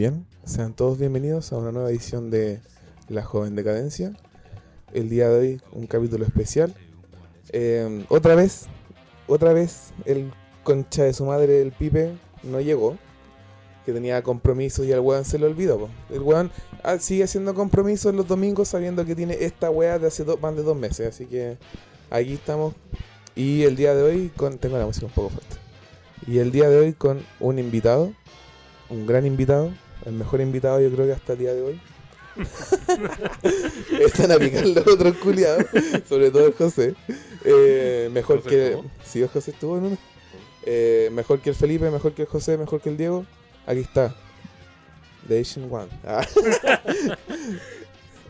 bien, sean todos bienvenidos a una nueva edición de La Joven Decadencia. El día de hoy un capítulo especial. Eh, otra vez, otra vez el concha de su madre, el Pipe, no llegó. Que tenía compromisos y al weón se le olvidó. El weón ah, sigue haciendo compromisos los domingos sabiendo que tiene esta weá de hace más de dos meses. Así que aquí estamos. Y el día de hoy con... Tengo la música un poco fuerte. Y el día de hoy con un invitado, un gran invitado, el mejor invitado yo creo que hasta el día de hoy. Están a picar los otros culiados, sobre todo el José. Eh, mejor ¿José que... estuvo? Sí, el José estuvo en uno. Eh, mejor que el Felipe, mejor que el José, mejor que el Diego. Aquí está. The Asian One. Ah.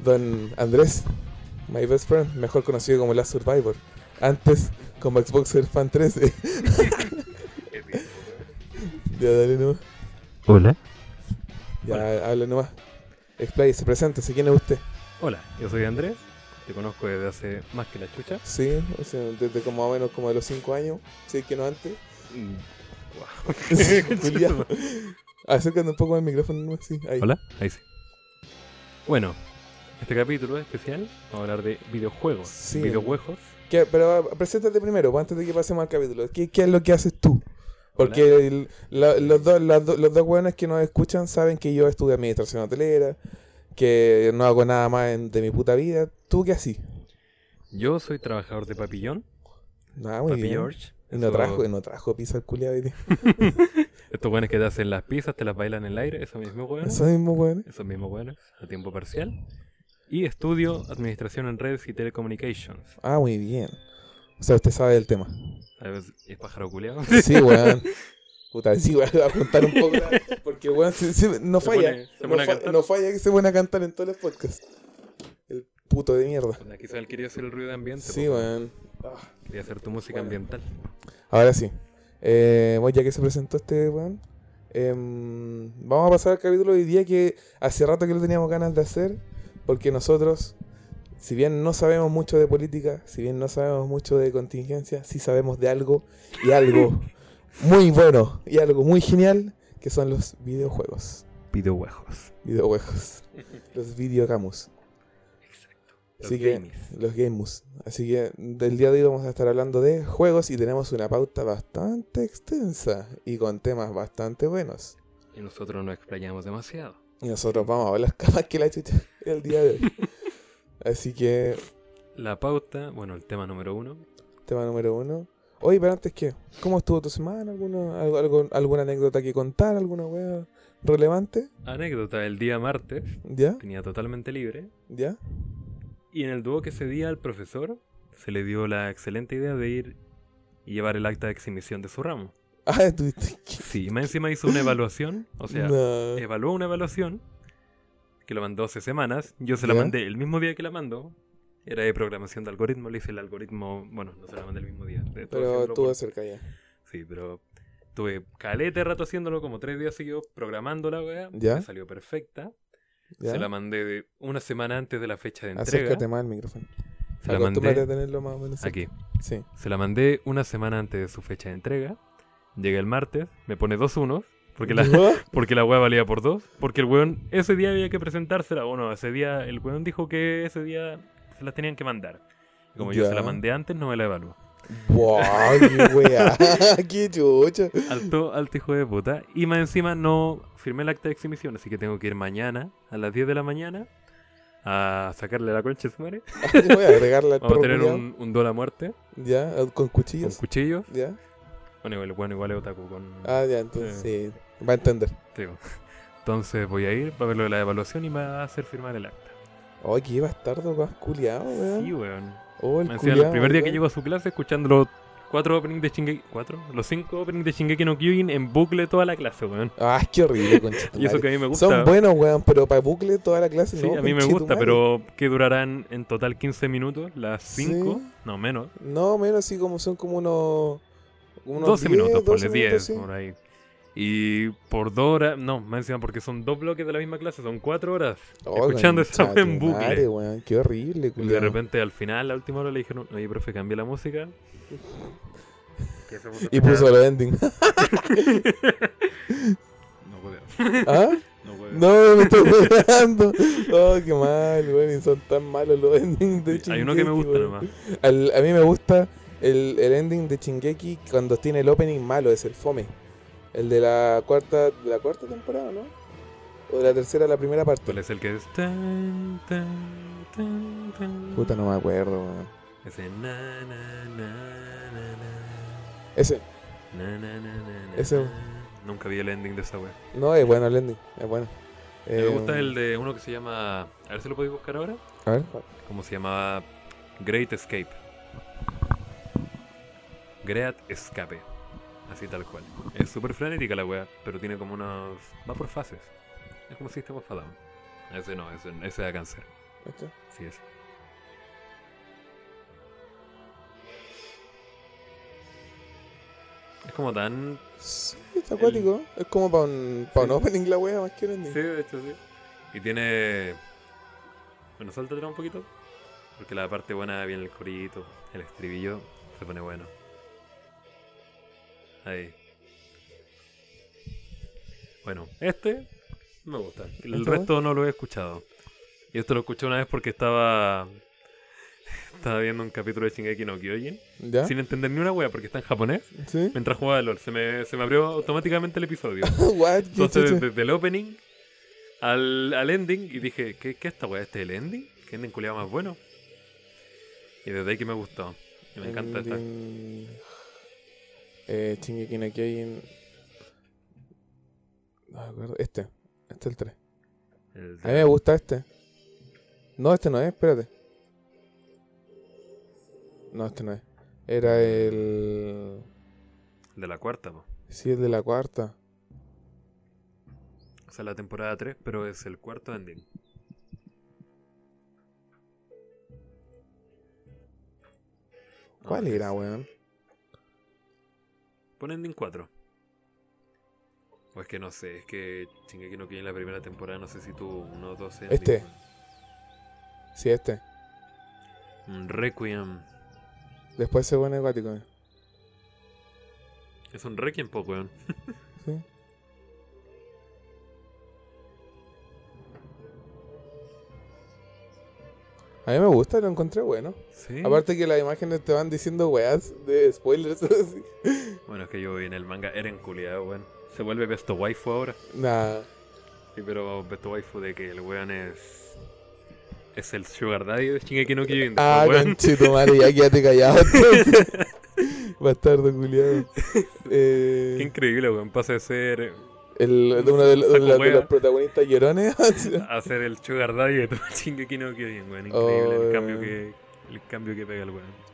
Don Andrés, my best friend, mejor conocido como Last Survivor. Antes como Xboxer Fan 13. ya dale nomás. Hola. Ya hable nomás. Explain, se presenta, ¿quién es usted? Hola, yo soy Andrés. Te conozco desde hace más que la chucha. Sí, o sea, desde como o menos como de los 5 años, sí, que no antes. Mm, culiao. Acércate un poco al micrófono, nomás, sí, ahí. Hola, ahí sí. Bueno, este capítulo es especial. Vamos a hablar de videojuegos. Sí. Videojuegos. ¿Qué- pero ah, preséntate primero, antes de que pasemos al capítulo. ¿Qué, qué es lo que haces tú? Porque el- la- los, dos, las do- los dos buenos que nos escuchan saben que yo estudié administración hotelera, que no hago nada más en- de mi puta vida. ¿Tú qué así? Yo soy trabajador de Papillón. Nada, muy Papi bien. George. Y no Eso- trajo, no trajo pizza el culiado. Estos buenos que te hacen las pizzas, te las bailan en el aire. Esos mismos buenos. Eso mismo, bueno. Esos mismos buenos. A tiempo parcial. Y estudio Administración en Redes y Telecomunications. Ah, muy bien. O sea, usted sabe del tema. Es pájaro culiado. Sí, weón. Puta, sí, weón, voy a juntar un poco. Porque, weón, sí- sí, no Se falla. pone- se no, pone a fa- cantar. no falla que se pone a cantar en todos los podcasts. El puto de mierda. Quizás él quería hacer el ruido de ambiente. Sí, weón. Quería hacer tu música Bueno. ambiental. Ahora sí. Eh, bueno, ya que se presentó este weón, em, vamos a pasar al capítulo de hoy día que hace rato que lo teníamos ganas de hacer. Porque nosotros, si bien no sabemos mucho de política, si bien no sabemos mucho de contingencia, sí sabemos de algo y algo muy bueno y algo muy genial que son los videojuegos. Videojuegos. Videojuegos. Los videogamus. Exacto. Los que, gamies. los games. Así que del día de hoy vamos a estar hablando de juegos y tenemos una pauta bastante extensa y con temas bastante buenos. Y nosotros nos explayamos demasiado. Y nosotros vamos a hablar más que la chucha el día de hoy. Así que, La pauta, bueno, el tema número uno. tema número uno. Oye, pero antes que, ¿cómo estuvo tu semana? ¿Alguna, algo, ¿Alguna anécdota que contar? ¿Alguna wea relevante? Anécdota, el día martes ¿Ya? tenía totalmente libre. ¿Ya? Y en el dúo que ese día al profesor se le dio la excelente idea de ir y llevar el acta de exhibición de su ramo. Ah, que... Sí, más encima hizo una evaluación, o sea, No. evaluó una evaluación que lo mandó hace semanas. Yo se la ¿Ya? mandé el mismo día que la mandó. Era de programación de algoritmo, le hice el algoritmo, bueno, no se la mandé el mismo día. Pero estuvo cerca ya. Sí, pero tuve calete rato haciéndolo, como tres días seguidos programando la weá. ¿Ya? Me salió perfecta. ¿Ya? Se la mandé de una semana antes de la fecha de entrega. Acércate más al micrófono. Se la a mandé tenerlo más o menos aquí. Sí. Se la mandé una semana antes de su fecha de entrega. Llega el martes, me pone dos unos. Porque la, porque la weá valía por dos. Porque el weón ese día había que presentársela. Bueno, ese día el weón dijo que ese día se las tenían que mandar. Y como yo se la mandé antes, no me la evaluó. ¡Wow! ¡Qué weá! ¡Qué chucha! Alto, alto hijo de puta. Y más encima no firmé el acta de exhibición, así que tengo que ir mañana a las 10 de la mañana a sacarle la concha a su madre. Voy a agregarle al Vamos a tener un, un dólar a muerte ¿Ya? Con con cuchillos. cuchillos. ¿Ya? Bueno, igual, bueno, igual es otaku con... Ah, ya, entonces sí. Va a entender. Sí. Entonces voy a ir para ver lo de la evaluación y me va a hacer firmar el acta. ¡Ay, qué bastardo más culiado, weón! Sí, weón. Oh, el Me decía, culiao, el primer día que llego a su clase escuchando los cuatro openings de Shingeki... ¿Cuatro? Los cinco openings de Shingeki no Kyojin en bucle toda la clase, weón. ¡Ah, qué horrible, concha. tu Y eso que a mí me gusta. Son buenos, weón, pero para bucle toda la clase Sí, no. a mí me gusta, madre. pero que durarán en total 15 minutos, las 5, Sí. no menos. No, menos así como son como unos. Unos 12 10, minutos, 12 ponle 10, minutos, sí. por ahí. Y por dos horas, no, más encima porque son dos bloques de la misma clase, son cuatro horas. Oh, escuchando esa en bucle. madre, weón, qué horrible, Y de culiao. repente al final, la última hora, le dijeron, oye, profe, cambia la música. Y puso el ending. No puedo. ¿Ah? No puedo. No, me estoy jugando. Oh, qué mal, weón. Y son tan malos los endings de Hay uno que me gusta weón. nomás. Al- a mí me gusta el, el ending de Chingeki cuando tiene el opening malo, es el fome. El de la cuarta, de la cuarta temporada, ¿no? O de la tercera, la primera parte. ¿Cuál es el que es? Tan, tan, tan, tan. Puta, no me acuerdo. Ese na, na. Ese, Ese-. Nunca vi el ending de esa wea. no, es bueno el ending, es bueno. Me Eh, gusta el de uno que se llama. A ver si lo podéis buscar ahora. A ver, ¿Cómo se llamaba? Great Escape. Great Escape. Así tal cual. Es súper frenética la wea, pero tiene como unos. Va por fases. Es como System of a Down. Ese no, ese, ese da cáncer. ¿este? Sí, ese. Es como tan. Sí, está acuático. Es como para un, pa' un Sí. opening la wea más que un ending. Sí, de hecho sí. Y tiene. Bueno, sáltatela un poquito. Porque la parte buena viene el corito, el estribillo se pone bueno. Ahí. Bueno, este me gusta. El ¿Este resto no lo he escuchado. Y esto lo escuché una vez porque estaba. Estaba viendo un capítulo de Shingeki no Kyojin. ¿Ya? Sin entender ni una wea porque está en japonés. ¿Sí? Mientras jugaba LOL, se me, se me abrió automáticamente el episodio. What? ¿Qué Entonces, desde el opening al, al ending, y dije, ¿qué, qué esta weá? ¿Este es el ending? ¿Qué ending culiado más bueno? Y desde ahí que me gustó. Y me encanta esta. Eh, Shingeki no Kyojin. No me acuerdo. Este. Este es el 3. El A mí me gusta este. No, este no es, espérate. No, este no es. Era el. de la cuarta, po. Sí, el de la cuarta. O sea, la temporada 3, pero es el cuarto ending. ¿Cuál era, weón? Pon ending 4. O es que no sé, es que Shingeki no Kyojin la primera temporada, no sé si tuvo uno o dos endings. Este. Sí, este. Un Requiem. Después se pone acuático. eh. Es un Requiem, po, weón. Sí. A mí me gusta, lo encontré bueno. Sí. Aparte que las imágenes te van diciendo weas de spoilers. así. Bueno, es que yo vi en el manga Eren culiado, weón. Se vuelve Besto Waifu ahora. Nah. Sí, pero Besto Waifu de que el weón es. Es el Sugar Daddy de Shingeki no Kyojin. Ah, conchito, madre, ya quédate callado. Bastardo culiado. Qué Eh, increíble, weón. Pasa de ser. El, de, Saco de los- de wea. los protagonistas llorones. a ser el Sugar Daddy de todo Shingeki no Kyojin, weón. Increíble Oh, el cambio que. El cambio que pega el weón.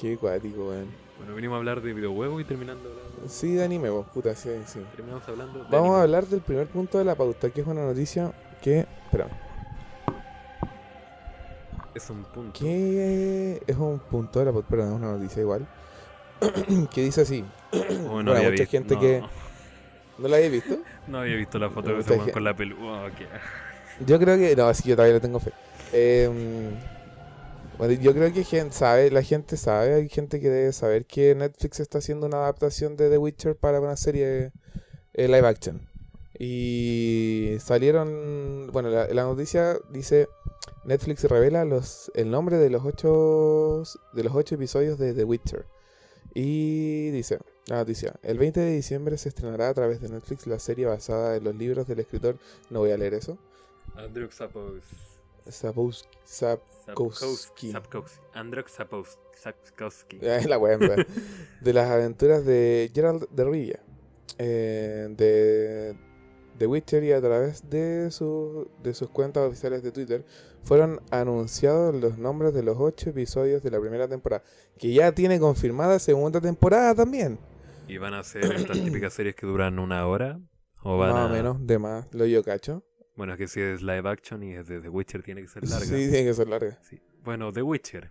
Qué cuático, weón. Bueno, venimos a hablar de videojuegos y terminando hablando. Sí, de anime, vos, puta, sí, sí. Terminamos hablando de Vamos anime. a hablar del primer punto de la pauta, que es una noticia que. Espera, Es un punto. que es un punto de la pauta, pero no es una noticia igual. que dice así: Oh, Bueno, había mucha gente no, que- ¿No la habéis visto? No había visto la foto weón gente- con la pelu. Oh, qué- Yo creo que. No, así que yo todavía le tengo fe. Eh, bueno, yo creo que gente sabe, la gente sabe, hay gente que debe saber que Netflix está haciendo una adaptación de The Witcher para una serie eh, live action. Y salieron, bueno, la, la noticia dice Netflix revela los el nombre de los ocho de los ocho episodios de The Witcher. Y dice la noticia, el 20 de diciembre se estrenará a través de Netflix la serie basada en los libros del escritor, no voy a leer eso, Andrew Sapos. Sapkowski. Sap, Sapkowski. Sapkowski. Andrew Sapos- Sapkowski. La de las aventuras de Gerald de Rivia. eh, de The Witcher y a través de, su, de sus cuentas oficiales de Twitter fueron anunciados los nombres de los ocho episodios de la primera temporada. Que ya tiene confirmada segunda temporada también. ¿Y van a ser estas típicas series que duran una hora? ¿O van Más a... o menos, de más, lo yo cacho. Bueno, es que si es live action y es de The Witcher tiene que ser larga. Sí, tiene que ser larga. Sí. Bueno, The Witcher.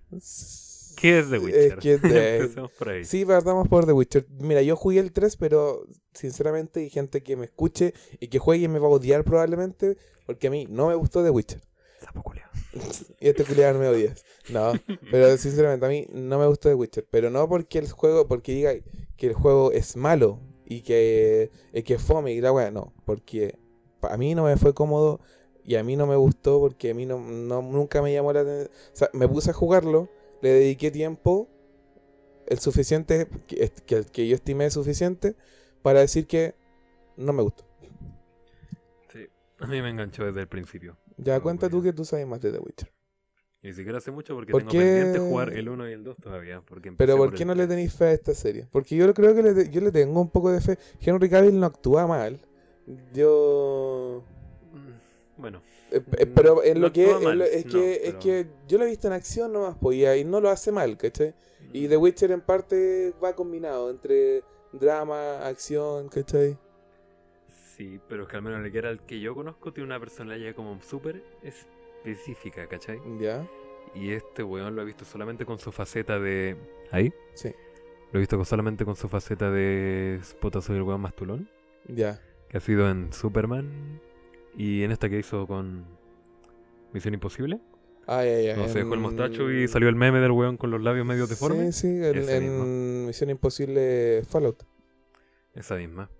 ¿Qué es The Witcher? es de- Empecemos por ahí. Sí, partamos por The Witcher. Mira, yo jugué el 3, pero sinceramente hay gente que me escuche y que juegue y me va a odiar probablemente porque a mí no me gustó The Witcher. Sapo culiao. Y este culiado me odias. No, pero sinceramente a mí no me gustó The Witcher. Pero no porque el juego, porque diga que el juego es malo y que, y que es fome y la weá, no. Porque a mí no me fue cómodo y a mí no me gustó porque a mí no, nunca me llamó la atención. O sea, me puse a jugarlo, le dediqué tiempo, el suficiente, que yo estimé suficiente, para decir que no me gustó. Sí, a mí me enganchó desde el principio. Ya No, cuenta tú bueno. que tú sabes más de The Witcher. Y Ni siquiera hace mucho porque ¿Por tengo qué? pendiente jugar el 1 y el 2 todavía. Porque Pero ¿por qué no le 3. tenéis fe a esta serie? Porque yo creo que le, yo le tengo un poco de fe. Henry Cavill no actúa mal. Yo... Mm, Bueno, Eh, eh, pero en No lo que mal, es no, que es que yo lo he visto en acción nomás pues, y ahí no lo hace mal ¿cachai? y The Witcher en parte va combinado entre drama acción ¿cachai? Sí, pero es que al menos el Geralt que yo conozco tiene una personalidad como súper específica, ¿cachai? ya Y este weón lo he visto solamente con su faceta de... ¿Ahí? sí Lo he visto solamente con su faceta de... Puta, soy el weón más tulón. ya Que ha sido en Superman. Y en esta que hizo con... Misión Imposible. ah ya ya No se dejó el mostacho y salió el meme del weón con los labios medio deformes. sí sí en Misión Imposible Fallout Esa misma.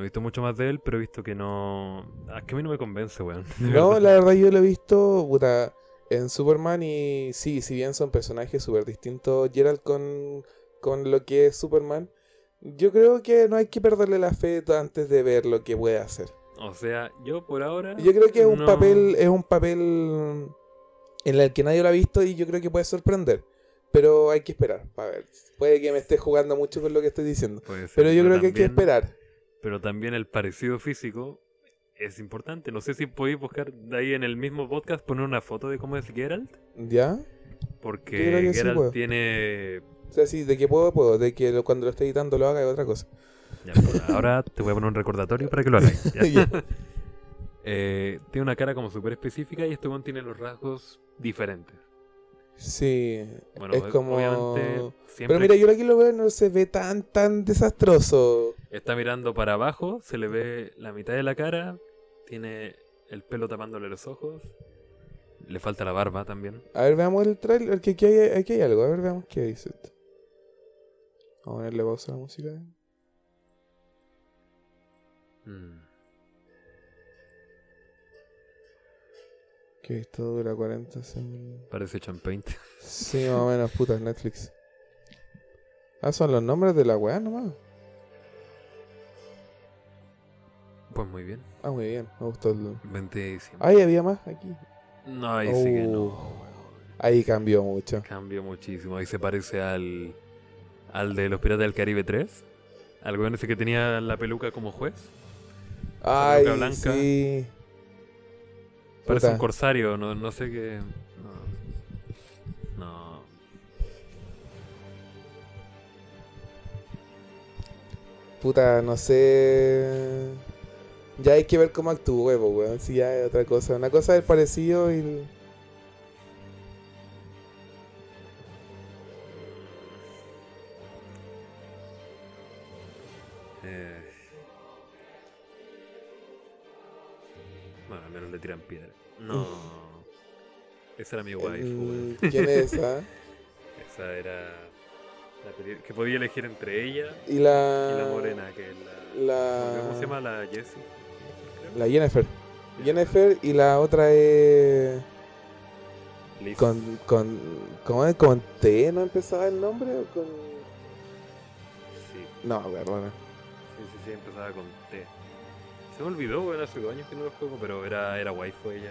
No he visto mucho más de él, pero he visto que no... Ah, es que a mí no me convence, weón. No la verdad yo lo he visto puta, en Superman y sí si bien son personajes súper distintos Geralt con con lo que es Superman yo creo que no hay que perderle la fe antes de ver lo que puede hacer O sea, yo por ahora... Yo creo que es un no- papel, es un papel en el que nadie lo ha visto y yo creo que puede sorprender. Pero hay que esperar, para ver. Puede que me esté jugando mucho con lo que estoy diciendo. Ser, Pero yo creo que hay que esperar. Pero también el parecido físico es importante. No sé si podéis buscar de ahí en el mismo podcast poner una foto de cómo es Geralt. ¿Ya? Porque sí Geralt tiene... O sea, sí, de que puedo, puedo. De que lo- cuando lo esté editando lo haga es otra cosa. Ya, pues, ahora te voy a poner un recordatorio para que lo hagáis. Eh, tiene una cara como súper específica y este one tiene los rasgos diferentes. Sí. Bueno, es como... obviamente siempre Pero mira, yo aquí lo veo no se ve tan, tan desastroso. está mirando para abajo, se le ve la mitad de la cara, tiene el pelo tapándole los ojos, le falta la barba también. A ver, veamos el trailer. Que aquí hay, aquí hay algo. A ver, veamos qué dice esto. Vamos a ponerle pausa a la música. Mm. Que esto dura 40 segundos. Parece champagne. Sí, más o menos, puta, Netflix. Ah, son los nombres de la weá nomás. Pues muy bien. Ah, muy bien, me gustó el... 20 de diciembre. Ahí había más aquí. No, ahí sí que no. Oh. Ahí cambió mucho. Cambió muchísimo. Ahí se parece al, al de los Piratas del Caribe 3. Al weón ese que tenía la peluca como juez. Ay, peluca blanca. sí. Parece Puta. un corsario, no, no sé qué. No. No. Puta, no sé... Ya hay que ver cómo actúe, pues, weón. Si ya es otra cosa. Una cosa es el parecido y... tiran piedra. No. Esa era mi waifu. ¿Quién es esa? Esa era. La que podía elegir entre ella Y y la... la morena, que es la. La... ¿Cómo se llama? La Jessie. La Jennifer. Jennifer y la otra es... Liz. Con, con, ¿cómo es? ¿Con T no empezaba el nombre? ¿O con...? Sí, No, perdona. sí, sí, sí, empezaba con T. Se me olvidó, bueno, hace dos años que no lo juego, pero era, era waifu ella.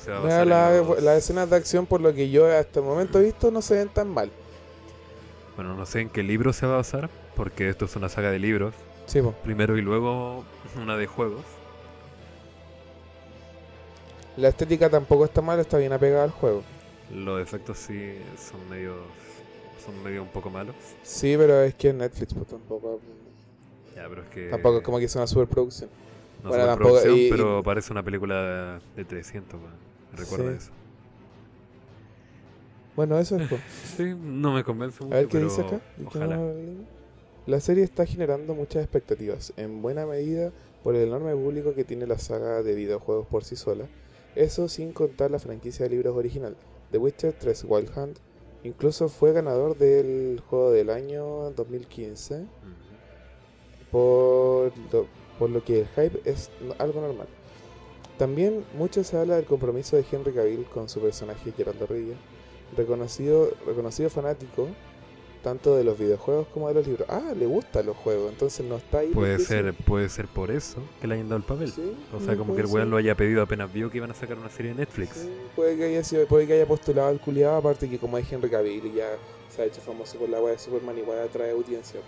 Se va a la- los- las escenas de acción, por lo que yo hasta el momento he visto, no se ven tan mal. Bueno, no sé en qué libro se va a basar, porque esto es una saga de libros, Sí, po. primero y luego una de juegos. La estética tampoco está mal, está bien apegada al juego. Los efectos sí son medio son medio un poco malos. Sí, pero es que en Netflix pues, tampoco, Ya, pero es que tampoco es como que es una superproducción. No bueno, tampoco- producción, y- pero parece una película de 300, weón. Me recuerda Sí. eso. Bueno, eso es. Sí, no me convence mucho. A ver qué pero dice acá. ¿Y qué Ojalá. La serie está generando muchas expectativas, en buena medida por el enorme público que tiene la saga de videojuegos por sí sola. Eso sin contar la franquicia de libros original. The Witcher 3 Wild Hunt incluso fue ganador del juego del año 2015, Ujú. por por lo que el hype es algo normal. También mucho se habla del compromiso de Henry Cavill con su personaje Geralt de Rivia, reconocido, reconocido fanático tanto de los videojuegos como de los libros. Ah, le gustan los juegos, entonces no está ahí. Puede ser, puede ser por eso que le hayan dado el papel. Sí, O sea, como que el weón lo haya pedido apenas vio que iban a sacar una serie de Netflix. Sí, puede que haya sido, puede que haya postulado al culiado, aparte que como es Henry Cavill y ya se ha hecho famoso por la weá de Superman, igual atrae audiencia.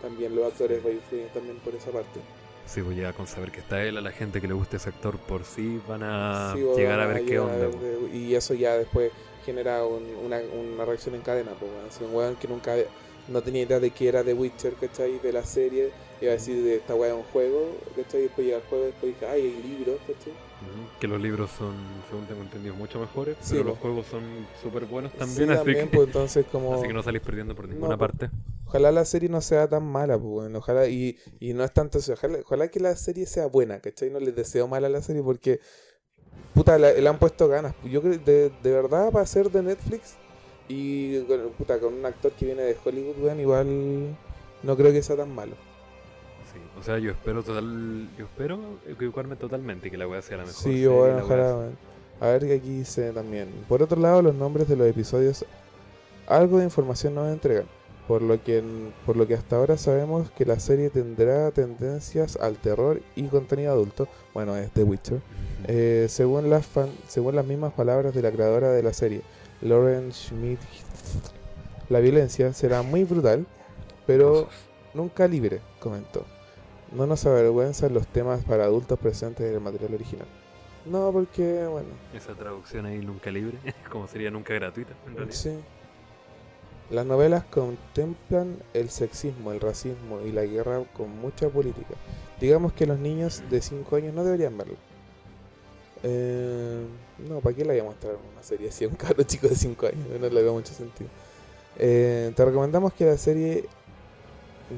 También los actores va a influir también por esa parte. Sí, pues ya con saber que está él, a la gente que le guste ese actor por sí van a Sí, llegar a ver qué onda. ver y eso ya después genera un- una, una reacción en cadena. Pues. Si un weón que nunca no tenía idea de qué era The Witcher, ¿cachai? De la serie, iba a decir de esta weá es un juego, ¿cachai? Después llega el juego, después dije, ay, hay libros, ¿cachai? Que los libros son, según tengo entendido, mucho mejores, Sí, pero pues. los juegos son súper buenos también, Sí, así, también, que, pues entonces como... así que no salís perdiendo por ninguna parte. Ojalá la serie no sea tan mala, pues, weón. Ojalá, y, y no es tanto eso, ojalá, ojalá que la serie sea buena, ¿cachai? No les deseo mal a la serie porque, puta, la- le han puesto ganas. Yo creo, de, de verdad, para ser de Netflix y, con, puta, con un actor que viene de Hollywood, weón, igual no creo que sea tan malo. O sea, yo espero total, yo espero equivocarme totalmente y que la weá sea la mejor. Sí, bueno, ojalá, weón. A ver que aquí dice también. Por otro lado, los nombres de los episodios, algo de información nos entregan. Por lo que por lo que hasta ahora sabemos que la serie tendrá tendencias al terror y contenido adulto. Bueno, es The Witcher. Eh, según las fan- según las mismas palabras de la creadora de la serie, Lauren Schmidt, la violencia será muy brutal, pero nunca libre, comentó. No nos avergüenzan los temas para adultos presentes en el material original. No, porque, bueno, Esa traducción ahí nunca libre, como sería nunca gratuita, en realidad. sí. Las novelas contemplan el sexismo, el racismo y la guerra con mucha política. Digamos que los niños de 5 años no deberían verlo. Eh, no, ¿para qué le voy a mostrar una serie así a un carro chico de 5 años? No le veo mucho sentido. Eh, te recomendamos que la serie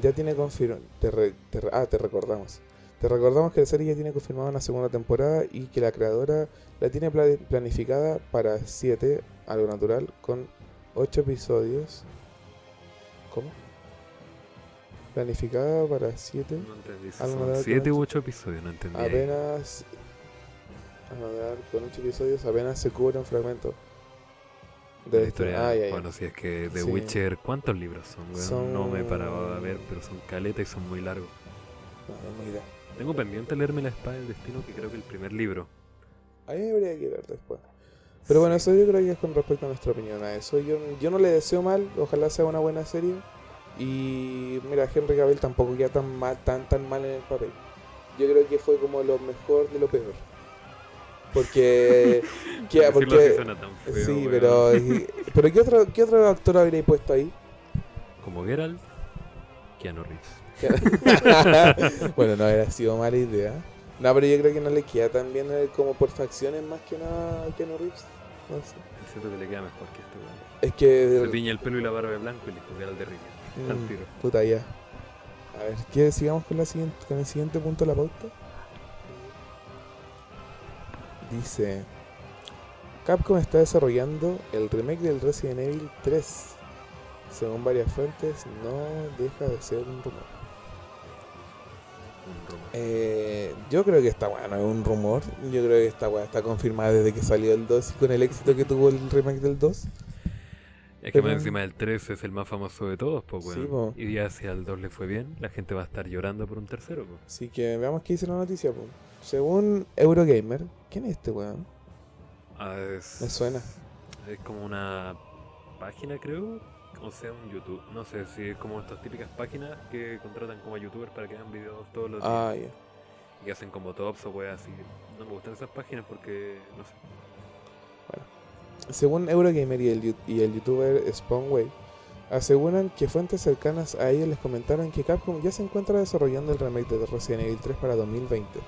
ya tiene confirmado. Te te ah, te recordamos. Te recordamos que la serie ya tiene confirmada una segunda temporada y que la creadora la tiene pla- planificada para 7, algo natural, con 8 episodios. ¿Cómo? Planificada para 7. No entendí. si Algo Son de- 7 u 8 episodios, no entendí. Apenas. A ver, con 8 episodios apenas se cubre un fragmento. De la esto. historia. Bueno, si es que The Sí. Witcher, ¿cuántos libros son? weón? Son- No me he parado a ver, pero son caleta y son muy largos. No, no tengo pendiente leerme La Espada del Destino, que creo que el primer libro. Ahí habría que ver después. Pero bueno, eso yo creo que es con respecto a nuestra opinión a eso. Yo, yo no le deseo mal, ojalá sea una buena serie. Y mira, Henry Cavill tampoco queda tan mal, tan tan mal en el papel. Yo creo que fue como lo mejor de lo peor. Porque. que- porque feo, sí, weón. pero. pero ¿qué otro, ¿qué otro actor habréis puesto ahí? Como Geralt, Keanu Reeves. bueno, no hubiera sido mala idea. No, pero yo creo que no le queda tan bien eh, como por facciones más que nada a Keanu Reeves. No sé. Siento que le queda mejor que este weón. Es que. Se tiñe el pelo y la barba de blanco y listo, Geralt de Rivia. Al Mm, tiro. Puta ya. A ver, ¿qué sigamos con la siguiente, con el siguiente punto de la pauta? Dice Capcom está desarrollando el remake del Resident Evil 3. Según varias fuentes, no deja de ser un rumor. Un rumor. Eh, yo creo que esta weá no es un rumor. Yo creo que esta weá está confirmada desde que salió el 2 y con el éxito que tuvo el remake del 2. Es que más encima del 3 es el más famoso de todos, pues Sí, po. y ya si al 2 le fue bien, la gente va a estar llorando por un tercero, pues. Así que veamos qué dice la noticia. po. Según Eurogamer, ¿quién es este weón? Ah, es, Me suena. Es como una página, creo. O sea, un YouTube. No sé si es como estas típicas páginas que contratan como a youtubers para que hagan videos todos los días. Ah, ya. Y hacen como tops o weas así. No me gustan esas páginas porque, no sé. Según Eurogamer y el, y el youtuber Spawnway, aseguran que fuentes cercanas a ellos les comentaron que Capcom ya se encuentra desarrollando el remake de Resident Evil 3 para 2020,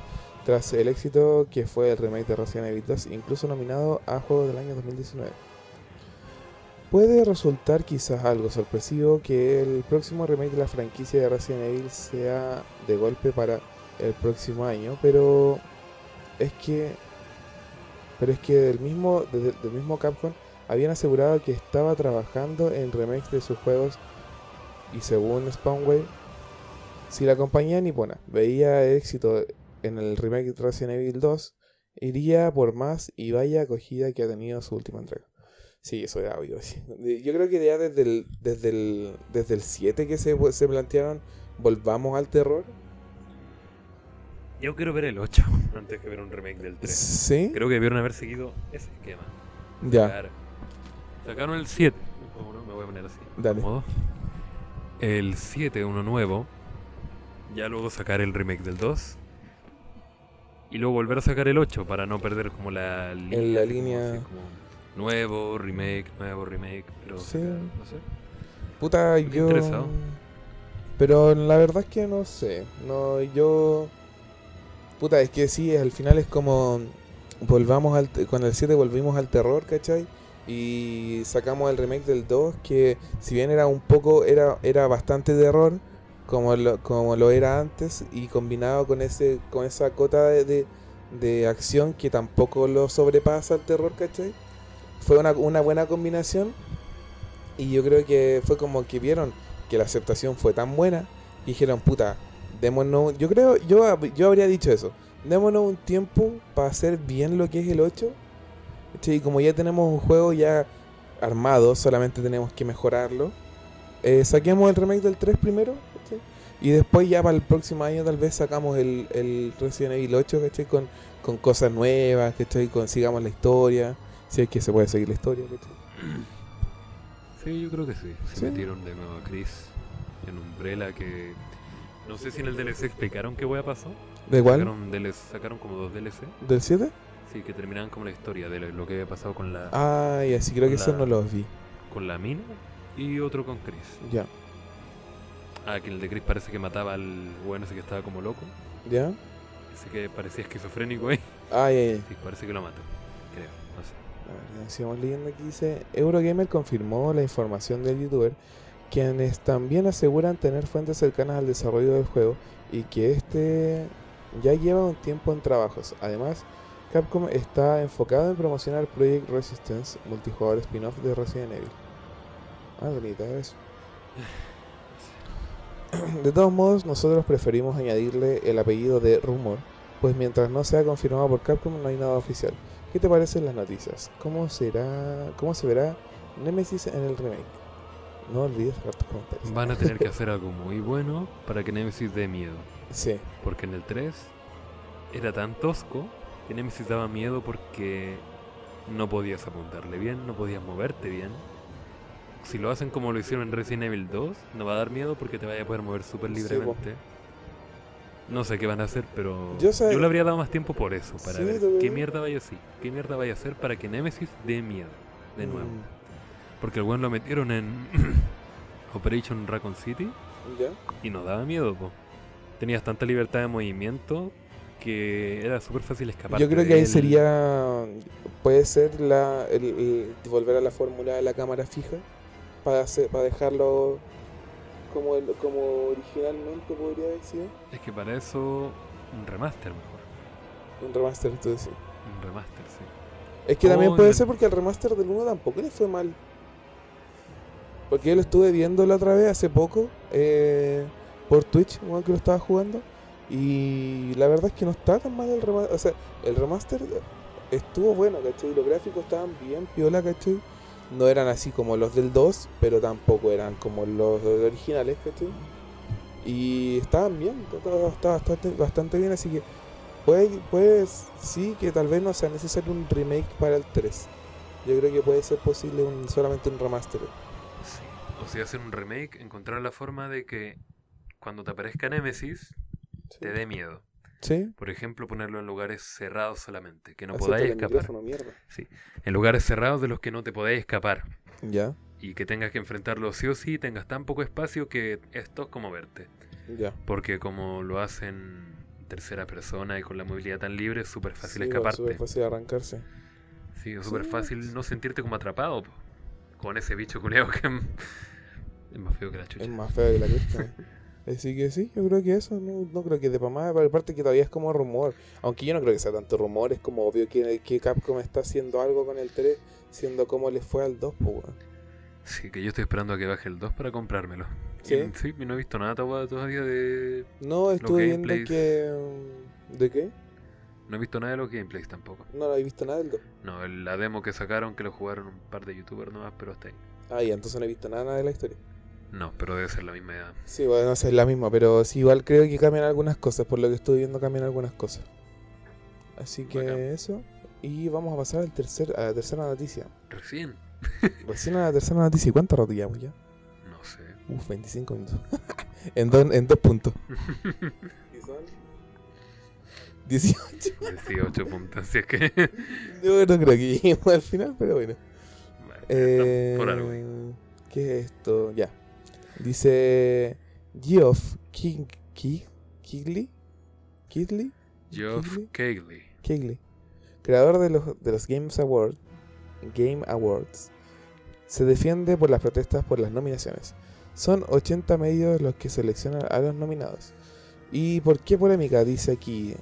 tras el éxito que fue el remake de Resident Evil 2, incluso nominado a Juego del Año 2019. puede resultar quizás algo sorpresivo que el próximo remake de la franquicia de Resident Evil sea de golpe para el próximo año, pero es que pero es que del mismo del mismo Capcom habían asegurado que estaba trabajando en remakes de sus juegos y según Spawnwave si la compañía nipona veía éxito en el remake de Resident Evil 2 iría por más y vaya acogida que ha tenido su última entrega. Sí, eso era obvio. sí. Yo creo que ya desde el, desde el, desde el 7 que se, se plantearon, volvamos al terror. Yo quiero ver el 8 antes que ver un remake del 3. Sí, Creo que debieron haber seguido ese esquema. ya, Sacar- Sacaron el 7. ¿Cómo no? Me voy a poner así. Dale. Modo. El 7, uno nuevo. Ya luego sacar el remake del 2. Y luego volver a sacar el 8 para no perder como la línea. En la como línea- como nuevo, remake, nuevo, remake. Pero Sí. no sé. puta, Estoy yo. interesado. Pero la verdad es que no sé. No, yo. Puta, es que sí, al final es como. Volvamos al. Con el 7 volvimos al terror, ¿cachai? Y sacamos el remake del 2, que si bien era un poco. Era, era bastante terror, como lo, como lo era antes, y combinado con ese con esa cota de, de, de acción que tampoco lo sobrepasa el terror, ¿cachai? Fue una, una buena combinación. Y yo creo que fue como que vieron que la aceptación fue tan buena y dijeron, puta, démonos. Yo creo, yo, yo habría dicho eso. Démonos un tiempo para hacer bien lo que es el 8. ¿cachai? Y como ya tenemos un juego ya armado, solamente tenemos que mejorarlo. eh, saquemos el remake del 3 primero. Y después ya para el próximo año tal vez sacamos el, el Resident Evil 8, ¿cachai? Con, con cosas nuevas, ¿cachai? Con, sigamos la historia. Si es que se puede seguir la historia, ¿cachai? Sí, yo creo que sí. Se Sí. metieron de nuevo a Chris en Umbrella que... No sé si en el DLC explicaron qué wea pasó. ¿De igual? Sacaron, DLC sacaron como dos DLC. ¿Del 7? Sí, que terminaban como la historia de lo, lo que había pasado con la, Ah, ya, sí, creo que La- eso no los vi. con la mina y otro con Chris. Ya, Ah, que el de Chris parece que mataba al bueno ese que estaba como loco. ya. Ese que parecía esquizofrénico ahí. Ah, ya, ya. Sí, parece que lo mató. Creo, no sé. A ver, sigamos leyendo aquí. Dice: Eurogamer confirmó la información del youtuber, quienes también aseguran tener fuentes cercanas al desarrollo del juego y que este ya lleva un tiempo en trabajos. Además, Capcom está enfocado en promocionar Project Resistance, multijugador spin-off de Resident Evil. Ah, bonita eso. De todos modos, nosotros preferimos añadirle el apellido de rumor, pues mientras no sea confirmado por Capcom no hay nada oficial. ¿Qué te parecen las noticias? ¿Cómo será, cómo se verá Nemesis en el remake? No olvides dejar tus comentarios. Van a tener que hacer algo muy bueno para que Nemesis dé miedo. Sí, Porque en el 3 era tan tosco que Nemesis daba miedo porque no podías apuntarle bien, no podías moverte bien. Si lo hacen como lo hicieron en Resident Evil 2, no va a dar miedo porque te vaya a poder mover súper Sí, libremente. no sé qué van a hacer, pero Yo sé- le habría dado más tiempo por eso, para Sí, ver qué mierda vaya así, qué mierda vaya a hacer para que Nemesis dé miedo de nuevo. Mm, Porque el buen lo metieron en Operation Raccoon City ¿Ya? y no daba miedo, po. Tenías tanta libertad de movimiento que era súper fácil escapar. Yo creo que ahí sería. Puede ser la, el, el- volver a la fórmula de la cámara fija para, hacer, para dejarlo como, el- como originalmente podría haber sido. Es que para eso un remaster mejor. Un remaster, entonces sí. Un remaster, sí. Es que también Oh, puede ser porque el remaster del 1 tampoco le fue mal. Porque yo lo estuve viendo la otra vez hace poco eh, por Twitch, bueno, que lo estaba jugando. Y la verdad es que no está tan mal el remaster. O sea, el remaster estuvo bueno, ¿cachai? Los gráficos estaban bien piola, ¿cachai? No eran así como los del 2, pero tampoco eran como los originales, ¿cachai? Y estaban bien, todo estaba bastante, bastante bien, así que puede, puede sí que tal vez no sea necesario un remake para el 3. Yo creo que puede ser posible un, solamente un remaster. Sí. O si hacen un remake, encontrar la forma de que cuando te aparezca Nemesis te dé miedo. ¿Sí? Por ejemplo, ponerlo en lugares cerrados solamente, que no podáis escapar. mierda. En lugares cerrados de los que no te podáis escapar. Ya, Y que tengas que enfrentarlo sí o sí, tengas tan poco espacio que esto es como verte. ya. Porque como lo hacen en tercera persona y con la movilidad tan libre, es súper fácil Sí, escaparte. súper fácil arrancarse. Sí, es súper Sí, fácil no sentirte como atrapado. po. Con ese bicho culeado que es más feo que la chucha. Es más feo que la cresta. Así que sí, yo creo que eso, no, no creo que de para más, aparte que todavía es como rumor, aunque yo no creo que sea tanto rumor, es como obvio que, que Capcom está haciendo algo con el 3, siendo como le fue al 2, pues weón. Sí, que yo estoy esperando a que baje el 2 para comprármelo. ¿Sí? Y, sí, no he visto nada to- todavía de... No, estuve viendo gameplays. que... um, ¿De qué? No he visto nada de los gameplays tampoco. No, no he visto nada del 2. No, la demo que sacaron que lo jugaron un par de youtubers nomás, pero hasta ahí. Ah, ya, entonces no he visto nada, nada de la historia. No, pero debe ser la misma edad. Sí, bueno, es la misma, pero sí, igual creo que cambian algunas cosas, por lo que estuve viendo cambian algunas cosas. Así que Bacán. eso, y vamos a pasar al tercer, a la tercera noticia. Recién. Recién a la tercera noticia, ¿y cuánto rato llevamos ya? No sé. Uf, 25 minutos. en, dos- en dos puntos. ¿Y son? 18. 18 puntos, así es que... Yo no creo que lleguemos al final, pero bueno. Eh, por algo. ahí. ¿Qué es esto? Ya. Dice Geoff King, Ki- Kigley. Kigley. Geoff. Keighley. Kigley. Creador de los, de los Games Award, Game Awards. Se defiende por las protestas por las nominaciones. Son 80 medios los que seleccionan a los nominados. ¿Y por qué polémica? Dice aquí.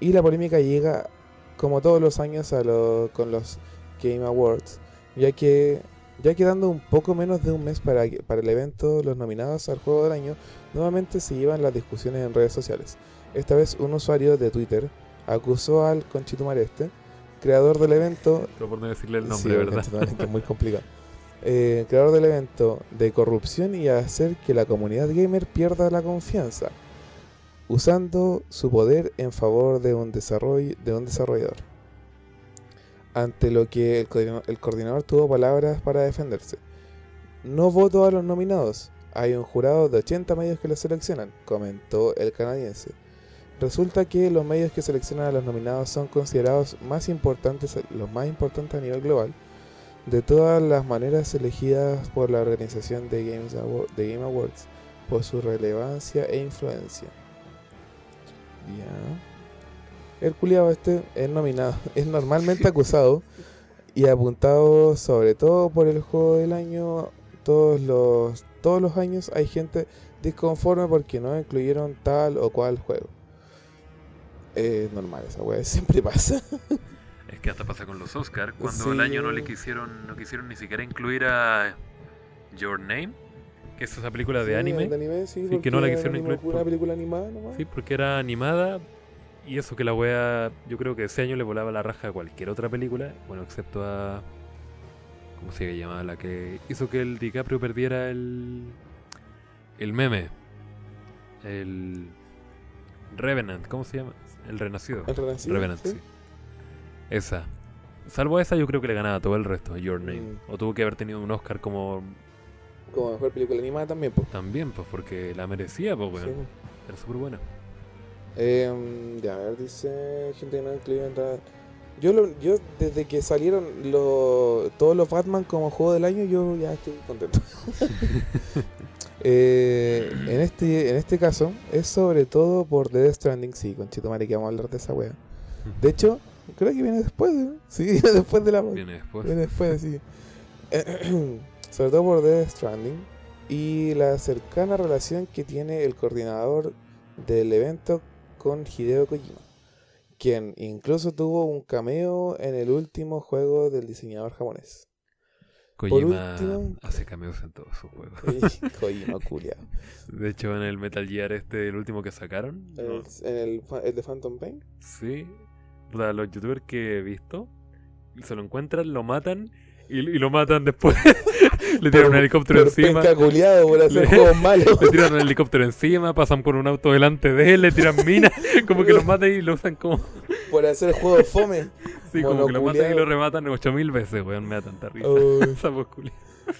Y la polémica llega, como todos los años, a lo- con los Game Awards, ya que ya quedando un poco menos de un mes para, el evento, los nominados al juego del año nuevamente se llevan las discusiones en redes sociales. Esta vez un usuario de Twitter acusó al Conchitumar este, creador del evento, Pero por no decirle el Sí, nombre, ¿verdad? Es muy complicado, eh, creador del evento de corrupción y hacer que la comunidad gamer pierda la confianza, usando su poder en favor de un, desarrollo, de un desarrollador. Ante lo que el coordinador, tuvo palabras para defenderse. No voto a los nominados. Hay un jurado de 80 medios que los seleccionan, comentó el canadiense. Resulta que los medios que seleccionan a los nominados son considerados más importantes, los más importantes a nivel global, de todas las maneras elegidas por la organización de, de Game Awards por su relevancia e influencia. Ya. El culiado este es nominado, es normalmente acusado y apuntado sobre todo por el juego del año. Todos los, todos los años hay gente disconforme porque no incluyeron tal o cual juego. Es normal esa wea, siempre pasa. Es que hasta pasa con los Oscars, cuando el año no le quisieron, no quisieron ni siquiera incluir a Your Name, que es esa película de Sí, anime. de anime, sí, que no la quisieron incluir Una película animada nomás. Sí, porque era animada y eso que la wea, yo creo que ese año le volaba la raja a cualquier otra película, bueno, excepto a... ¿Cómo se llama? La que hizo que el DiCaprio perdiera el... El meme. El... Revenant, ¿cómo se llama? El Renacido. El Renacido, Revenant, sí. sí. Esa. Salvo esa, yo creo que le ganaba todo el resto, Your Name. Mm. O tuvo que haber tenido un Oscar como Como mejor película animada también, pues. también, pues porque la merecía, pues, Sí, weón. pues. Era súper buena. Em, ya, a ver, dice gente que no incluye Yo, lo- yo desde que salieron lo- todos los Batman como juego del año, yo ya estoy contento. Eh, en, este, en este caso, es sobre todo por The Death Stranding. Sí, con Chito que vamos a hablar de esa wea. De hecho, creo que viene después, ¿eh? Sí, viene después de la Viene después. Viene después, sí. Sobre todo por Death Stranding y la cercana relación que tiene el coordinador del evento con Hideo Kojima, quien incluso tuvo un cameo en el último juego del diseñador japonés. Kojima último- hace cameos en todos sus juegos. Kojima, culiao. De hecho, en el Metal Gear este, el último que sacaron, no, el, en el, fa- el de Phantom Pain. sí, los youtubers que he visto, se lo encuentran, lo matan y, y lo matan después. Le tiran un helicóptero Por encima. por hacer Le- juegos malos. Le tiran un helicóptero encima, pasan por un auto delante de él, le tiran minas, como que lo matan y lo usan como. por hacer juegos fome. Sí, como que lo matan y lo rematan 8000 veces, weón, me da tanta risa. Culia.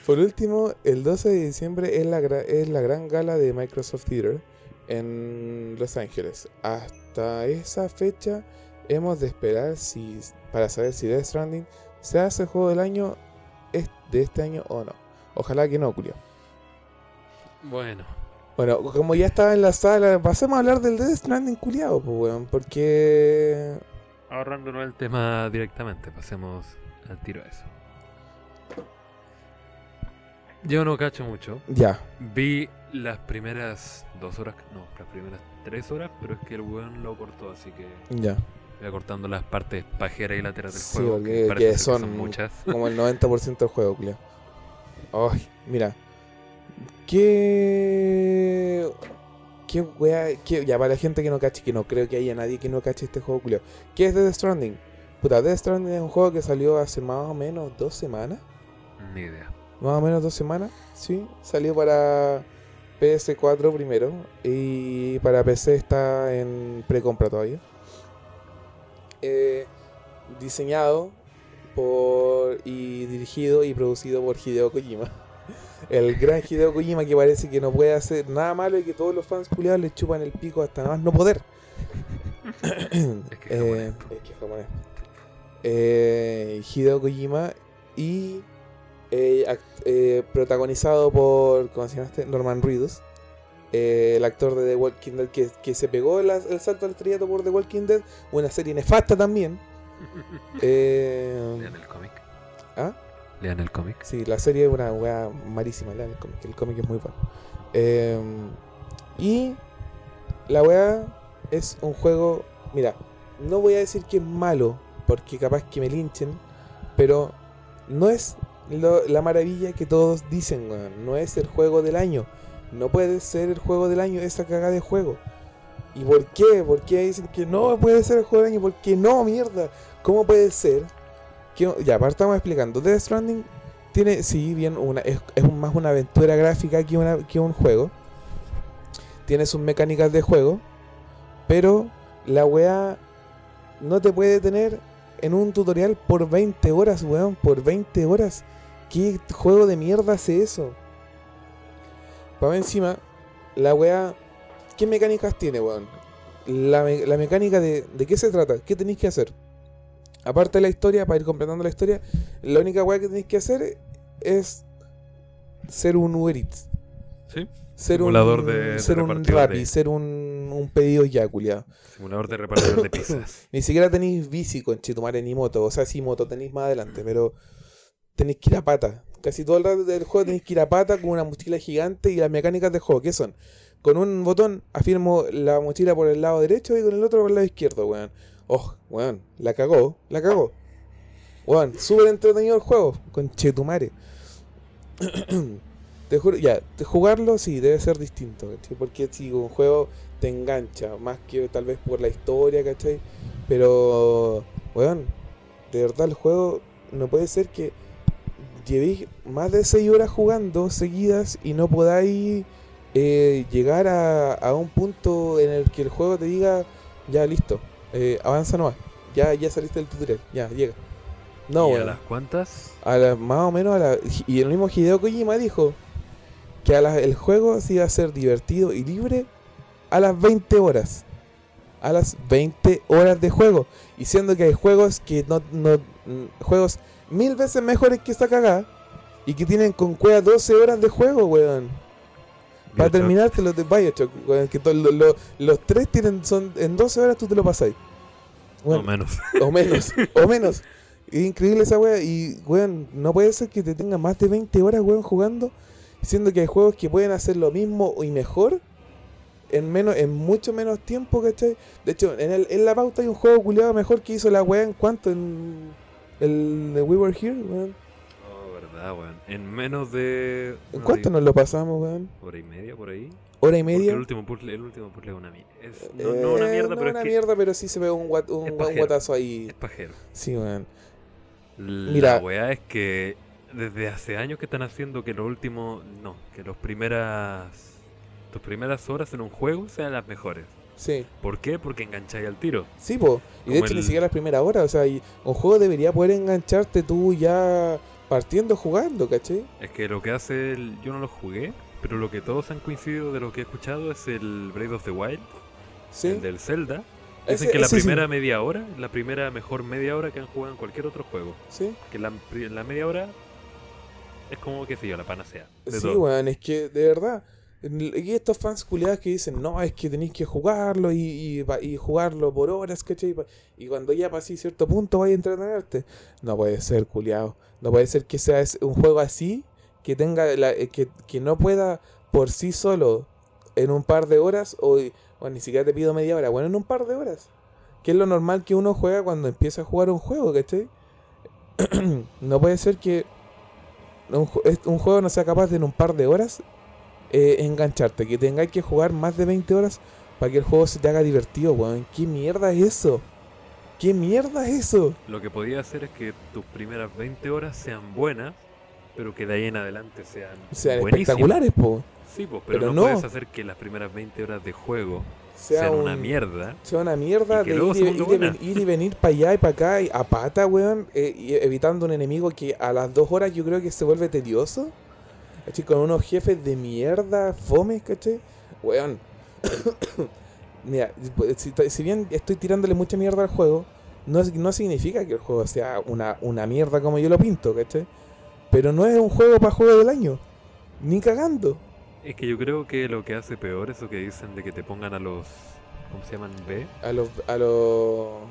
Por último, el 12 de diciembre es la, es la gran gala de Microsoft Theater en Los Ángeles. Hasta esa fecha hemos de esperar si, para saber si Death Stranding se hace el juego del año de este año o no. Ojalá que no, Julio. Bueno, Bueno, como ya estaba en la sala, pasemos a hablar del Death Stranding culiado, pues weón, porque... ahorrándonos el tema directamente, pasemos al tiro a eso. Yo no cacho mucho. Ya. Vi las primeras dos horas, no, las primeras tres horas, pero es que el weón lo cortó, así que Ya. voy cortando las partes pajeras y laterales del Sí, juego. porque parece que ser son, muchas. como el 90% del juego, Julio. Ay, mira. ¿Qué. ¿Qué wea? qué- ya, para la gente que no cache, que no creo que haya nadie que no cache este juego, Julio. ¿Qué es Death Stranding? Puta, Death Stranding es un juego que salió hace más o menos dos semanas. Ni idea. Más o menos dos semanas, sí. Salió para PS4 primero y para PC está en precompra todavía. Eh, diseñado por y dirigido y producido por Hideo Kojima. El gran Hideo Kojima que parece que no puede hacer nada malo y que todos los fans culiados le chupan el pico hasta nada más no poder. Es que. Eh, es que es japonés. Eh, Hideo Kojima y eh, act- eh, protagonizado por, ¿cómo se llama este? Norman Reedus, eh, el actor de The Walking Dead que, que se pegó el, el salto al estrellato por The Walking Dead, una serie nefasta también. Eh, Lean el cómic. ¿ah? Lean el cómic. Sí, la serie es una weá malísima, lean el cómic, el cómic es muy bueno. Eh, y la weá es un juego, mira, no voy a decir que es malo, porque capaz que me linchen, pero no es lo- la maravilla que todos dicen, weón. No es el juego del año. No puede ser el juego del año esa cagada de juego. ¿Y por qué? ¿Por qué dicen que no puede ser el juego del año? ¿Por qué no, mierda? ¿Cómo puede ser? Que, ya, partamos explicando. Death Stranding tiene, sí, bien, una, es, más una aventura gráfica que, una, que un juego. Tiene sus mecánicas de juego. Pero la weá no te puede tener en un tutorial por 20 horas, weón. Por 20 horas. ¿Qué juego de mierda hace eso? Para encima, la weá. ¿Qué mecánicas tiene, weón? La, la mecánica de, de qué se trata, qué tenéis que hacer. Aparte de la historia, para ir completando la historia, la única weá que tenéis que hacer es ser un Uber Eats. Sí. Ser Simulador un, de- de ser un repartidor Rappi, de- ser un, un pedido ya, culiao. Simulador de repartidor de pizzas. Ni siquiera tenéis bici con Chetumare ni moto. O sea, sí, moto tenéis más adelante, pero tenéis que ir a pata. Casi todo el rato del juego tenéis que ir a pata con una mochila gigante y las mecánicas del juego, ¿qué son? Con un botón afirmo la mochila por el lado derecho y con el otro por el lado izquierdo, weón. Oh, weón, la cagó, la cagó. Weón, súper entretenido el juego, con Chetumare. te juro, ya, jugarlo sí, debe ser distinto, ¿cachai? Porque si un juego te engancha, más que tal vez por la historia, ¿cachai? Pero, weón, de verdad el juego no puede ser que llevéis más de 6 horas jugando seguidas y no podáis eh, llegar a, a un punto en el que el juego te diga, ya listo, eh, avanza nomás, ya, ya saliste del tutorial, ya, llega. No, ¿Y a las cuantas? A la- más o menos a la, y el mismo Hideo Kojima dijo que a la- el juego se iba a ser divertido y libre a las 20 horas. A las 20 horas de juego. Y siendo que hay juegos que no, no mm, juegos mil veces mejores que esta cagada y que tienen con cueva 12 horas de juego, weón. Para terminarte los de Bioshock, que to- lo- lo- los tres tienen son en 12 horas tú te lo pasáis. No Weón, menos. o menos, o menos. Es increíble esa wea. Y, weón, no puede ser que te tenga más de 20 horas, weón, jugando. Siendo que hay juegos que pueden hacer lo mismo y mejor en menos en mucho menos tiempo, ¿cachai? De hecho, en, el, en la pauta hay un juego culiado mejor que hizo la wea en cuánto, en el de We Were Here, weón. Verdad, weón. En menos de. ¿En cuánto nos lo pasamos, weón? Hora y media por ahí. ¿Hora y Porque media? el último puzzle, el último puzzle es una mierda. No, no una Eh, mierda, no pero una es que mierda, pero sí se ve un, guat- un, guatazo ahí. es pajero. Sí, weón. La Mira. weá es que desde hace años que están haciendo que lo último. No, que los primeras. Tus primeras horas en un juego sean las mejores. Sí. ¿Por qué? Porque engancháis al tiro. Sí, po. Y de hecho ni siquiera las primeras horas. O sea, y un juego debería poder engancharte tú ya partiendo jugando, ¿cachai? Es que lo que hace el. Yo no lo jugué, pero lo que todos han coincidido de lo que he escuchado es el Breath of the Wild, Sí. el del Zelda. Ese- Dicen que la ese sí. primera media hora, la primera mejor media hora que han jugado en cualquier otro juego. Sí, Que la, la media hora es como, qué sé yo, la panacea. Sí, weón, es que de verdad. Y estos fans culiados que dicen, no, es que tenéis que jugarlo y, y, y jugarlo por horas, ¿cachai? Y cuando ya pasé cierto punto vais a entretenerte. No puede ser, culiado. No puede ser que sea un juego así que tenga la- eh, que, que no pueda por sí solo en un par de horas o, ni siquiera te pido media hora, bueno, en un par de horas. Que es lo normal que uno juega cuando empieza a jugar un juego, ¿cachai? no puede ser que un, un juego no sea capaz de en un par de horas eh, engancharte, que tengáis que jugar más de 20 horas para que el juego se te haga divertido, weón. ¿Qué mierda es eso? ¿Qué mierda es eso? Lo que podía hacer es que tus primeras 20 horas sean buenas, pero que de ahí en adelante sean, Sean buenísimas. espectaculares, po. Sí, pues, pero, Pero no, no. puedes hacer que las primeras 20 horas de juego Sea sean un- una mierda. sea una mierda Y de ir, y- ponga ir y buena. ven- ir y venir para allá y para acá y a pata, weón, eh, y evitando un enemigo que a las dos horas yo creo que se vuelve tedioso. ¿Cachai? Con unos jefes de mierda, fomes, ¿cachai? Weón. Mira, si, si bien estoy tirándole mucha mierda al juego, no, no significa que el juego sea una, una mierda como yo lo pinto, ¿cachai? Pero no es un juego para juego del año. Ni cagando. Es que yo creo que lo que hace peor es eso que dicen de que te pongan a los. ¿Cómo se llaman? B. A los. A los.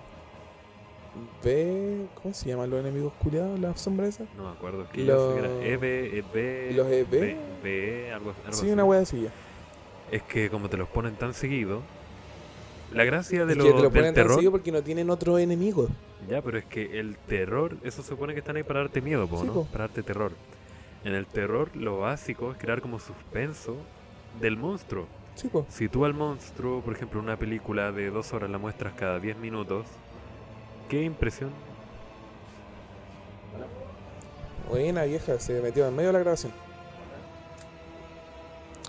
B. ¿Cómo se llaman los enemigos culiados? ¿Las sombras esas? No me acuerdo. Es que Los- era EB, EB. ¿Los EB? B, B, algo, algo Sí, así. una wea así. Es que como te los ponen tan seguido. La gracia de Es lo, que te lo del ponen tan terror. seguido porque no tienen otros enemigos. Ya, pero es que el terror, eso se supone que están ahí para darte miedo, po, Sí, ¿no? po. Para darte terror. En el terror, lo básico es crear como suspenso del monstruo. Sí. Si tú al monstruo, por ejemplo, una película de dos horas la muestras cada 10 minutos, ¿qué impresión? Buena vieja, se metió en medio de la grabación.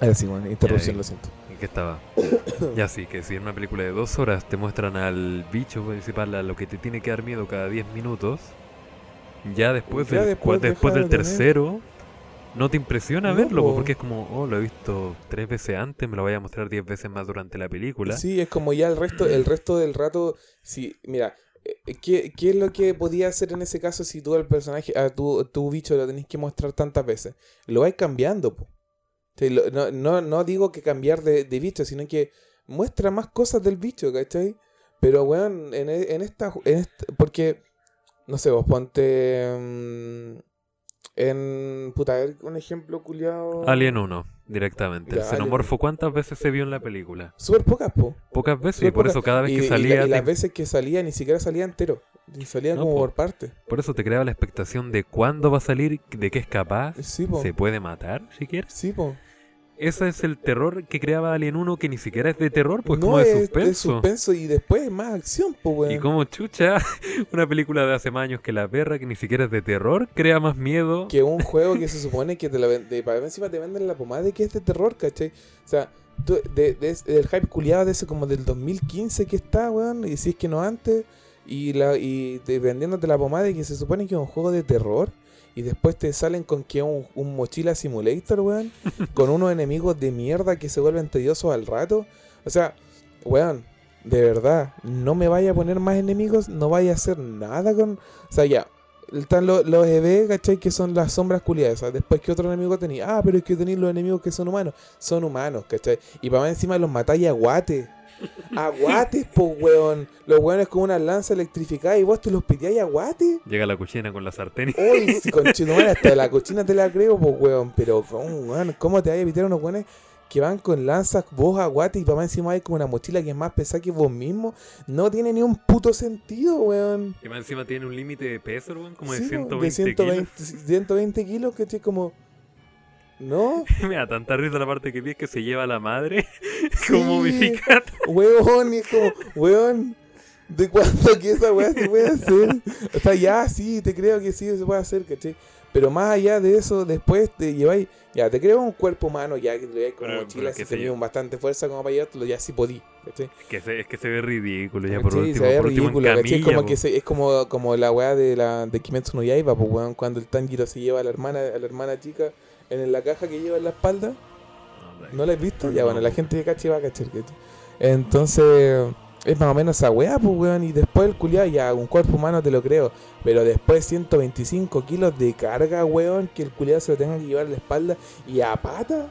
Ahora sí, bueno, interrupción, Ya, lo siento. ¿En qué estaba? ya sí, que si en una película de dos horas te muestran al bicho principal, a lo que te tiene que dar miedo cada 10 minutos, ya después Ya del, después cua- después deja del de tener- tercero, no te impresiona No, verlo, po, po. porque es como, oh, lo he visto tres veces antes, me lo voy a mostrar 10 veces más durante la película. Sí, es como ya el resto, el resto del rato. Si, mira, ¿qué, ¿qué es lo que podía hacer en ese caso si tú al personaje, a tu, tu bicho lo tenés que mostrar tantas veces? Lo vais cambiando, po. No, no, no digo que cambiar de, de bicho, sino que muestra más cosas del bicho, ¿cachai? Pero, weón, en, en esta, en esta- Porque, no sé, vos ponte. mm, en. Puta, a ver, un ejemplo culiado. Alien 1, directamente. Ya, el Alien. xenomorfo, ¿cuántas veces se vio en la película? Súper pocas, po. Pocas veces, Súper y por pocas. eso cada vez Y, que y la- salía, y las te- veces que salía ni siquiera salía entero. Ni salía No, como po. por parte. por eso te creaba la expectación de cuándo va a salir, de qué es capaz, Sí, po. se puede matar, si quieres. Sí, po. Ese es el terror que creaba Alien 1, que ni siquiera es de terror, pues no como de es suspenso. suspenso y después más acción, po, weón. Y como chucha, una película de hace más años que La Perra, que ni siquiera es de terror, crea más miedo. Que un juego que se supone que te la de, para encima te venden la pomada de que es de terror, ¿cachai? O sea, tú- de, de- del hype culiado de ese como del 2015 que está, weón, y si es que no antes, y la y te- vendiéndote la pomada de que se supone que es un juego de terror, y después te salen con que un, un mochila simulator, weón, con unos enemigos de mierda que se vuelven tediosos al rato. O sea, weón, de verdad, no me vaya a poner más enemigos, no vaya a hacer nada con... O sea, ya, están los, los EV, ¿cachai? Que son las sombras culiadas. Después, ¿qué otro enemigo tenía? Ah, pero es que tenéis los enemigos que son humanos. Son humanos, ¿cachai? Y para más encima los matáis a guate. A guates, po, weón. Los weones con una lanza electrificada y vos te los piteáis a guate. Llega la cuchina con la sartén Uy, conchetumare, hasta la cochina te la creo, pues, weón. Pero, ¿cómo, weón? ¿Cómo te vas a evitar unos weones que van con lanzas, vos a guate y más encima hay con una mochila que es más pesada que vos mismo? No tiene ni un puto sentido, weón. Y más encima tiene un límite de peso, weón, como Sí, de po, 120, 120, 120 kilos, ¿cachai? Como... ¿No? Me da tanta risa la parte que vi es que se lleva a la madre como Sí. momificada. Weón, y es como, weón, ¿de cuándo que esa weá se puede hacer? O sea, ya sí, te creo que sí se puede hacer, ¿cachai? Pero más allá de eso, después te lleváis, ya, te creo un cuerpo humano, ya que te lo lleváis con mochila, si tenías bastante fuerza como para llevártelo, ya sí podí, ¿cachai? Es que, se, es que se ve ridículo ya por ¿Cachai? último. se ve por último en ridículo. Es camilla, como, po. que se- es como, como la weá de la de Kimetsu no Yaiba, pues weón, cuando el Tanjiro se lleva a la hermana, a la hermana chica en la caja que lleva en la espalda. No, ¿No la has visto? Ya, No. bueno, la gente que cache va a cachar. Entonces, es más o menos esa weá, pues, weón. Y después el culiado, ya, un cuerpo humano te lo creo. Pero después 125 kilos de carga, weón, que el culiado se lo tenga que llevar a la espalda y a pata.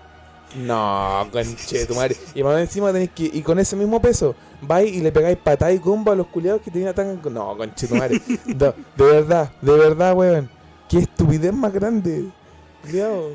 No, conche tu madre. Y más encima tenéis que. Y con ese mismo peso, vais y le pegáis patada y combo a los culiados que te atacan con. No, conche tu madre. No, de verdad, de verdad, weón. Qué estupidez más grande. culiao.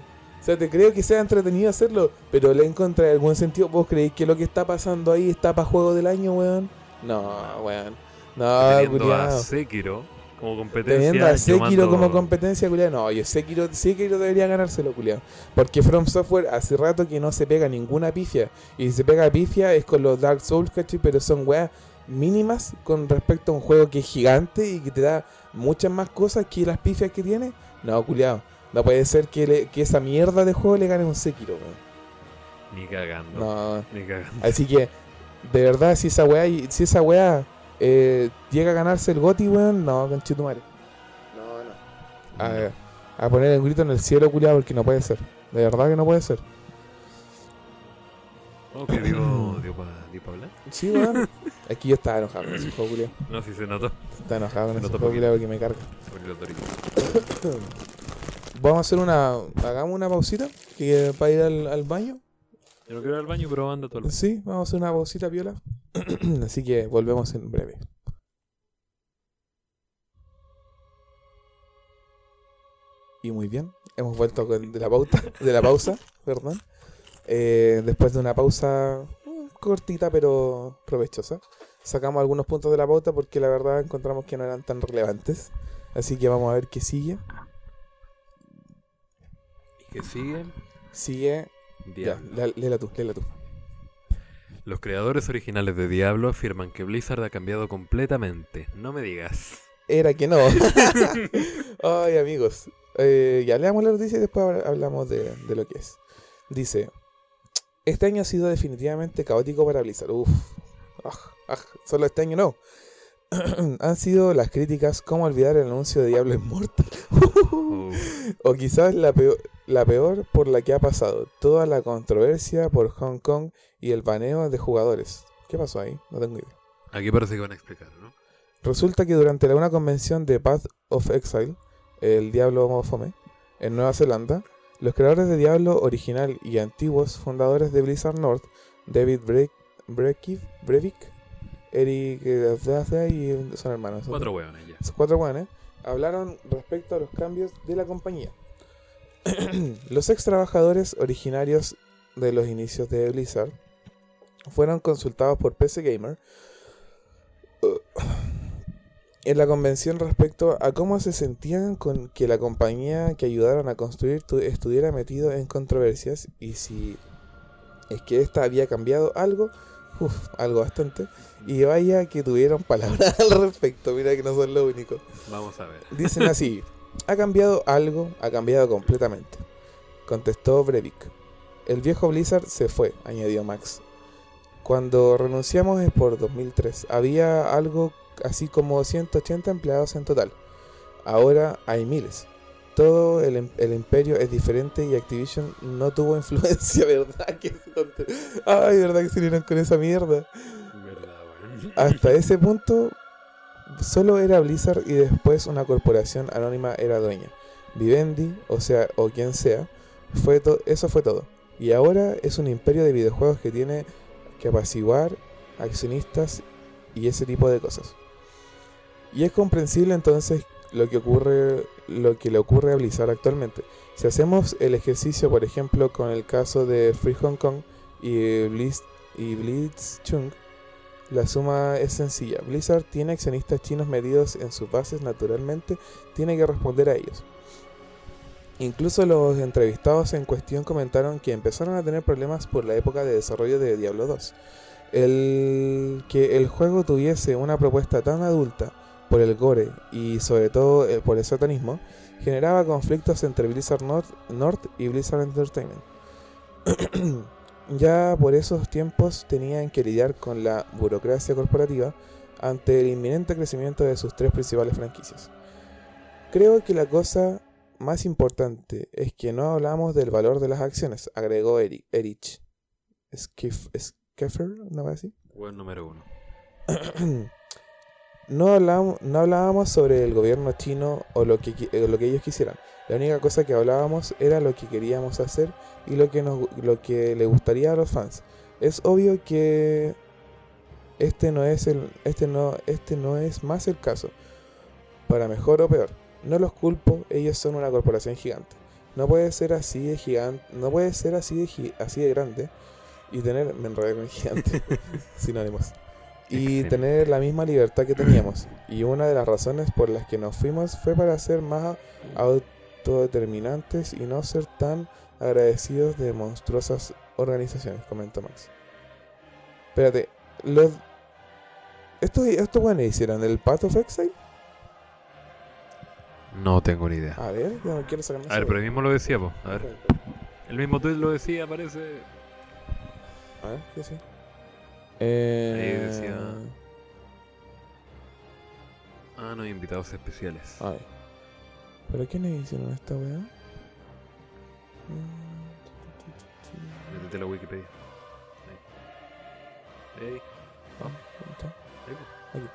O sea, te creo que sea entretenido hacerlo, pero le encontré algún sentido. ¿Vos creéis que lo que está pasando ahí está para juego del año, weón? No, weón. No, Teniendo a. Sekiro como competencia. Teniendo a Sekiro mando- como competencia, culiao. No, oye, Sekiro, Sekiro debería ganárselo, culiao. Porque From Software hace rato que no se pega ninguna pifia. Y si se pega pifia es con los Dark Souls, ¿cachai? Pero son weas mínimas con respecto a un juego que es gigante y que te da muchas más cosas que las pifias que tiene. No, culiao. No puede ser que, le- que esa mierda de juego le gane un Sekiro, weón. Ni cagando. No. Ni cagando. Así que, de verdad, si esa weá, si esa weá eh, llega a ganarse el GOTI, weón, no, conchetumare. No, no. A, a poner un grito en el cielo, culiado, porque no puede ser. De verdad que no puede ser. Que dio, dio para hablar. Sí, weón. Aquí yo estaba enojado con ese juego, culiado. No, si se notó. Estaba enojado con Se ese juego, culiado, porque me carga. Sobre los doritos. Vamos a hacer una. Hagamos una pausita que, para ir al, al baño. Yo no quiero ir al baño, pero anda todo el Sí, vamos a hacer una pausita piola. Así que volvemos en breve. Y muy bien, hemos vuelto de la pauta, de la pausa, perdón. Eh, después de una pausa mm, cortita pero provechosa. Sacamos algunos puntos de la pauta porque la verdad encontramos que no eran tan relevantes. Así que vamos a ver qué sigue. ¿Y que sigue? Sigue. Ya, Diablo. lé- léela tú, léela tú. Los creadores originales de Diablo afirman que Blizzard ha cambiado completamente. No me digas. Era que no. Ay, amigos. Eh, ya leamos la noticia y después habl- hablamos de, de lo que es. Dice: Este año ha sido definitivamente caótico para Blizzard. Uf. Aj, aj, solo este año no. Han sido las críticas, cómo olvidar el anuncio de Diablo Immortal. Uh, o quizás la peor, la peor por la que ha pasado. Toda la controversia por Hong Kong y el baneo de jugadores. ¿Qué pasó ahí? No tengo idea. aquí parece que van a explicar, ¿no? Resulta que durante la- una convención de Path of Exile, el Diablo Mofome, en Nueva Zelanda, los creadores de Diablo original y antiguos fundadores de Blizzard North, David Bre Brekiv- Brevik, Eric Zaza y son hermanos. son- Cuatro hueones ya. esos cuatro guanes hablaron respecto a los cambios de la compañía. los ex trabajadores originarios de los inicios de Blizzard fueron consultados por PC Gamer en la convención respecto a cómo se sentían con que la compañía que ayudaron a construir tu- estuviera metido en controversias y si es que ésta había cambiado algo, uf, algo bastante, y vaya que tuvieron palabras al respecto, mira que no son lo único. Vamos a ver. Dicen así, ha cambiado algo, ha cambiado completamente, contestó Brevik. El viejo Blizzard se fue, añadió Max. Cuando renunciamos es por 2003. Había algo así como 180 empleados en total. Ahora hay miles. Todo el, im- el imperio es diferente y Activision no tuvo influencia, ¿verdad? Que. Ay, ¿verdad que se unieron con esa mierda? Verdad. Hasta ese punto solo era Blizzard y después una corporación anónima era dueña. Vivendi, o sea, o quien sea, fue eso fue todo. Y ahora es un imperio de videojuegos que tiene que apaciguar accionistas y ese tipo de cosas. Y es comprensible entonces lo que ocurre, lo que le ocurre a Blizzard actualmente. Si hacemos el ejercicio, por ejemplo, con el caso de Free Hong Kong y Blitz y Blitzchung, la suma es sencilla. Blizzard tiene accionistas chinos medidos en sus bases, naturalmente tiene que responder a ellos. Incluso los entrevistados en cuestión comentaron que empezaron a tener problemas por la época de desarrollo de Diablo 2. El que el juego tuviese una propuesta tan adulta por el gore y sobre todo eh, por el satanismo generaba conflictos entre Blizzard North, North y Blizzard Entertainment. ya por esos tiempos tenían que lidiar con la burocracia corporativa ante el inminente crecimiento de sus tres principales franquicias. Creo que la cosa más importante es que no hablamos del valor de las acciones, agregó Eric, Erich. Skeffer, ¿no va así? Buen número uno. no, hablábamos, no hablábamos sobre el gobierno chino o lo que, eh, lo que ellos quisieran. La única cosa que hablábamos era lo que queríamos hacer y lo que, nos, lo que le gustaría a los fans. Es obvio que este no es el, este no, este no es más el caso. Para mejor o peor. No los culpo, ellos son una corporación gigante. no puede ser así de gigante, no puede ser así de, así de grande y tener, me enredé con gigante, sinónimos, y Excelente. tener la misma libertad que teníamos. Y una de las razones por las que nos fuimos fue para ser más autodeterminantes y no ser tan agradecidos de monstruosas organizaciones, comenta Max. Espérate, los... ¿Estos, estos buenos hicieron el Path of Exile? No tengo ni idea. A ver, yo no quiero sacarme A ver, pero él mismo lo decía, po. A ver. El mismo tweet lo decía, parece. A ver, ¿qué sé? Eh... Ahí decía- Ah, no, invitados especiales. Ay. ¿Pero quiénes hicieron esta weá? Métete a la Wikipedia. Ahí. Ey, ah, ¿dónde está? ahí.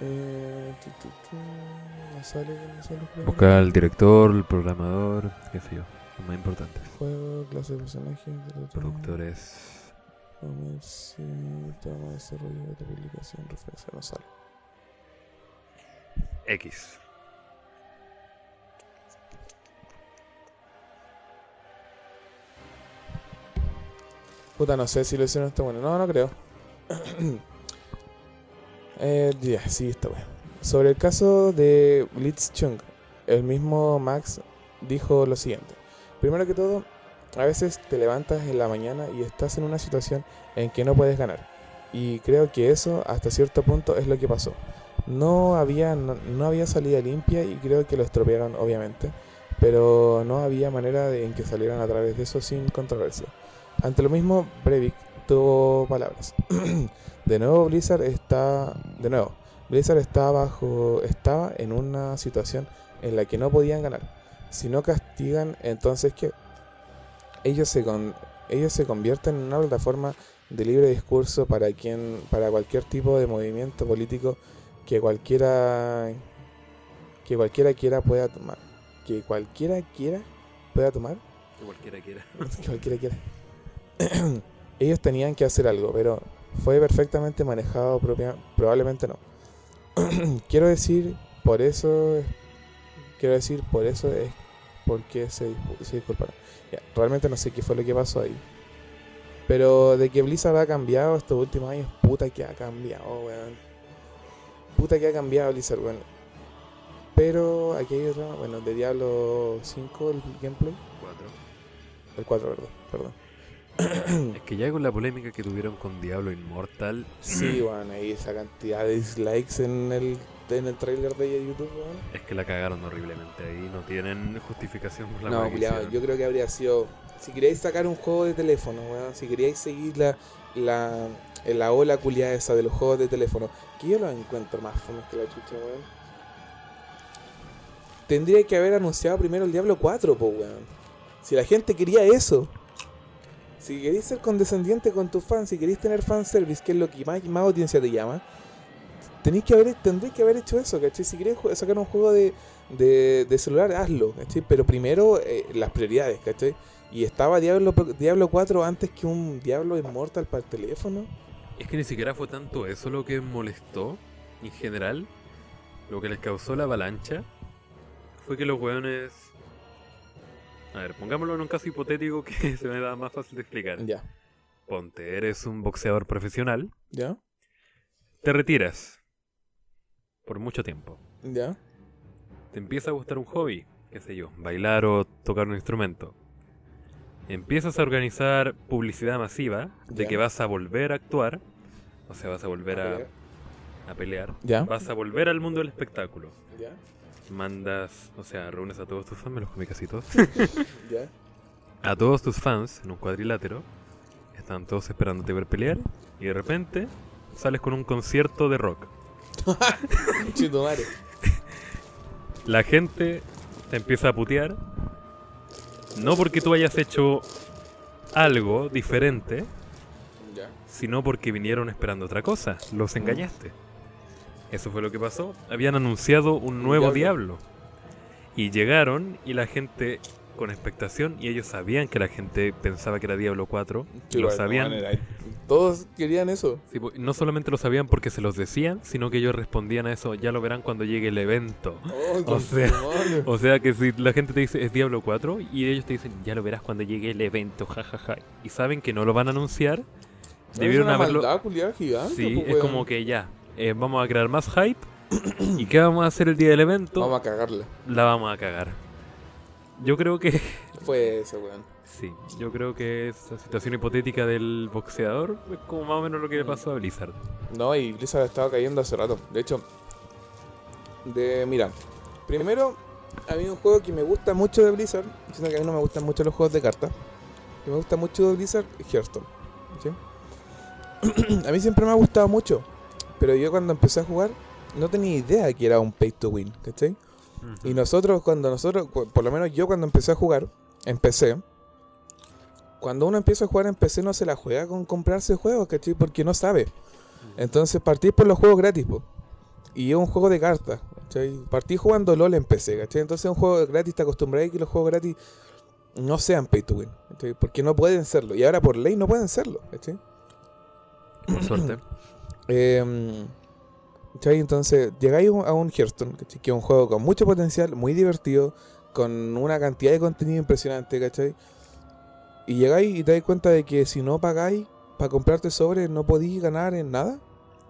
Eh, tu, tu, tu, no sale, no sale el juego. Busca al director, el programador, qué sé yo, los más importantes. Juego, clase de personaje. Productores. De desarrollo de publicación, referencia, no sale. X. Puta, no sé si lo hicieron esta bueno. No, no creo. eh, ya, sí, está bueno. Sobre el caso de Blitz Chung, el mismo Max dijo lo siguiente. Primero que todo, a veces te levantas en la mañana y estás en una situación en que no puedes ganar. Y creo que eso, hasta cierto punto, es lo que pasó. No había, no, había salida limpia y creo que lo estropearon, obviamente. Pero no había manera de, en que salieran a través de eso sin controversia. Ante lo mismo, Breivik tuvo palabras. de nuevo, Blizzard está. De nuevo, Blizzard está bajo. estaba en una situación en la que no podían ganar. Si no castigan, entonces ¿qué? Ellos se, con, ellos se convierten en una plataforma de libre discurso para quien. para cualquier tipo de movimiento político que cualquiera. que cualquiera quiera pueda tomar. Que cualquiera quiera pueda tomar. Que cualquiera quiera. que cualquiera quiera. Ellos tenían que hacer algo, pero fue perfectamente manejado, propia- probablemente no. quiero decir, por eso, quiero decir, por eso es porque se, se disculparon. Ya, realmente no sé qué fue lo que pasó ahí. Pero de que Blizzard ha cambiado estos últimos años, puta que ha cambiado, weón. Puta que ha cambiado Blizzard, weón. Pero aquí hay otra, bueno, de Diablo 5 el gameplay. Cuatro. El 4, perdón, perdón. Es que ya con la polémica que tuvieron con Diablo Immortal, Sí, weón, ahí esa cantidad de dislikes en el, en el trailer de YouTube, weón. es que la cagaron horriblemente. Ahí no tienen justificación por la No, hicieron. yo creo que habría sido. Si queríais sacar un juego de teléfono, weón, si queríais seguir la, la, la ola culiada esa de los juegos de teléfono, que yo los encuentro más fomes que la chucha, weón. Tendría que haber anunciado primero el Diablo 4, po, weón. Si la gente quería eso. Si queréis ser condescendiente con tus fans, si queréis tener fanservice, que es lo que más, más audiencia te llama, tenéis que haber, tendréis que haber hecho eso, ¿cachai? Si queréis ju- sacar un juego de, de, de celular, hazlo, ¿cachai? Pero primero eh, las prioridades, ¿cachai? Y estaba Diablo, Diablo 4 antes que un Diablo Immortal para el teléfono. Es que ni siquiera fue tanto eso lo que molestó, en general. Lo que les causó la avalancha fue que los weones. A ver, pongámoslo en un caso hipotético que se me da más fácil de explicar. Ya, Ponte, eres un boxeador profesional, ya, te retiras por mucho tiempo. ya, Te empieza a gustar un hobby, qué sé yo, bailar o tocar un instrumento. Empiezas a organizar publicidad masiva de Ya. que vas a volver a actuar, o sea, vas a volver A a, pelear. a pelear, ya, vas a volver al mundo del espectáculo. ya, Mandas, o sea, reúnes a todos tus fans, me los comí casi todos, ya. a todos tus fans en un cuadrilátero, están todos esperándote ver pelear, y de repente sales con un concierto de rock. La gente te empieza a putear. No porque tú hayas hecho algo diferente, Ya, sino porque vinieron esperando otra cosa. Los engañaste. Eso fue lo que pasó. Habían anunciado un nuevo Diablo. diablo. Y llegaron y la gente con expectación y ellos sabían que la gente pensaba que era Diablo 4. Sí, lo sabían. Todos querían eso. Sí, po- no solamente lo sabían porque se los decían, sino que ellos respondían a eso, ya lo verán cuando llegue el evento. Oh, O sea-. O sea que si la gente te dice es Diablo 4 y ellos te dicen ya lo verás cuando llegue el evento, jajaja, y saben que no lo van a anunciar, debieron es una haberlo... maldad gigante. Sí, pues, es como que ya, eh, vamos a crear más hype y ¿qué vamos a hacer el día del evento? Vamos a cagarle. La vamos a cagar. Yo creo que... Fue ese, weón. Sí, yo creo que esa situación hipotética del boxeador es como más o menos lo que le pasó a Blizzard. No, y Blizzard estaba cayendo hace rato. De hecho, de mira, primero, a mí un juego que me gusta mucho de Blizzard, siendo que a mí no me gustan mucho los juegos de cartas, que me gusta mucho de Blizzard es Hearthstone. ¿sí? a mí siempre me ha gustado mucho, pero yo cuando empecé a jugar no tenía idea que era un pay to win, ¿cachai? Y nosotros, cuando nosotros, por lo menos yo cuando empecé a jugar, empecé. Cuando uno empieza a jugar en PC no se la juega con comprarse juegos, ¿cachai? Porque no sabe. Entonces partí por los juegos gratis, po. Y es un juego de cartas, ¿cachai? Partí jugando LOL en PC, ¿cachai? Entonces un juego gratis te acostumbras a que los juegos gratis no sean pay to win, ¿cachai? Porque no pueden serlo. Y ahora por ley no pueden serlo, ¿cachai? Por suerte. Eh, ¿cachai? Entonces, llegáis a un Hearthstone, ¿cachai? que es un juego con mucho potencial, muy divertido, con una cantidad de contenido impresionante, ¿cachai? Y llegáis y te dais cuenta de que si no pagáis para comprarte sobres, no podéis ganar en nada.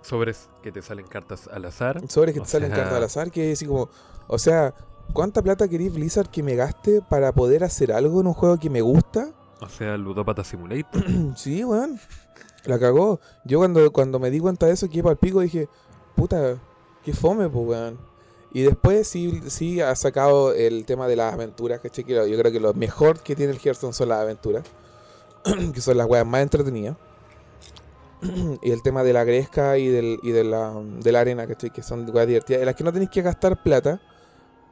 Sobres que te salen cartas al azar. Sobres que te salen sea- cartas al azar, que es así como, o sea, ¿cuánta plata queréis Blizzard que me gaste para poder hacer algo en un juego que me gusta? O sea, Ludopata Simulator. Sí, weón. La cagó. Yo cuando, cuando me di cuenta de eso, que iba al pico, dije, puta, qué fome, pues, weón. Y después sí, sí ha sacado el tema de las aventuras, ¿cachai? Yo creo que lo mejor que tiene el Hearthstone son las aventuras. que son las weas más entretenidas. y el tema de la gresca y, del, y de, la, de la arena, ¿cachai? Que son weas divertidas. En las que no tenéis que gastar plata.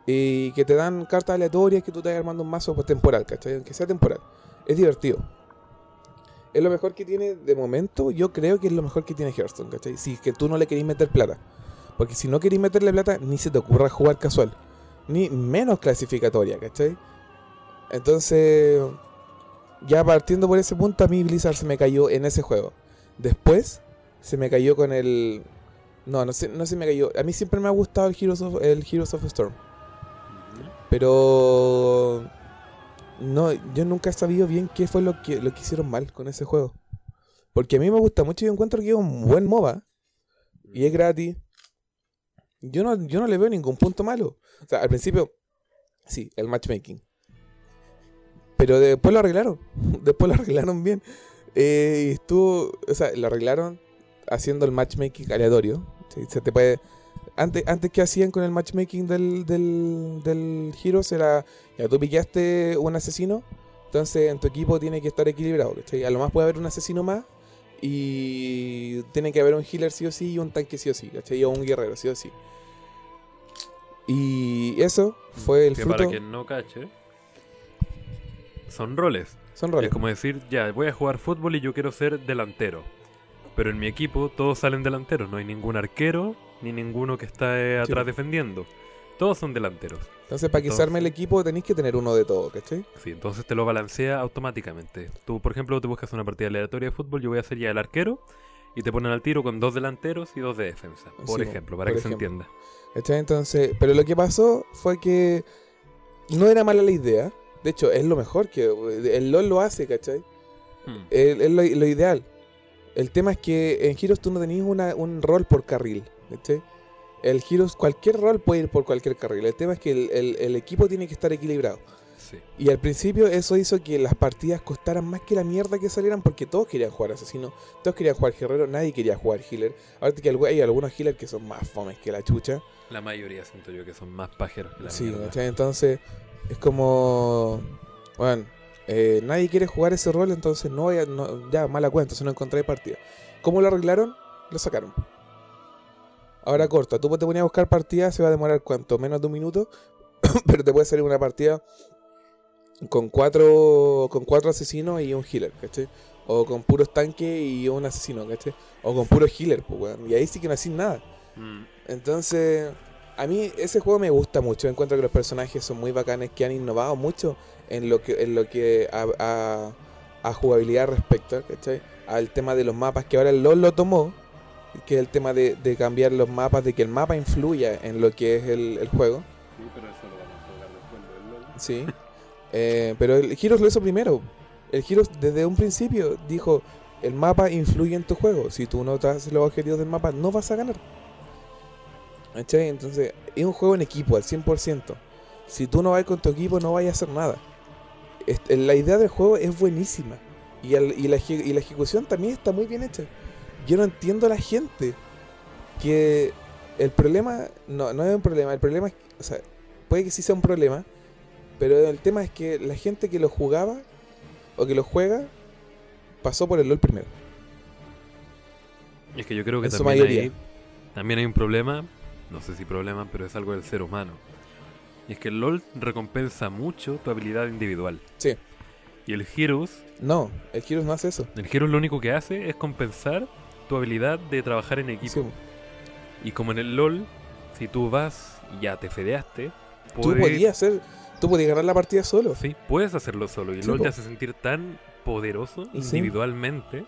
Y que te dan cartas aleatorias que tú vas armando un mazo pues, temporal, ¿cachai? Aunque sea temporal. Es divertido. Es lo mejor que tiene de momento. Yo creo que es lo mejor que tiene Hearthstone, ¿cachai? Si es que tú no le querís meter plata. Porque si no querís meterle plata, ni se te ocurra jugar casual. Ni menos clasificatoria, ¿cachai? Entonces, ya partiendo por ese punto, a mí Blizzard se me cayó en ese juego. Después, se me cayó con el. No, no se, no se me cayó. A mí siempre me ha gustado el Heroes of, el Heroes of Storm. Pero. No, yo nunca he sabido bien qué fue lo que, lo que hicieron mal con ese juego. Porque a mí me gusta mucho y encuentro que es un buen MOBA. Y es gratis. Yo no, yo no le veo ningún punto malo. O sea, al principio, sí, el matchmaking. Pero después lo arreglaron. Después lo arreglaron bien. Eh, y estuvo, o sea, lo arreglaron haciendo el matchmaking aleatorio. Se te puede. Antes, antes que hacían con el matchmaking del, del, del Heroes era. Ya tú pillaste un asesino. Entonces en tu equipo tiene que estar equilibrado. ¿cachai? A lo más puede haber un asesino más. Y tiene que haber un healer sí o sí y un tanque sí o sí. ¿cachai? O un guerrero sí o sí. Y eso fue el que fruto. para quien no cache, son roles. Son roles. Es como decir, ya, voy a jugar fútbol y yo quiero ser delantero. Pero en mi equipo todos salen delanteros. No hay ningún arquero ni ninguno que está eh, atrás defendiendo. Todos son delanteros. Entonces, para que se arme el equipo tenéis que tener uno de todo, ¿cachai? Sí, entonces te lo balancea automáticamente. Tú, por ejemplo, te buscas una partida aleatoria de fútbol, yo voy a ser ya el arquero y te ponen al tiro con dos delanteros y dos de defensa, por Sí, ejemplo, para por que ejemplo. se entienda. ¿Cachai? Entonces, pero lo que pasó fue que no era mala la idea. De hecho, es lo mejor que el LOL lo hace, ¿cachai? Hmm. Es, es lo, lo ideal. El tema es que en Heroes tú no tenías una- un rol por carril, El Heroes, cualquier rol puede ir por cualquier carril. El tema es que el, el- el equipo tiene que estar equilibrado. Sí. Y al principio eso hizo que las partidas costaran más que la mierda que salieran porque todos querían jugar asesino, todos querían jugar guerrero, nadie quería jugar healer. Ahorita que hay algunos healers que son más fomes que la chucha. La mayoría siento yo que son más pajeros que la Sí, entonces es como, bueno, eh, nadie quiere jugar ese rol, entonces no, no- ya mala cuenta, si no encontré partida. ¿Cómo lo arreglaron? Lo sacaron. Ahora corta, tú te ponías a buscar partidas, se va a demorar cuánto, menos de un minuto, pero te puede salir una partida con cuatro, con cuatro asesinos y un healer, ¿cachai? O con puros tanques y un asesino, ¿cachai? O con puro healer, pues, weón. Y ahí sí que no hacís nada. Mm, Entonces, A mí ese juego me gusta mucho. Encuentro que los personajes son muy bacanes, que han innovado mucho en lo que, en lo que a, a- a jugabilidad respecta, ¿cachai? Al tema de los mapas, que ahora el LOL lo tomó, que es el tema de, de cambiar los mapas, de que el mapa influya en lo que es el, el juego. Sí, pero eso lo vamos a tocar después del LOL. Sí. Eh, pero el Heroes lo hizo primero. El Heroes desde un principio dijo, el mapa influye en tu juego. Si tú no te haces los objetivos del mapa, no vas a ganar. ¿Cachai? Entonces, es un juego en equipo al 100%. Si tú no vas con tu equipo, no vas a hacer nada. Este, la idea del juego es buenísima. Y, el- y la, y la ejecución también está muy bien hecha. Yo no entiendo a la gente que el problema no, no es un problema. El problema es, o sea, puede que sí sea un problema, pero el tema es que la gente que lo jugaba o que lo juega pasó por el LOL primero. Es que yo creo que En también hay, también hay un problema, no sé si problema, pero es algo del ser humano. Y es que el LOL recompensa mucho tu habilidad individual. Sí. Y el Heroes, No, el Heroes no hace eso. el Heroes lo único que hace es compensar tu habilidad de trabajar en equipo. Sí, Y como en el LOL, si tú vas y ya te fedeaste, tú puedes, podías hacer, tú podías ganar la partida solo. sí, puedes hacerlo solo. Y el Sí, LOL po. te hace sentir tan poderoso individualmente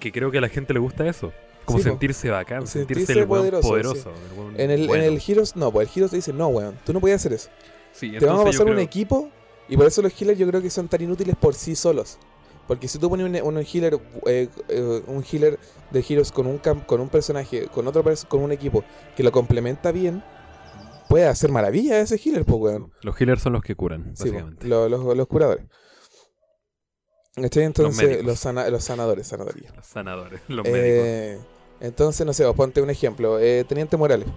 que creo que a la gente le gusta eso. Como Sí, sentirse bacán, sentirse, Sentirse el poderoso, poderoso. el En el, bueno. en el Heroes, no, pues el Heroes te dice, no, weón, tú no podías hacer eso. Sí, te vamos a pasar un equipo y por eso los healers yo creo que son tan inútiles por sí solos. Porque si tú pones un, un healer eh, eh, un healer de Heroes con un cam- con un personaje, con otro con un equipo que lo complementa bien, puede hacer maravilla ese healer, pues weón. Los healers son los que curan, Sí, po, básicamente. lo- los, los curadores. ¿Cachai? Entonces, los, sana- los sanadores, sanadoría. Los sanadores, los médicos. Eh, entonces, no sé, ponte un ejemplo. Eh, Teniente Morales,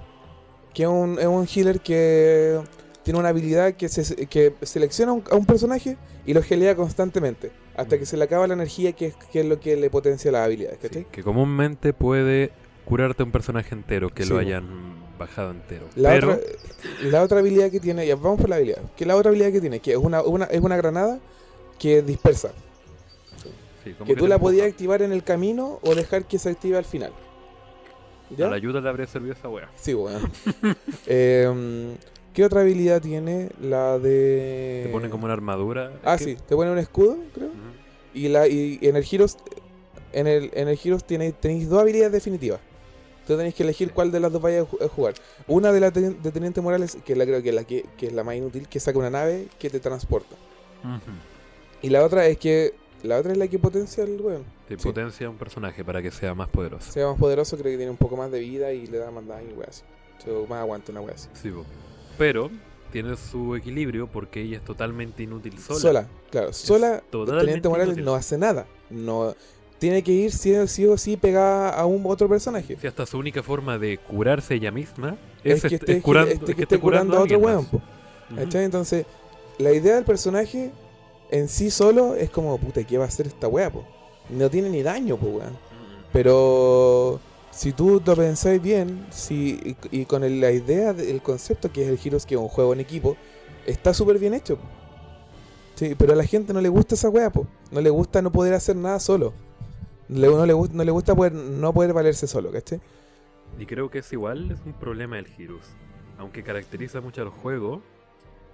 que es un, es un healer que tiene una habilidad que, se, que selecciona un- a un personaje y lo gelea constantemente, hasta que se le acaba la energía, que es, que es lo que le potencia las habilidades, Sí, que comúnmente puede curarte un personaje entero, que Sí, lo hayan bajado entero. La, Pero, otra, la otra habilidad que tiene, ya vamos por la habilidad, que la otra habilidad que tiene, que es una, una- es una granada que dispersa, sí, que tú la podías activar en el camino o dejar que se active al final. A la ayuda le habría servido esa wea. Sí, bueno. Em, ¿Qué otra habilidad tiene? La de. Te pone como una armadura. Ah, sí, te pone un escudo, creo. Y, la, y en el Heroes. En el, en el Heroes tiene- tenéis dos habilidades definitivas. Entonces tenéis que elegir cuál de las dos vayas a ju- a jugar. Una de la teni- de Teniente Morales, que es la creo que es la que, que es la más inútil, que saca una nave que te transporta. Y la otra es que. La otra es la que potencia el weón. Te Sí. potencia un personaje para que sea más poderoso. Sea más poderoso, creo que tiene un poco más de vida y le da más daño y weón así. O más aguante una weá así. Sí. Pero tiene su equilibrio porque ella es totalmente inútil sola. Sola, claro. Sola, Teniente Morales inútil. no hace nada. No tiene que ir sí, sí o sí pegada a un otro personaje. Si hasta su única forma de curarse ella misma Es, es, que est- esté, es curando, es que esté curando a otro weón. Ujú. ¿cachai? Entonces, la idea del personaje en sí solo es como, puta, ¿qué va a hacer esta po? No tiene ni daño, po, weón. Pero si tú lo pensáis bien, si, y, y con el- la idea del concepto que es el Heroes, que es un juego en equipo, está súper bien hecho. Sí, pero a la gente no le gusta esa wea, po. No le gusta no poder hacer nada solo. Le- no, le, gu- no le gusta poder, no poder valerse solo, ¿cachai? Y creo que es igual, es un problema del Heroes. Aunque caracteriza mucho al juego,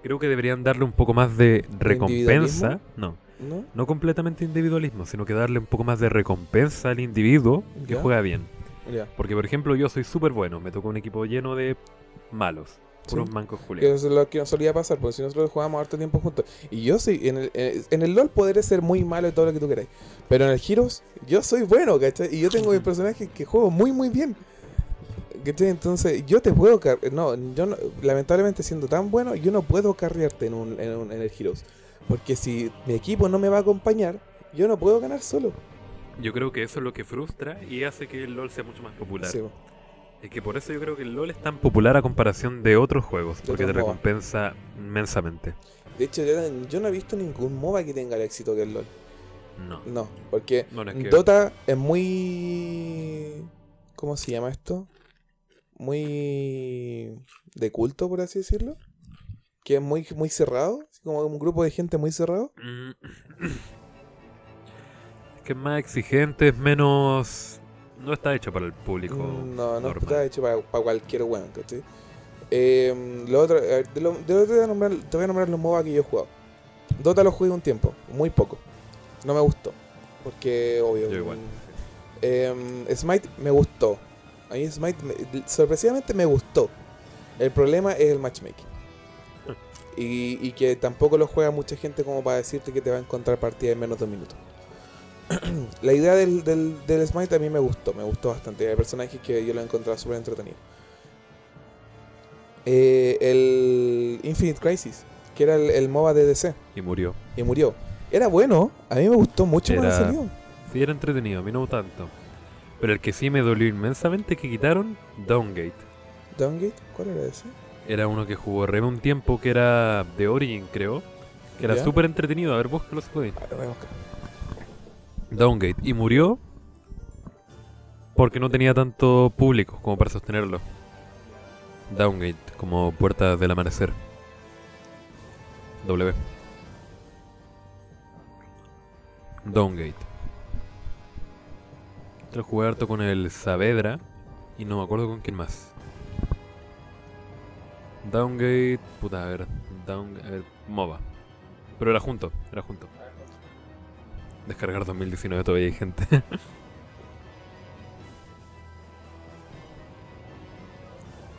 creo que deberían darle un poco más de recompensa. No, ¿No? no completamente individualismo, sino que darle un poco más de recompensa al individuo que juega bien. Porque, por ejemplo, yo soy súper bueno, me tocó un equipo lleno de malos, puros Sí. mancos culiados. eso es lo que nos solía pasar, porque si nosotros jugábamos harto tiempo juntos. Y yo soy, en el, en el LOL podré ser muy malo y todo lo que tú queráis. Pero en el Heroes, yo soy bueno, ¿cachai? Y yo tengo mi personaje que juego muy, muy bien. ¿Cachai? Entonces, yo te puedo No, yo no- lamentablemente siendo tan bueno, yo no puedo carrearte en, un, en, un- en el Heroes. Porque si mi equipo no me va a acompañar, yo no puedo ganar solo. Yo creo que eso es lo que frustra y hace que el LOL sea mucho más popular. Sí, Es que por eso yo creo que el LOL es tan popular a comparación de otros juegos, De porque te MOBA. recompensa inmensamente. De hecho, yo, no he visto ningún MOBA que tenga el éxito que el LOL. No. No, porque No, no es que- Dota es muy. ¿Cómo se llama esto? Muy. de culto, por así decirlo. Que es muy, muy cerrado, como un grupo de gente muy cerrado. Que es más exigente, es menos. No está hecho para el público. No, no normal. está hecho para, para cualquier weón, ¿cachai? Eh, lo otro, eh, de lo, de lo- te, voy a nombrar, te voy a nombrar los MOBA que yo he jugado. Dota lo jugué un tiempo, muy poco. No me gustó. Porque, obvio. Yo igual. eh, Smite me gustó. A mí Smite, me- sorpresivamente me gustó. El problema es el matchmaking. Y, y que tampoco lo juega mucha gente como para decirte que te va a encontrar partida en menos de un minuto. La idea del, del, del Smite a mí me gustó, me gustó bastante. Hay personajes que yo lo he encontrado súper entretenido. Eh, el Infinite Crisis, que era el, el MOBA de DC, Y murió. y murió. Era bueno, a mí me gustó mucho cuando Era- salió. Sí, era entretenido, a mí no tanto. Pero el que sí me dolió inmensamente que quitaron, Downgate. Downgate, ¿cuál era ese? Era uno que jugó Rebe un tiempo que era de Origin, creo. Que era súper entretenido. A ver, búscalo si podéis. Ah, lo voy a buscar. Downgate. Y murió porque no tenía tanto público como para sostenerlo. Downgate, como Puerta del Amanecer. W. Downgate. Lo jugué harto con el Saavedra y no me acuerdo con quién más. Downgate, puta, a ver, Down, a ver, MOBA. Pero era junto, era junto. Descargar 2019 todavía hay gente.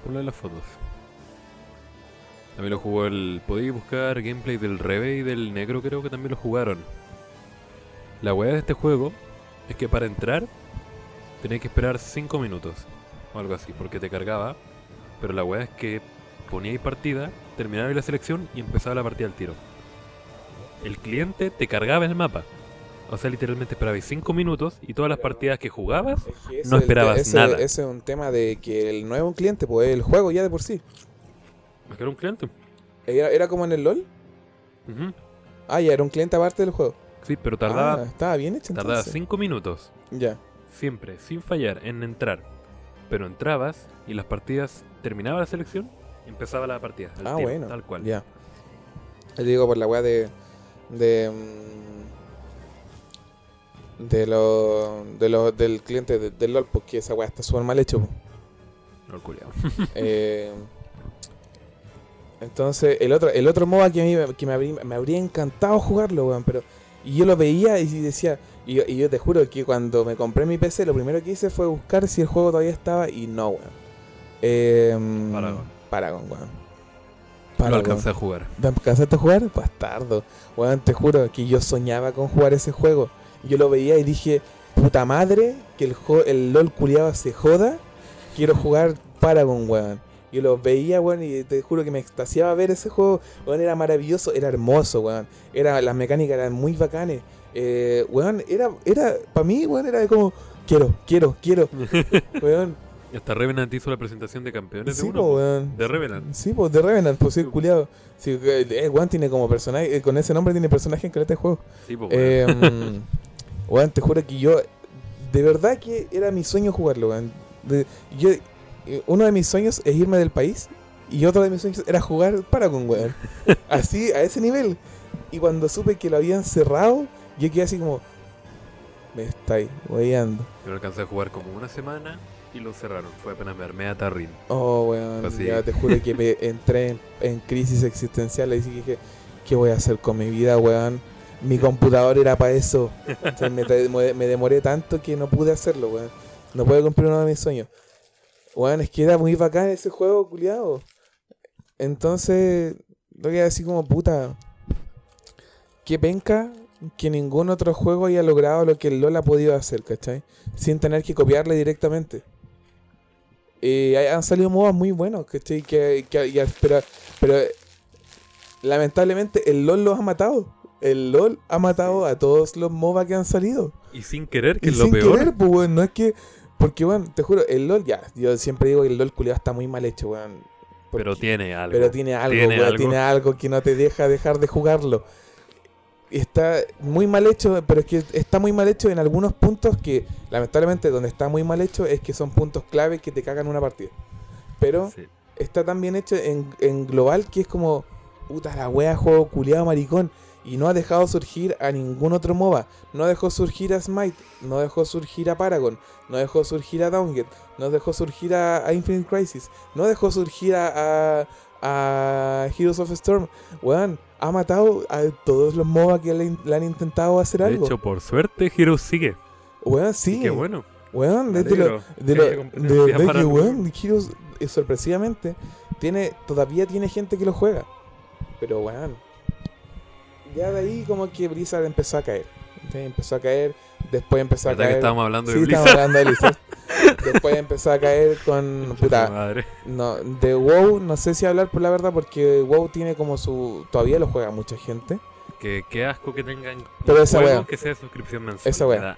Ponle las fotos. También lo jugó el. Podéis buscar gameplay del Rebe y del Negro, creo que también lo jugaron. La weá de este juego es que para entrar tenías que esperar 5 minutos o algo así, porque te cargaba. Pero la weá es que poníais partida, terminabais la selección y empezaba la partida al tiro. El cliente te cargaba el mapa. O sea, literalmente esperabais 5 minutos y todas las partidas que jugabas Es que ese No esperabas ese- nada. Ese es un tema de que el no es un cliente, pues es el juego ya de por sí. Es que era un cliente. Era, era como en el LOL. Ah, ya era un cliente aparte del juego. Sí, pero Ah, tardaba, estaba bien hecho tardaba entonces. 5 minutos. Ya. Siempre, sin fallar, en entrar. Pero entrabas y las partidas terminaba la selección empezaba la partida. Ah, tiro, bueno. Tal cual. Ya. Te digo por la weá de. de. De lo, de lo, del cliente de- del LOL, porque esa weá está súper mal hecho. el culiao. Eh, entonces, el otro, el otro MOBA que, a mí, me- que me, habría, me habría encantado jugarlo, weón, pero. Y yo lo veía y decía. Y yo, y yo te juro que cuando me compré mi PC, lo primero que hice fue buscar si el juego todavía estaba y no, weón. Eh, Paragon. Paragon, weón. Lo Paragon. alcancé a jugar. ¿Te alcanzaste a jugar? Bastardo. Weón, te juro que yo soñaba con jugar ese juego. Yo lo veía y dije, puta madre, que el, el LOL culiado se joda. Quiero jugar Paragon, weón. Yo lo veía, weón, y te juro que me extasiaba ver ese juego. Weón, era maravilloso, era hermoso, weón. Era, las mecánicas eran muy bacanes. Eh, weón, era, era, para mí, weón, era como, quiero, quiero, quiero. weón, Hasta Revenant hizo la presentación de campeones sí, de uno. po, po. weón. De Revenant. Sí, pues de Revenant, pues sí, culiado. Sí, eh, weón tiene como personaje, eh, con ese nombre tiene personaje en de juego. Sí, po, weón. Weón, te juro que yo, de verdad que era mi sueño jugarlo, weón. De- yo, eh, uno de mis sueños es irme del país y otro de mis sueños era jugar Paragon, weón. Así, a ese nivel. Y cuando supe que lo habían cerrado, yo quedé así como, me estáis weyando. Yo lo alcancé a jugar como una semana y lo cerraron. Fue apenas me armé a Tarrin. Oh, weón, Así. ya te juro que me entré en, en crisis existencial y dije, ¿qué voy a hacer con mi vida, weón? Mi computador era para eso. Sea, me, demoré tanto que no pude hacerlo, weón. No pude cumplir uno de mis sueños. Weón, es que era muy bacán ese juego, culiado. Entonces, lo que así como puta. Qué penca que ningún otro juego haya logrado lo que el LOL ha podido hacer, ¿cachai? Sin tener que copiarle directamente. Hay- han salido MOBAs muy buenos, ¿cachai? Que, que- ya- pero, pero lamentablemente el LOL los ha matado. El LOL ha matado a todos los MOBA que han salido. Y sin querer, que Y es lo sin peor. querer, pues, weón, no es que... Porque, weón, te juro, el LOL ya, yo siempre digo que el LOL culiado está muy mal hecho, weón. pero tiene algo. pero tiene algo, Tiene weón, algo. tiene algo que no te deja dejar de jugarlo. Está muy mal hecho, pero es que está muy mal hecho en algunos puntos que, lamentablemente, donde está muy mal hecho es que son puntos clave que te cagan una partida. Pero Sí. está tan bien hecho en, en global que es como, puta la wea, juego culiado maricón. Y no ha dejado surgir a ningún otro MOBA. No dejó surgir a Smite. No dejó surgir a Paragon. No dejó surgir a Downget. No dejó surgir a, a Infinite Crisis. No dejó surgir a, a, a Heroes of Storm. Weón, ha matado a todos los MOBA que le, le han intentado hacer De algo. hecho, por suerte, Heroes sigue. Weón, sí. Qué bueno. Weón, de, de lo- de, lo- de para que, weón, Heroes, eh, sorpresivamente, tiene, todavía tiene gente que lo juega. Pero, weón, ya de ahí como que Blizzard empezó a caer. Empezó a caer, después empezó a ¿Verdad que caer... estábamos hablando sí, de Blizzard? hablando de Blizzard. después empezó a caer con... Puta, madre. no, de WoW, no sé si hablar por la verdad, porque WoW tiene como su... Todavía lo juega mucha gente. Que, qué asco que tengan Pero esa juego wea. que sea de suscripción mensual. Esa wea.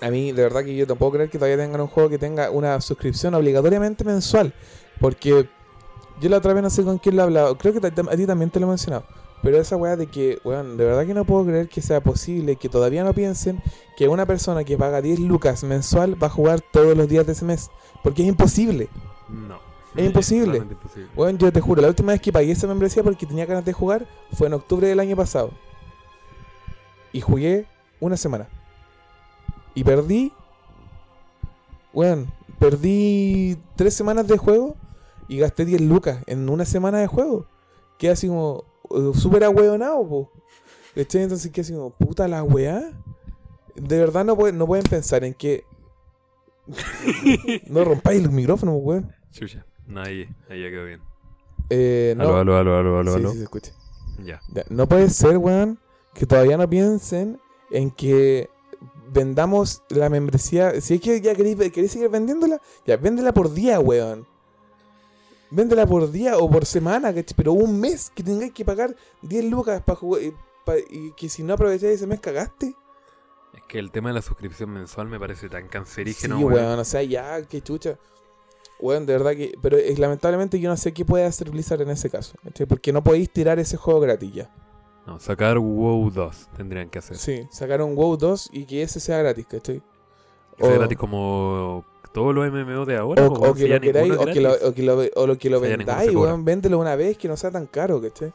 A mí, de verdad que yo tampoco creer que todavía tengan un juego que tenga una suscripción obligatoriamente mensual. Porque yo la otra vez no sé con quién lo he hablado. Creo que a ti también te lo he mencionado. Pero esa weá de que, weón, de verdad que no puedo creer que sea posible que todavía no piensen que una persona que paga 10 lucas mensual va a jugar todos los días de ese mes. Porque es imposible. No. Es imposible. totalmente imposible. Weón, yo te juro, la última vez que pagué esa membresía porque tenía ganas de jugar fue en octubre del año pasado. Y jugué una semana. Y perdí. Weón, perdí tres semanas de juego y gasté 10 lucas en una semana de juego. Quedé así como súper ahueonado, po. ¿Cachai? Entonces quedé así como, puta la weá. De verdad no, pueden- no pueden pensar en que. no rompáis los micrófonos, weón. Chucha. Ahí, ahí ya quedó bien. Eh, no. Aló, aló, aló, aló, aló, Sí, aló. sí, se escucha. Ya. Ya, No puede ser, weón, que todavía no piensen en que vendamos la membresía. Si es que ya queréis, queréis seguir vendiéndola, ya véndela por día, weón. Véndela por día o por semana, ¿cachai? pero un mes que tengáis que pagar 10 lucas para jugar y, pa- y que si no aprovecháis ese mes cagaste. Es que el tema de la suscripción mensual me parece tan Sí, cancerígeno, weón, weón. o sea, ya, qué chucha. Weón, de verdad que. Pero es, lamentablemente yo no sé qué puede hacer Blizzard en ese caso. ¿cachai? Porque no podéis tirar ese juego gratis ya. No, sacar WoW 2 tendrían que hacer. Sí, sacar un WoW 2 y que ese sea gratis, ¿cachai? Que sea O- gratis como todos los MMO de ahora. O, que lo queráis, o que lo, o que lo, o que vendáis, weón, véndelo una vez que no sea tan caro, ¿cachai?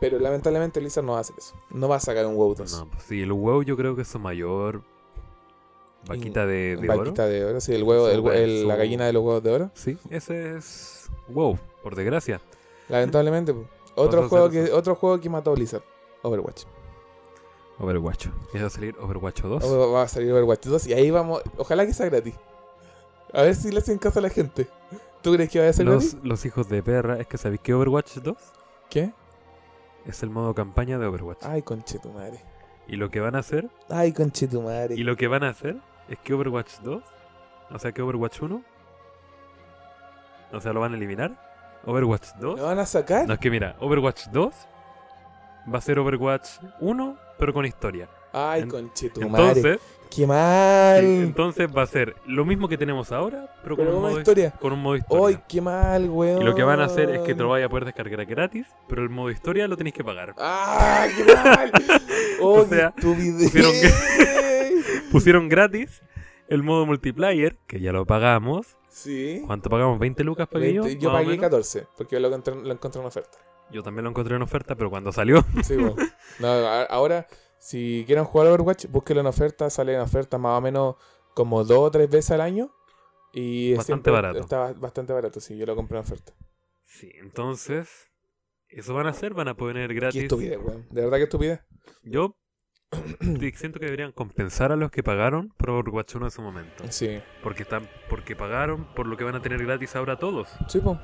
Pero lamentablemente Blizzard no va a hacer eso. No va a sacar un WoW 2. No, pues sí, el WoW yo creo que es su mayor vaquita de, de oro. Vaquita de oro, sí, el huevo, el, Su- la gallina de los huevos de oro. Sí, ese es WoW, por desgracia. Lamentablemente, otro juego que otro juego que mató a Blizzard, Overwatch. Overwatch. ¿Qué va a salir Overwatch 2? O- Va a salir Overwatch 2 y ahí vamos, ojalá que sea gratis. A ver si le hacen caso a la gente. ¿Tú crees que va a ser? Los, los hijos de perra, es que ¿sabéis que Overwatch 2 ¿Qué? es el modo campaña de Overwatch? Ay, conche tu madre. Y lo que van a hacer, Ay, conche tu madre. y lo que van a hacer es que Overwatch 2, o sea que Overwatch 1, o sea, lo van a eliminar. Overwatch 2. ¿Lo van a sacar? No, es que mira, Overwatch 2 va a ser Overwatch 1, pero con historia. Ay, En- conche tu madre. Entonces, ¡Qué mal! sí, entonces va a ser lo mismo que tenemos ahora, pero, con, un modo, historia. con un modo historia. ¡Ay, qué mal, weón! y lo que van a hacer es que te lo vayas a poder descargar gratis, pero el modo historia lo tenéis que pagar. ¡Ah, qué mal! ¡Oh, O sea, pusieron Pusieron gratis el modo multiplayer, que ya lo pagamos. Sí. ¿Cuánto pagamos? ¿20 lucas pagué yo? 20, yo pagué menos. 14, porque lo encontré, lo encontré en oferta. Yo también lo encontré en oferta, pero cuando salió, Sí, weón. No, ahora, si quieren jugar Overwatch, búsquenlo en oferta. Sale en oferta más o menos como dos o tres veces al año. Y Bastante barato. Está ba- bastante barato, sí. Yo lo compré en oferta. Sí, entonces, eso van a hacer, van a poner Qué gratis. estupidez, weón. De verdad que estupidez. Yo siento que deberían compensar a los que pagaron por Overwatch 1 en su momento. Sí. Porque están, porque pagaron por lo que van a tener gratis ahora todos. Sí, po.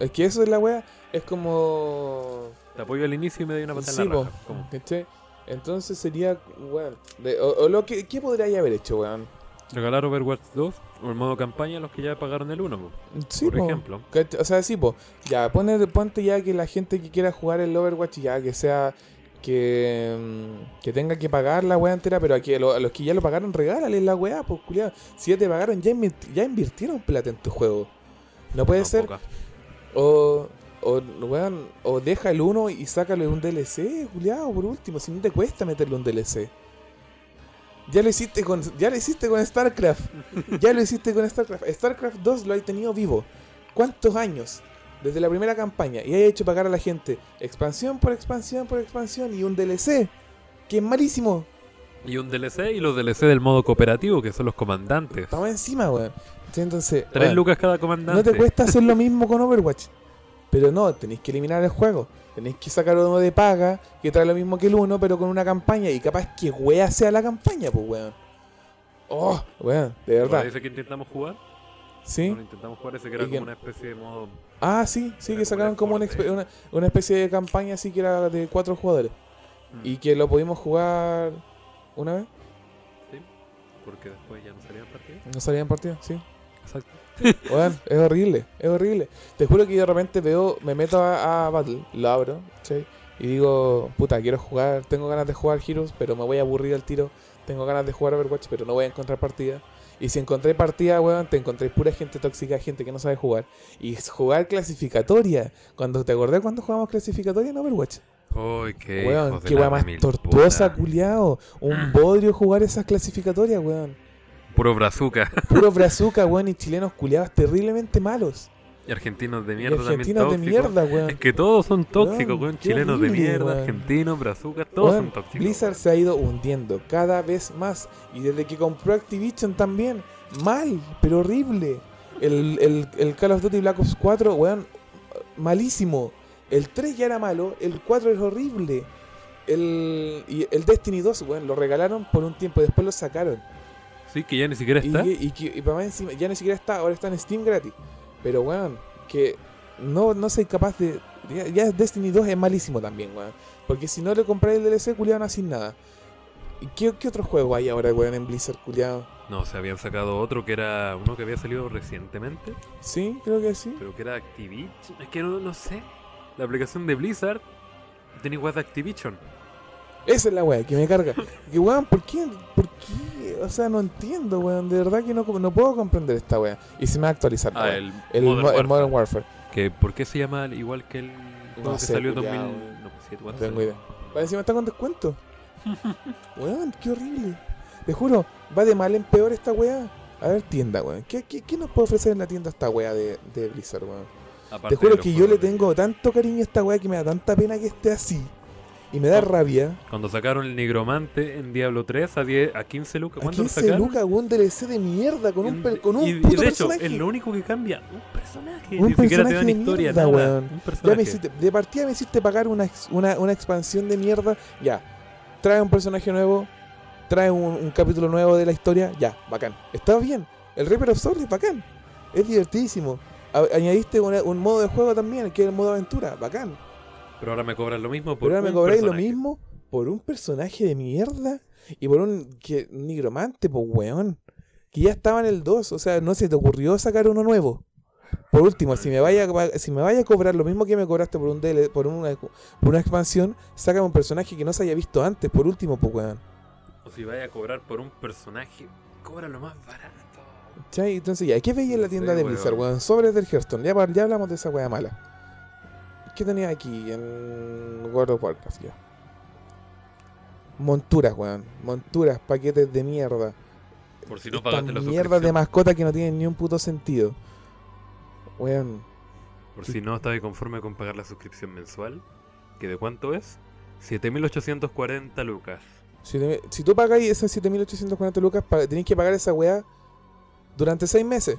Es que eso es la wea. Es como. Te apoyo al inicio y me doy una patada Sí, en la po. raja. ¿Cómo? ¿Cachai? Entonces sería, weón. de- o, o lo que, ¿Qué podría haber hecho, weón? Regalar Overwatch 2 o el modo campaña a los que ya pagaron el 1, po, Sí, por po. ejemplo. O sea, sí, po. Ya, pone, ponte ya que la gente que quiera jugar el Overwatch, ya que sea. Que, mm, que tenga que pagar la weá entera, pero a, que lo- a los que ya lo pagaron, regálales la weá, pues, culiado. Si ya te pagaron, ya, invirti- ya invirtieron plata en tu juego. No puede No, ser. poca. O, o, weón, o deja el 1 y sácale un DLC, culiado, por último. Si no te cuesta meterle un DLC. Ya lo hiciste con, ya lo hiciste con StarCraft. ya lo hiciste con StarCraft. StarCraft 2 lo hay tenido vivo. ¿Cuántos años? desde la primera campaña y hayas hecho pagar a la gente expansión por expansión por expansión y un DLC, que es malísimo. Y un DLC y los DLC del modo cooperativo, que son los comandantes. Estamos encima, weón. Entonces, Tres weón, lucas cada no comandante. te cuesta hacer lo mismo con Overwatch. Pero no, tenéis que eliminar el juego. Tenéis que sacar uno de paga que trae lo mismo que el uno, pero con una campaña. Y capaz que wea sea la campaña, pues weón. Oh, weón, de verdad. Dice que intentamos jugar. ¿Sí? Intentamos jugar ese que era Y como que- una especie de modo. Ah, sí, sí, que sacaron como una, una, una especie de campaña así que era de cuatro jugadores. Mm, Y que lo pudimos jugar una vez. sí, porque después ya no salían partidos. No salía en partido, sí. Exacto. Weón, es horrible, es horrible. Te juro que yo de repente veo, me meto a, a Battle, lo abro, ¿sí? Y digo, puta, quiero jugar, tengo ganas de jugar Heroes, pero me voy a aburrir al tiro. Tengo ganas de jugar Overwatch, pero no voy a encontrar partida. Y si encontré partida, weón, te encontré pura gente tóxica, gente que no sabe jugar. Y jugar clasificatoria. Cuando te acordé cuando jugamos clasificatoria en Overwatch. Uy, qué. weón, qué weón más tortuosa, culiao. Un bodrio jugar esas clasificatorias, weón. Puro brazuca. Puro brazuca, weón, y chilenos culiados terriblemente malos. Y argentinos de Y mierda argentinos de también tóxicos. mierda, weón. Es que todos son tóxicos, Weón, Chilenos de mierda, weón. argentinos, brazucas, todos Weón, son tóxicos. Blizzard weón. se ha ido hundiendo cada vez más. Y desde que compró Activision también. Mal, pero horrible. El, el- el Call of Duty Black Ops 4, weón, malísimo. El 3 ya era malo, el 4 es horrible. El, y el Destiny 2, weón, lo regalaron por un tiempo, después lo sacaron. Sí, que ya ni siquiera está. y, para más encima, ya ni siquiera está, ahora está en Steam gratis. Pero, weón, que no, no soy capaz de. Ya, ya Destiny 2 es malísimo también, weón. Porque si no le compráis el DLC, culiado, no hacen nada. ¿Y qué, qué otro juego hay ahora, weón, en Blizzard, culiado? No, se habían sacado otro que era uno que había salido recientemente, Sí, creo que sí. pero que era Activision. Es que no, no sé. La aplicación de Blizzard tiene igual de Activision. Esa es la weá, que me carga. Que, weón, ¿por qué? ¿Por qué? O sea, no entiendo, weón. De verdad que no, no puedo comprender esta weá. Y se me va a actualizar, Ah, el, el, Modern el Warfare. Modern Warfare. Que, ¿Por qué se llama igual que el juego que sé, salió en culiao, 2000? weón. No, pues, siete, No ¿cuánto tengo idea. Para encima está con descuento. weón, qué horrible. Te juro, va de mal en peor esta weá. A ver, tienda, weón. ¿Qué, qué, qué nos puede ofrecer en la tienda esta weá de, de Blizzard, weón? Aparte Te juro que yo le tengo tanto cariño a esta weá que me da tanta pena que esté así. Y me da rabia. Cuando sacaron el Nigromante en Diablo 3 a, 10, a 15 lucas, ¿A ¿cuánto lo 15 sacaron? lucas, un DLC de mierda con un, per- con un y, y de hecho, personaje? es lo único que cambia. Un personaje. Un Ni siquiera te personaje dan historia, mierda, nada. Un Ya personaje. me hiciste- de partida me hiciste pagar una, una, una expansión de mierda. Ya. Trae un personaje nuevo. Trae un, un capítulo nuevo de la historia. Ya, bacán. Está bien. El Reaper of Souls es bacán. Es divertidísimo. A- añadiste una- un modo de juego también, que es el modo aventura. Bacán. Pero ahora me cobran lo mismo por Pero ahora me un cobráis lo personaje. mismo por un personaje de mierda. Y por un, que, un nigromante, pues weón. Que ya estaba en el 2. O sea, no se te ocurrió sacar uno nuevo. Por último, si me vaya si me vaya a cobrar lo mismo que me cobraste por un DL, por una, por una expansión, sácame un personaje que no se haya visto antes, por último, pues weón. O si vaya a cobrar por un personaje, cobra lo más barato. ¿Cachai? Entonces ya, ¿qué veía en la tienda de Blizzard, weón. Sobres del Hearthstone, ya, ya hablamos de esa weá mala. ¿Qué tenía aquí en World of Warcraft ya? Monturas, weón. Monturas, paquetes de mierda. Por si no pagaste la mierdas de mascota que no tienen ni un puto sentido. Weón. Por si no estabas conforme con pagar la suscripción mensual. ¿Que de cuánto es? 7.840 lucas. Si, te- si tú pagáis esas 7.840 lucas, tenéis que pagar esa weá durante 6 meses.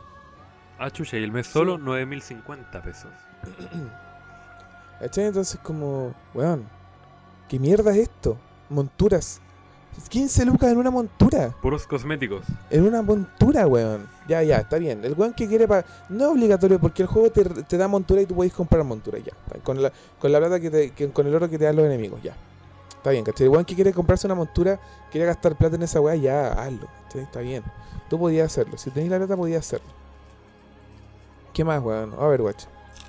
Ah, chucha, y el mes solo 9.050 pesos. ¿Cachai? Entonces, como, weón, ¿qué mierda es esto? Monturas. 15 lucas en una montura. Puros cosméticos. En una montura, weón. Ya, ya, está bien. El weón que quiere pagar. No es obligatorio porque el juego te, te da montura y tú podés comprar montura, ya. Con la, con la plata que te. que- con el oro que te dan los enemigos, ya. Está bien, ¿cachai? El weón que quiere comprarse una montura, quiere gastar plata en esa weá, ya, hazlo. ¿cachai? Está bien. Tú podías hacerlo. Si tenéis la plata, podías hacerlo. ¿Qué más, weón? Overwatch.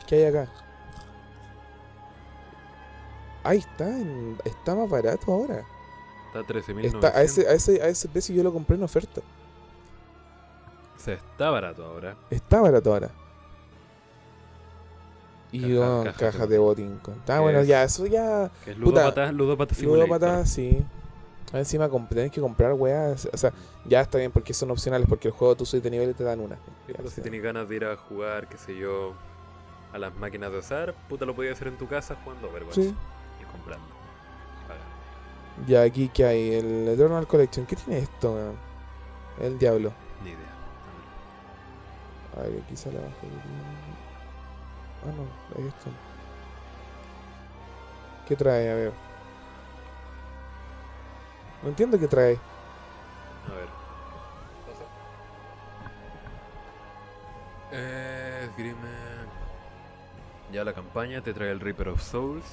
¿Qué hay acá? Ahí está, en- está más barato ahora. Está a 13.900. Está, a, ese, a, ese, a ese precio yo lo compré en oferta. O sea, está barato ahora. Está barato ahora. Y Caja- de botín. Ah, bueno, es- ya, eso ya. Que es ludópata simulator. Ludópata, sí. Encima tenés que comprar weas. O sea, ya está bien porque son opcionales. Porque el juego tú subes de nivel y te dan una. Ya, pero si tienes ganas de ir a jugar, qué sé yo. a las máquinas de azar, puta lo podías hacer en tu casa jugando Overwatch Sí. Comprando. Pagando. Ya, aquí que hay el Eternal Collection. ¿Qué tiene esto? El diablo. Ni idea. A ver, aquí sale abajo. Ah, no, ahí está. ¿Qué trae? A ver. No entiendo qué trae. A ver. Eh, esgrime. Ya la campaña te trae el Reaper of Souls.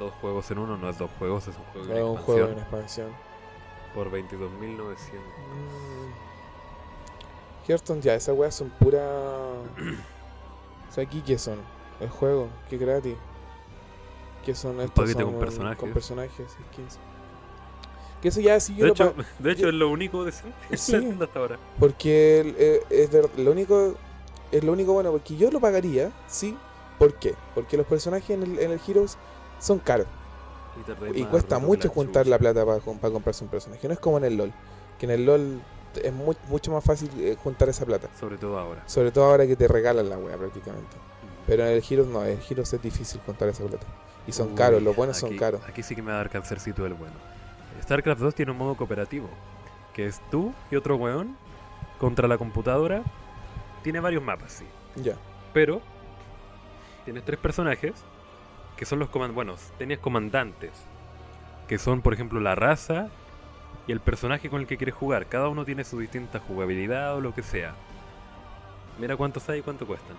Dos juegos en uno, no es dos juegos, es un juego de Es un expansión. juego en expansión. Por 22.900. Mm. Hearthstone ya, esas weas son pura. o sea, aquí qué son? El juego, que gratis. ¿Qué son estos? paquete son con personajes. Con personajes, skins. Que eso ya sí yo De lo hecho, de hecho es lo único decente Sí. hasta ahora. Porque el- eh, es lo único es lo único bueno, porque yo lo pagaría, sí. ¿Por qué? Porque los personajes en el, en el Heroes son caros. Y, cuesta mucho juntar la plata para, para comprarse un personaje. No es como en el LOL. Que en el LOL es mu- mucho más fácil eh, juntar esa plata. Sobre todo ahora. Sobre todo ahora que te regalan la wea prácticamente. Pero en el Heroes no, en el Heroes es difícil juntar esa plata. Y son Uy, caros, los buenos son caros. Aquí sí que me va a dar cancercito el bueno. StarCraft 2 tiene un modo cooperativo. Que es tú y otro weón contra la computadora. Tiene varios mapas, sí. Ya. Pero tienes tres personajes que son los comandantes. Bueno, tenías comandantes. Que son, por ejemplo, la raza y el personaje con el que quieres jugar. Cada uno tiene su distinta jugabilidad o lo que sea. Mira cuántos hay y cuánto cuestan.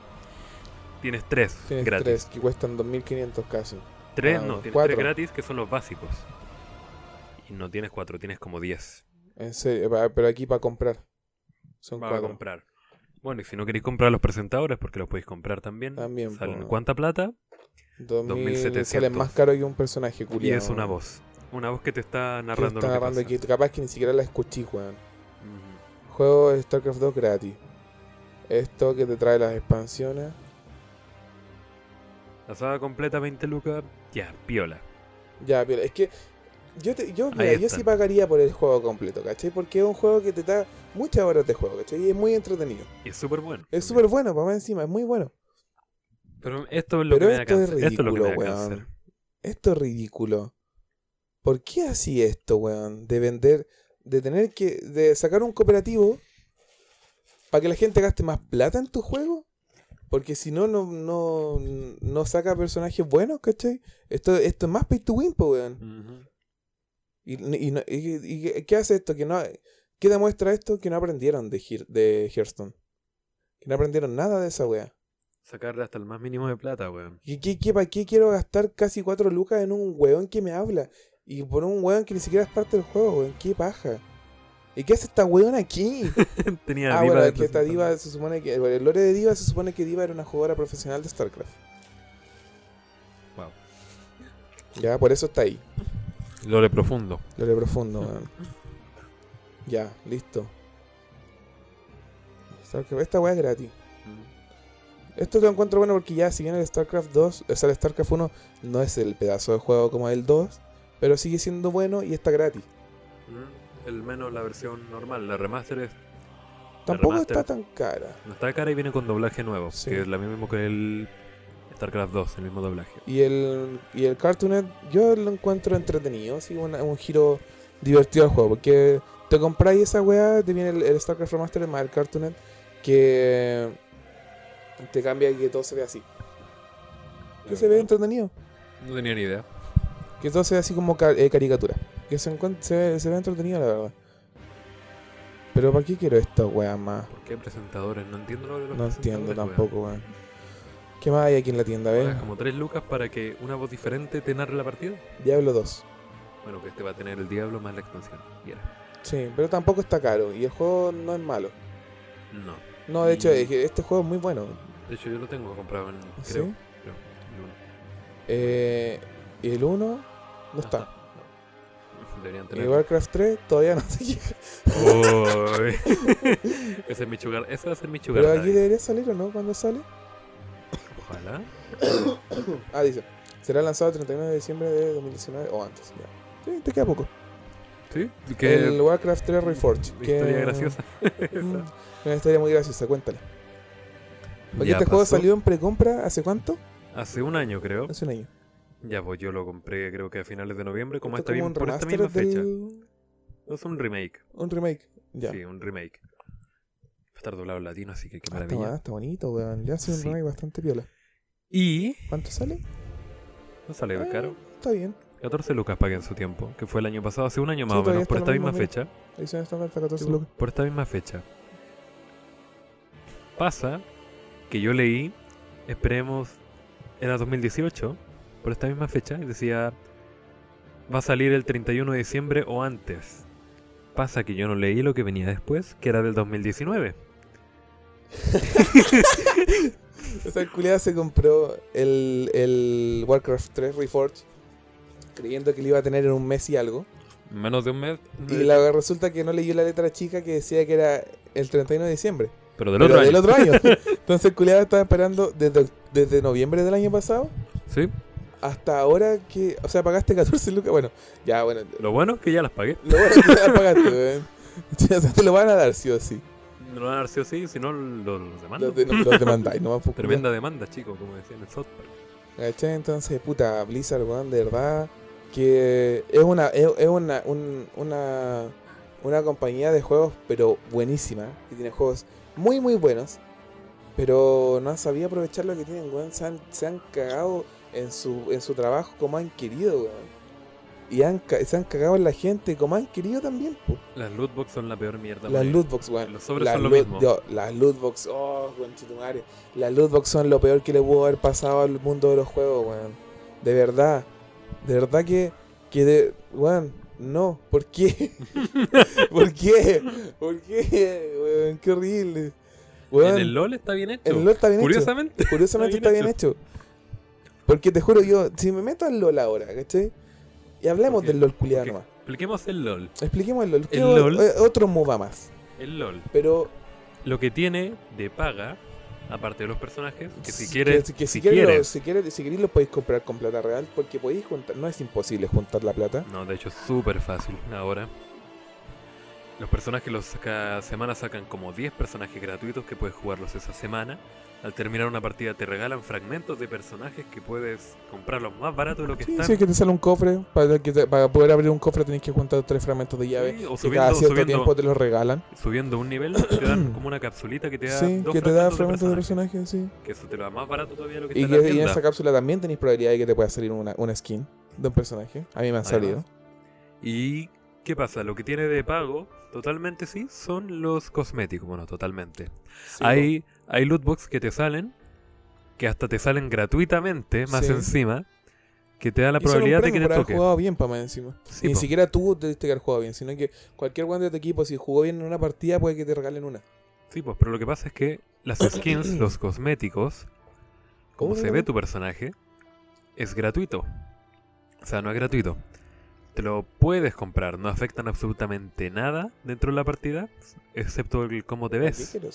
Tienes tres Tienes gratis. tres que cuestan 2500 casi. Tres, Ah, no, tienes cuatro. tres gratis que son los básicos. Y no tienes cuatro, tienes como diez. En serio, pero aquí para comprar. Son Para cuatro. comprar. Bueno, y si no queréis comprar los presentadores, porque los podéis comprar también. También, ¿Salen cuánta plata? 2000 2700. salen más caro que un personaje Y culiado. es una voz. Una voz que te está narrando está lo que narrando. Capaz que ni siquiera la escuché, weón. Juego de StarCraft 2 gratis. Esto que te trae las expansiones. La saga completa 20 lucas, ya, piola. Ya, pero es que yo, te- yo, mira, yo sí pagaría por el juego completo, ¿cachai? Porque es un juego que te da muchas horas de juego, ¿cachai? Y es muy entretenido. Y es súper bueno. Es súper bueno, para más encima, es muy bueno. Pero esto es lo Pero que me da esto es. Esto ridículo, me da weón. Esto es ridículo. ¿Por qué así esto, weón? De vender, de tener que, de sacar un cooperativo para que la gente gaste más plata en tu juego. Porque si no, no, no, no saca personajes buenos, ¿cachai? Esto, esto es más pay to win, po, weón. Y, y, no- y- y- qué hace esto? Que no, ¿Qué demuestra esto? Que no aprendieron de, Hear- de Hearthstone. Que no aprendieron nada de esa wea. Sacarle hasta el más mínimo de plata, weón. ¿Y qué, qué, para qué quiero gastar casi 4 lucas en un weón que me habla? Y por un weón que ni siquiera es parte del juego, weón. ¿Qué paja? ¿Y qué hace esta weón aquí? Tenía ah, diva bueno, que esta diva se supone que. bueno, el lore de diva se supone que diva era una jugadora profesional de StarCraft. Wow. Ya, por eso está ahí. Lore profundo. Lore profundo, weón. Ya, listo. StarCraft- Esta weá es gratis. Esto lo encuentro bueno porque ya, si bien el StarCraft 2, o sea, el StarCraft 1 no es el pedazo de juego como el 2, pero sigue siendo bueno y está gratis. Mm, El menos la versión normal, la remaster es, Tampoco remaster. está tan cara. no está cara y viene con doblaje nuevo, Sí. que es la mismo que el StarCraft 2, el mismo doblaje. Y el, y el Cartoonet, yo lo encuentro entretenido, así una- un giro divertido al juego, porque te compráis esa weá, te viene el, el StarCraft Remaster más el Cartoonet, que te cambia y que todo se ve así. Que se ve entretenido. No tenía ni idea. Que todo se ve así como ca- eh, caricatura. Que se, se, ve, se ve entretenido, la verdad. Pero ¿para qué quiero esta weá más? ¿Por qué presentadores? No entiendo lo de los No entiendo tampoco, weón. ¿Qué más hay aquí en la tienda? Pagas como 3 lucas para que una voz diferente te narre la partida. Diablo 2. Bueno, que este va a tener el diablo más la expansión. Y era. Sí, pero tampoco está caro. Y el juego no es malo. No. No, de hecho, este juego es muy bueno. De hecho, yo lo tengo comprado en. ¿Sí? Creo. creo, el uno. Eh, y el 1 no está. No. Deberían Y. Warcraft 3 todavía no se llega. Uy. Ese es mi sugar. Ese va a ser mi sugar. Pero aquí debería salir o no cuando sale. Ojalá. Ah, dice. Será lanzado el 39 de diciembre de 2019 o antes. Ya. Sí, te queda poco. Sí. Que El Warcraft 3 Reforged. que- historia graciosa. Una historia muy graciosa, cuéntala. Ya este juego pasó. salió en precompra hace cuánto? Hace un año, creo. Hace un año. Ya, pues yo lo compré creo que a finales de noviembre, como Esto esta es bien, un por esta misma fecha. Es un remake. Un remake. Ya. Sí, un remake. Va a estar doblado en latino, así que qué Ah, está, maravilla. está bonito, weón. Ya hace un Sí. remake bastante piola. Y ¿Cuánto sale? no sale Ah, caro. Está bien. 14 lucas pagué en su tiempo, que fue el año pasado, hace un año más Sí, o menos, por está esta misma fecha. Edición estándar está 14 Sí, lucas. Por esta misma fecha. Pasa que yo leí, esperemos, era 2018, por esta misma fecha, y decía, va a salir el 31 de diciembre o antes. Pasa que yo no leí lo que venía después, que era del 2019. O sea, el culiado se compró el, el Warcraft 3 Reforged creyendo que lo iba a tener en un mes y algo. Menos de un mes. Y la, resulta que no leyó la letra chica que decía que era el 31 de diciembre. Pero del Pero otro año. del otro año. Entonces el culiado estaba esperando desde, desde noviembre del año pasado Sí. hasta ahora que... O sea, pagaste 14 lucas. Bueno, ya, bueno. Lo bueno es que ya las pagué. Lo bueno es que ya pagaste, weón. O sea, te lo van a dar sí o sí. No lo van a dar sí o sí, si no lo, los demando. Los, de, los demandáis, no por Tremenda demanda, chicos, como decían en Park. ¿Cachai? Entonces, puta, Blizzard, weón, de verdad que es una es, es una, un- una una compañía de juegos, pero buenísima, que tiene juegos muy muy buenos, pero no han sabido aprovechar lo que tienen, weón, se han, se han cagado en su en su trabajo como han querido, weón. Y han, se han cagado en la gente como han querido también, po. Las lootbox son la peor mierda. Las weón. lootbox, weón. Los sobres Las son lo mismo. yo, las lootbox, oh, conchetumare. Las lootbox son lo peor que le pudo haber pasado al mundo de los juegos, weón. De verdad. De verdad que, que de, weón, no. ¿Por qué? ¿Por qué? ¿Por qué? Weón, qué horrible. Weón, En el LOL está bien hecho. en el LoL está bien hecho. Curiosamente. Curiosamente Está está bien bien hecho. Porque te juro, yo, si me meto al LOL ahora, ¿cachai? Y hablemos del LOL culiado nomás. Expliquemos el LOL. Expliquemos el LOL. El LOL. eh, otro MOBA más. El LOL. Pero Lo que tiene de paga, aparte de los personajes, que si Si- quieres. que, que si, si quieres, lo- quieres. si quieres, si queréis lo podéis comprar con plata real porque podéis juntar, no es imposible juntar la plata. No, de hecho es súper fácil ahora. Los personajes los cada semana sacan como 10 personajes gratuitos que puedes jugarlos esa semana. Al terminar una partida te regalan fragmentos de personajes que puedes comprarlos más barato de lo que Sí, están. sí, que te sale un cofre, para, que te- para poder abrir un cofre tenéis que juntar tres fragmentos de llave. Sí, o que subiendo, cada cierto subiendo- tiempo te los regalan. subiendo un nivel, te dan como una capsulita que te da Sí, dos que te da fragmentos de personaje, personajes, sí. Que eso te lo da más barato todavía de lo que Y, está en la que, y en esa cápsula también tenéis probabilidad de que te pueda salir una, una skin de un personaje. A mí me han salido. ¿Y qué pasa? Lo que tiene de pago, totalmente sí, son los cosméticos. Bueno, totalmente. Sí, hay, hay lootbox que te salen, que hasta te salen gratuitamente, más Sí. encima, que te da la. Y probabilidad de que te por haber toque. jugado bien para más encima. Sí, ni po. siquiera tú debiste que haber jugado bien, sino que cualquier guante de tu equipo, si jugó bien en una partida, puede que te regalen una. Sí, pues, pero lo que pasa es que las skins, los cosméticos, como ¿Cómo se ve tu personaje, es gratuito. O sea, no es gratuito. Te lo puedes comprar, no afectan absolutamente nada dentro de la partida, excepto el cómo te ¿Qué ves. gente?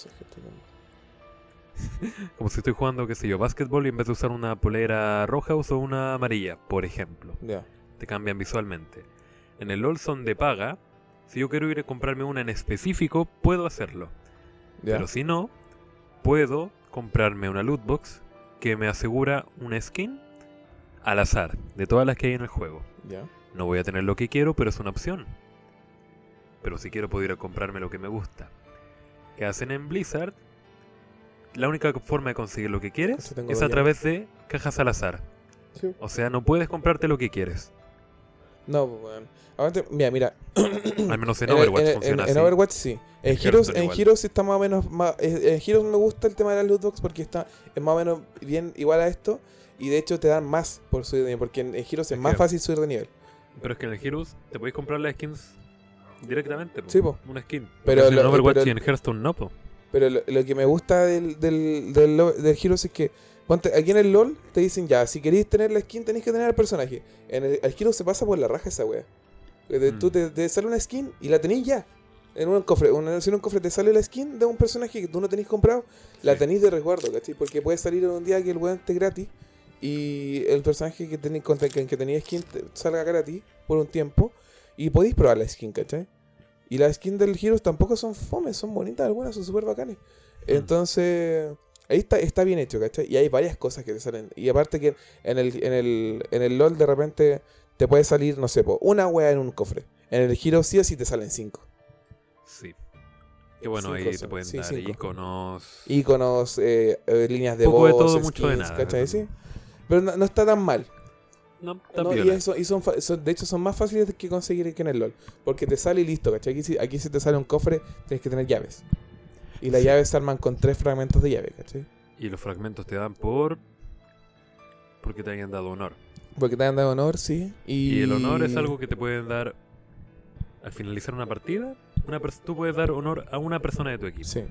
Como si estoy jugando, qué sé yo, básquetbol y en vez de usar una polera roja uso una amarilla, por ejemplo. Ya. Te cambian visualmente. En el LOL son de paga. Si yo quiero ir a comprarme una en específico, puedo hacerlo. Pero si no, puedo comprarme una loot box que me asegura una skin al azar de todas las que hay en el juego. No voy a tener lo que quiero, pero es una opción. Pero si quiero puedo ir a comprarme lo que me gusta. ¿Qué hacen en Blizzard? La única forma de conseguir lo que quieres es a través de cajas al azar. Sí. O sea, no puedes comprarte lo que quieres. No, pues, weón. Aguante- mira, mira. Al menos en Overwatch en, funciona en así. Overwatch sí. En Heroes, en. Heroes está más o menos. Más, en en Heroes me gusta el tema de las loot box porque está es más o menos bien igual a esto. Y de hecho te dan más por subir de nivel. Porque en, Heroes es Es más que- fácil subir de nivel. Pero es que en el Heroes te podéis comprar las skins directamente. po. Sí, po. Una skin. Pero en Overwatch pero- y en Hearthstone no, po. Pero lo, lo que me gusta del, del, del, del Heroes es que. Aquí en el LOL te dicen ya, si queréis tener la skin tenéis que tener al personaje. En el, el Heroes se pasa por la raja esa wea. Eh, de- Mm. Tú te, te sale una skin y la tenéis ya. En un cofre, una- si en un cofre te sale la skin de un personaje que tú no tenéis comprado, la tenéis de resguardo, ¿cachai? Porque puede salir en un día que el weón esté gratis y el personaje que tenéis contra que, que tenéis skin te- salga gratis por un tiempo y podéis probar la skin, ¿cachai? Y las skins del Heroes tampoco son fomes, son bonitas algunas, son súper bacanes. Mm. Entonces, Ahí está, está bien hecho, ¿cachai? Y hay varias cosas que te salen. Y aparte que en el, en el, en el LOL de repente te puede salir, no sé, po, una wea en un cofre. En el Hero sí o sí te salen cinco. Sí. Que bueno, Cinco ahí te pueden sí, dar cinco. iconos. Iconos, eh, eh, líneas de Poco de todo, mucho de nada. ¿cachai? Sí. Pero no, no está tan mal. No, y eso, y son, de hecho son más fáciles que conseguir que en el LOL. Porque te sale y listo, ¿cachai? Aquí, si- aquí si te sale un cofre, tienes que tener llaves. Y las Sí. llaves se arman con tres fragmentos de llave, ¿cachai? Y los fragmentos te dan por. Porque te hayan dado honor. Porque te han dado honor, sí. Y, Y el honor es algo que te pueden dar al finalizar una partida. Una tú puedes dar honor a una persona de tu equipo. Sí.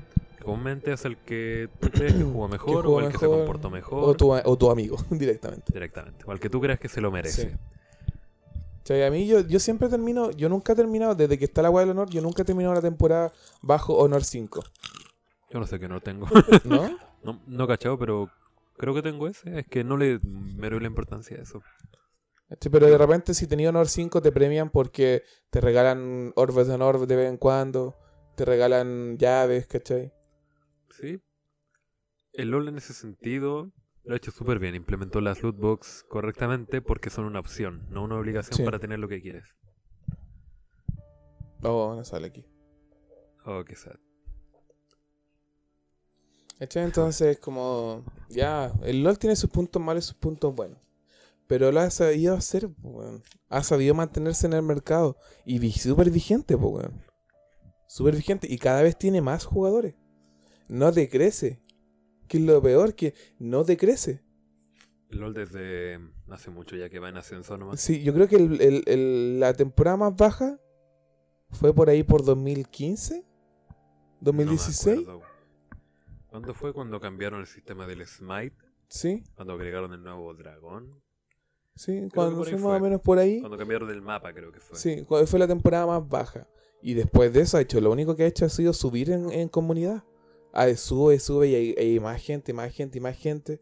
Comúnmente es el que tú crees que jugó mejor jugó o el que se comportó mejor. O tu, o tu amigo, directamente. Directamente. O al que tú creas que se lo merece. Sí. ¿Cachai? A mí yo, yo siempre termino, yo nunca he terminado, desde que está la guay del honor, yo nunca he terminado la temporada bajo honor 5. Yo no sé que no tengo. ¿No? no, no cachado, pero creo que tengo ese. Es que no le me doy la importancia a eso. ¿Cachai? Pero de repente si tenías honor 5 te premian porque te regalan orbes de honor de vez en cuando, te regalan llaves, ¿cachai? El LOL en ese sentido lo ha hecho súper bien. Implementó las loot box correctamente porque son una opción, no una obligación Sí. para tener lo que quieres. Oh, no sale aquí. Oh, qué sad. ¿Cachai? Entonces, como, ya, el LOL tiene sus puntos malos y sus puntos buenos. Pero lo ha sabido hacer, weón. Ha sabido mantenerse en el mercado. Y vi- súper vigente, weón. Súper vigente. Y cada vez tiene más jugadores. No decrece. Que es lo peor, que no decrece. LOL desde hace mucho ya que va en ascenso nomás. Sí, yo creo que el- el- el- la temporada más baja fue por ahí por 2015, No me 2016. acuerdo. ¿Cuándo fue cuando cambiaron el sistema del Smite? sí, Cuando agregaron el nuevo dragón. sí, cuando fue más o menos por ahí. Cuando cambiaron el mapa, creo que fue. Sí, fue la temporada más baja. Y después de eso ha hecho, lo único que ha hecho ha sido subir en, en comunidad. Ah, sube, sube y hay, hay más gente, más gente más gente.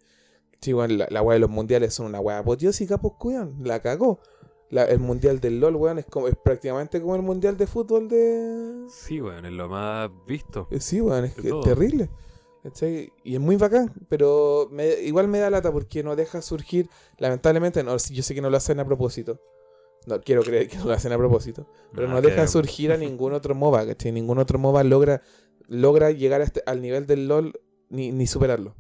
Sí, bueno, la, la weá de los mundiales son una weá apoteósica, pues cuidan, la cagó. La- el mundial del LOL, weón, es, como, es prácticamente como el mundial de fútbol de... Sí, bueno, es lo más visto. Eh, Sí, weón, es, terrible. ¿cachai? Y es muy bacán, pero me- igual me da lata porque no deja surgir, lamentablemente, no, yo sé que no lo hacen a propósito. No quiero creer que no lo hacen a propósito. Pero no, deja surgir a ningún otro MOBA, ¿cachai? Ningún otro MOBA logra, logra llegar a este- al nivel del LOL ni, ni superarlo.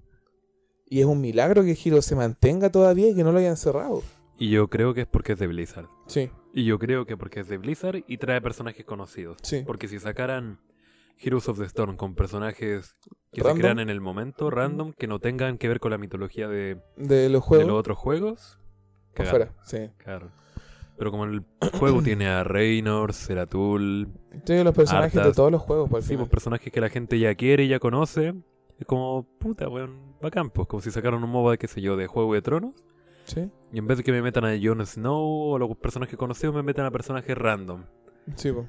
Y es un milagro que Hero se mantenga todavía y que no lo hayan cerrado. Y yo creo que es porque es de Blizzard. Sí, Y yo creo que porque es de Blizzard y trae personajes conocidos. sí. Porque si sacaran Heroes of the Storm con personajes que Random. se crean en el momento, random, que no tengan que ver con la mitología de, De los de juegos. los otros juegos, fuera, sí. claro. Pero como el juego tiene a Reynor, Seratul, Tiene los personajes de todos los juegos, por sí, fin. pues, personajes que la gente ya quiere y ya conoce, es como, puta, weón, bacán, pues, como si sacaran un MOBA, qué sé yo, de Juego de Tronos, Sí, y en vez de que me metan a Jon Snow o los personajes conocidos, me metan a personajes random. sí, pues.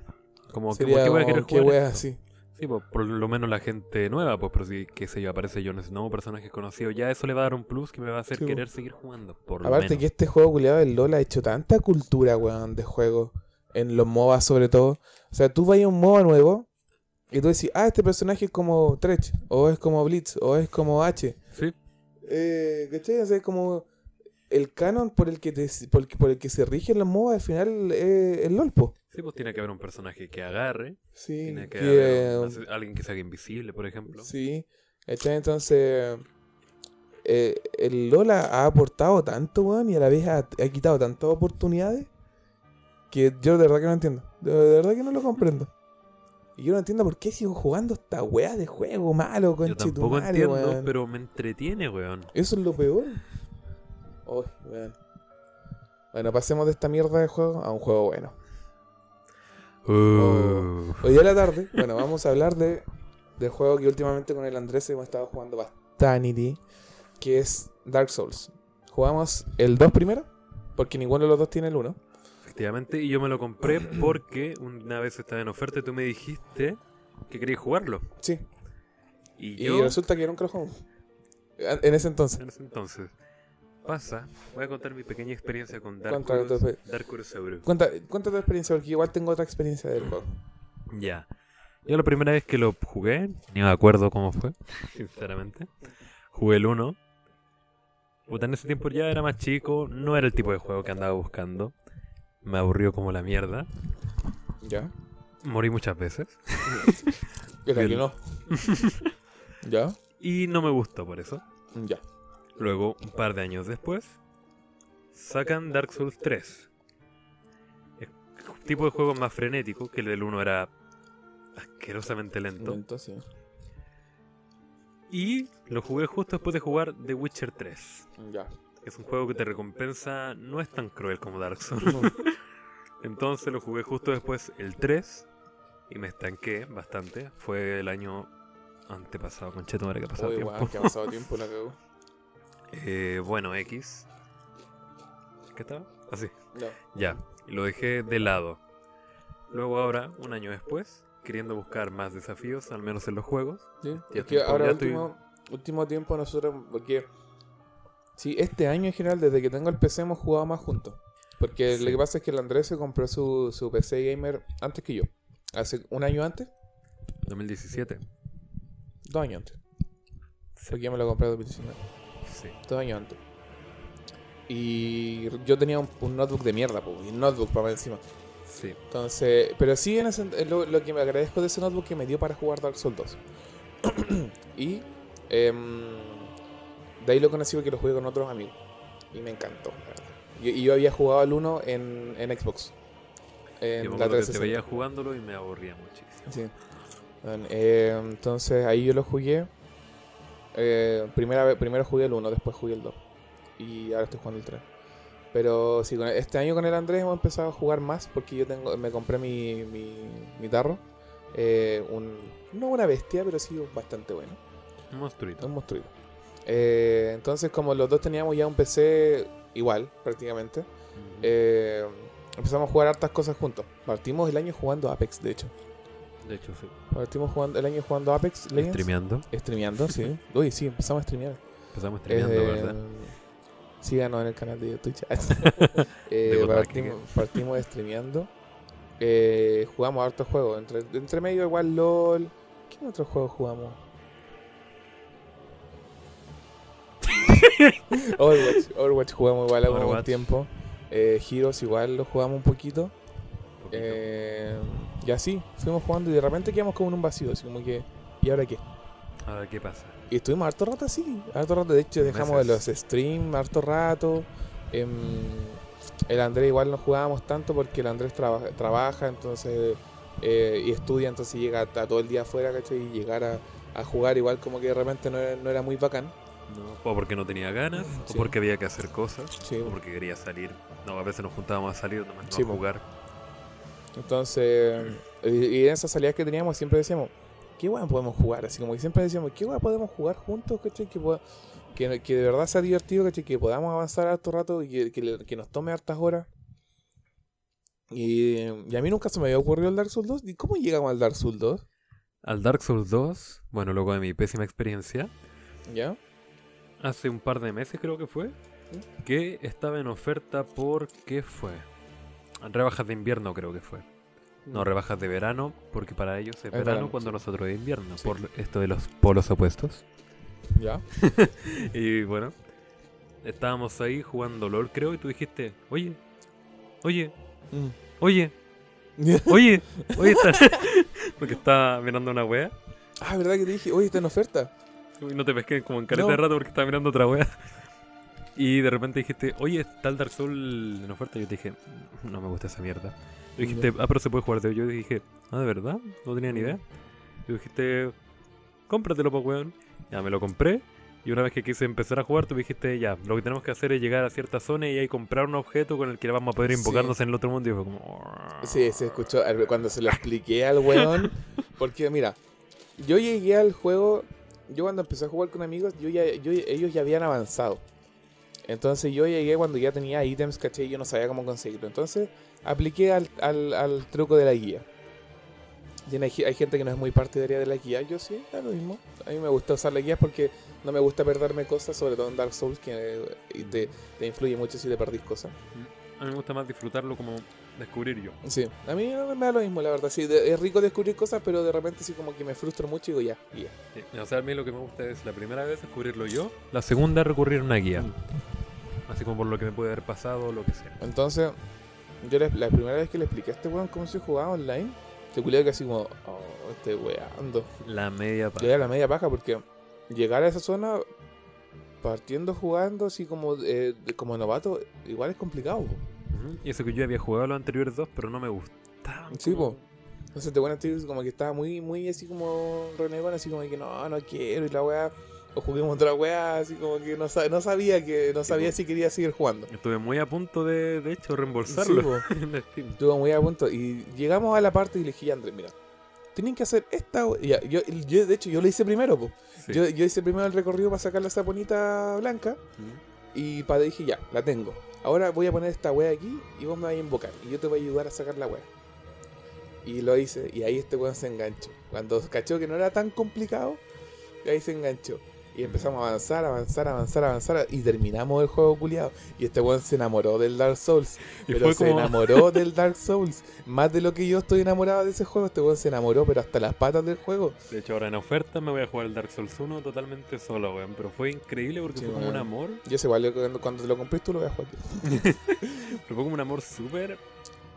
Como, que, Sería ¿por qué voy a querer qué jugar wea esto? Sí, pues, por lo menos la gente nueva, pues, pero si, qué sé yo, aparece Jon Snow, personajes conocidos, ya eso le va a dar un plus que me va a hacer Sí, querer seguir jugando, por lo Aparte menos. que este juego culiado del LOL ha hecho tanta cultura, weón, de juego. En los MOBA sobre todo. O sea, tú vas a un MOBA nuevo y tú decís, ah, este personaje es como Tretch, o es como Blitz, o es como H. Sí, Eh, ¿Cachai? O sea, es como el canon por el que te, por, por el que se rigen los MOBA al final es el LOL, po. Sí, pues tiene que haber un personaje que agarre, Sí, tiene que, que, haber un- alguien que se haga invisible, por ejemplo. Sí, ¿cachai? Entonces, eh, el Lola ha aportado tanto, weón, y a la vez ha, ha quitado tantas oportunidades que yo de verdad que no entiendo. De, de verdad que no lo comprendo. Y yo no entiendo por qué sigo jugando esta weá de juego malo, Yo tampoco entiendo, weón. pero me entretiene, weón. Eso es lo peor. Uy, weón. Bueno, pasemos de esta mierda de juego a un juego bueno. Uh, Hoy día a la tarde, bueno, vamos a hablar de del juego que últimamente con el Andrés hemos estado jugando bastante, que es Dark Souls. Jugamos el 2 primero, porque ninguno de los dos tiene el 1. Efectivamente, y yo me lo compré porque una vez estaba en oferta y tú me dijiste que querías jugarlo. Sí, Y y yo, resulta que nunca lo jugamos. En ese entonces. en ese entonces, pasa, voy a contar mi pequeña experiencia con Dark exper- Dark Euro. Cuenta, cuenta tu experiencia, porque igual tengo otra experiencia del juego. Ya. Yo la primera vez que lo jugué, ni me acuerdo cómo fue, sinceramente. Jugué el 1. Puta, en ese tiempo ya era más chico, no era el tipo de juego que andaba buscando. Me aburrió como la mierda. ¿Ya? Morí muchas veces. Que no. ¿Ya? Y no me gustó por eso. Ya. Luego, un par de años después, sacan Dark Souls 3. Es un tipo de juego más frenético, que el del 1 era asquerosamente lento. Lento, sí. Y lo jugué justo después de jugar The Witcher 3. Ya. Es un juego que te recompensa, no es tan cruel como Dark Souls. No. Entonces lo jugué justo después el 3 y me estanqué bastante. Fue el año antepasado, concheto madre que ha pasado tiempo. que ha pasado tiempo la cagó. Eh, bueno, X. ¿Qué estaba? Así. No. Ya, lo dejé de lado. Luego ahora, un año después, queriendo buscar más desafíos, al menos en los juegos. Sí, es que ahora último, último tiempo nosotros, porque sí, este año en general, desde que tengo el PC hemos jugado más juntos. Porque Sí. lo que pasa es que el Andrés se compró su, su PC gamer antes que yo. Hace un año antes, 2017. dos años antes. Porque yo me lo compré en 2019. Sí. Dos años antes. Y yo tenía un, un notebook de mierda, po, y un notebook para encima. Sí. Entonces, pero sí, en ese- lo, lo que me agradezco de ese notebook que me dio para jugar Dark Souls 2. y em, de ahí lo conocí porque lo jugué con otros amigos. Y me encantó. la verdad. Y, y yo había jugado al 1 en, en Xbox. En Yo la acuerdo que te 360. veía jugándolo y me aburría muchísimo. Sí. Eh, entonces ahí yo lo jugué. Eh, primera vez, primero jugué el 1, después jugué el 2. Y ahora estoy jugando el 3. Pero sí, con- este año con el Andrés hemos empezado a jugar más porque yo tengo me compré mi, mi, mi tarro. Eh, un, no una bestia, pero sí bastante bueno. Un monstruito. Un monstruito. Eh, entonces, como los dos teníamos ya un PC igual, prácticamente, eh, empezamos a jugar hartas cosas juntos. Partimos el año jugando Apex, de hecho. De hecho, sí. Partimos jugando, el año jugando Apex Legends. Streameando. Streameando, sí. Uy, sí, empezamos a streamear. Empezamos streameando, Eh, ¿verdad? Síganos en el canal de Twitch. Eh, partimos, partimos streameando. Eh, jugamos hartos juegos. Entre, entre medio igual LOL. ¿Qué otros juegos jugamos? Overwatch. Overwatch jugamos igual algún tiempo. Eh, Heroes igual lo jugamos un poquito. Eh, y así, fuimos jugando y de repente quedamos como en un vacío. Así como que, ¿y ahora qué? A ver qué pasa. Y estuvimos harto rato así, harto rato. De hecho, dejamos de los streams harto rato. Em, el Andrés igual no jugábamos tanto porque el Andrés traba- trabaja, entonces, eh, y estudia, entonces llega a, todo el día afuera, ¿cachai? Y llegar a, a jugar igual como que de repente no era, no era muy bacán. No, o porque no tenía ganas, Sí. o porque había que hacer cosas, Sí. o porque quería salir. No, a veces nos juntábamos a salir, no Sí, a jugar. Entonces, y, en esas salidas que teníamos siempre decíamos, ¿qué weón podemos jugar? Así como que siempre decíamos, ¿qué weón podemos jugar juntos, ¿cachai? Que, que, que de verdad sea divertido, ¿cachai? Que podamos avanzar harto rato y que, que, nos tome hartas horas. Y, y a mí nunca se me había ocurrido el Dark Souls 2. ¿Y cómo llegamos al Dark Souls 2? Al Dark Souls 2, bueno, luego de mi pésima experiencia, ¿Ya? hace un par de meses creo que fue, que estaba en oferta por, ¿qué fue? Rebajas de invierno creo que fue. No, rebajas de verano, porque para ellos es, verano, verano, cuando sí. nosotros es invierno, Sí. por esto de los polos opuestos. ¿Ya? Y bueno, estábamos ahí jugando LOL, creo, y tú dijiste, oye, oye, Mm. oye, oye, oye, está... porque estaba mirando una wea. ah, ¿verdad que te dije? Oye, está en oferta. Y no te pesqué como en caleta No. de rato porque estaba mirando otra wea. Y de repente dijiste, oye, está el Dark Souls en oferta. Y yo te dije, no me gusta esa mierda. Y dijiste, ah, pero se puede jugar de hoy. Yo dije, ah, ¿de verdad? No tenía ni idea. Y dijiste, cómpratelo, pues, weón. Ya me lo compré. Y una vez que quise empezar a jugar, tú me dijiste, ya, lo que tenemos que hacer es llegar a cierta zona y ahí comprar un objeto con el que vamos a poder Sí. invocarnos en el otro mundo. Y fue como, Sí, se escuchó cuando se lo expliqué al weón. Porque mira, yo llegué al juego, yo cuando empecé a jugar con amigos, yo ya, yo, ellos ya habían avanzado. Entonces yo llegué cuando ya tenía ítems, caché, y yo no sabía cómo conseguirlo. Entonces apliqué al, al, truco de la guía. Tiene, hay gente que no es muy partidaria de la guía, yo sí, da lo mismo. A mí me gusta usar la guía porque no me gusta perderme cosas, sobre todo en Dark Souls, que eh, y te, te influye mucho si te perdís cosas. A mí me gusta más disfrutarlo como descubrir yo. Sí, a mí me da lo mismo, la verdad. Sí, de- es rico descubrir cosas, pero de repente sí como que me frustro mucho y digo ya, ya. Sí, O sea, a mí lo que me gusta es la primera vez descubrirlo yo, la segunda recurrir a una guía. Mm. Así como por lo que me puede haber pasado o lo que sea. Entonces, yo le- la primera vez que le expliqué a este weón cómo se jugaba online, se culió que así como, oh, este weando. La media Yo era la media paja porque llegar a esa zona partiendo jugando así como, eh, como novato, igual es complicado. Y eso que yo había jugado los anteriores dos, pero no me gustaban. Sí, como- po. Entonces te bueno tío como que estaba muy, muy así como renegón, así como que no, no quiero y la weá. O juguemos otra weá, así como que no, sa- no sabía que no sabía si quería seguir jugando. Estuve muy a punto de, de hecho, reembolsarlo Sí, en Steam. Muy a punto. Y llegamos a la parte y le dije, Andrés, mira, tienen que hacer esta. Ya, yo, yo, de hecho, yo lo hice primero, po. Sí. Yo, yo hice primero el recorrido para sacar la saponita blanca. Y para dije, ya, la tengo. Ahora voy a poner esta wea aquí y vos me vas a invocar. Y yo te voy a ayudar a sacar la wea. Y lo hice. Y ahí este weón se enganchó. Cuando cachó que no era tan complicado, ahí se enganchó. Y empezamos a avanzar, avanzar, avanzar, avanzar. Y terminamos el juego culiado. Y este weón se enamoró del Dark Souls. Y pero se como- enamoró del Dark Souls. Más de lo que yo estoy enamorado de ese juego. Este weón se enamoró, pero hasta las patas del juego. De hecho, ahora en oferta me voy a jugar el Dark Souls 1 totalmente solo, weón. Pero fue increíble porque Sí, fue como un amor. Yo sé, igual cuando, cuando te lo compré tú lo voy a jugar. Pero fue como un amor súper.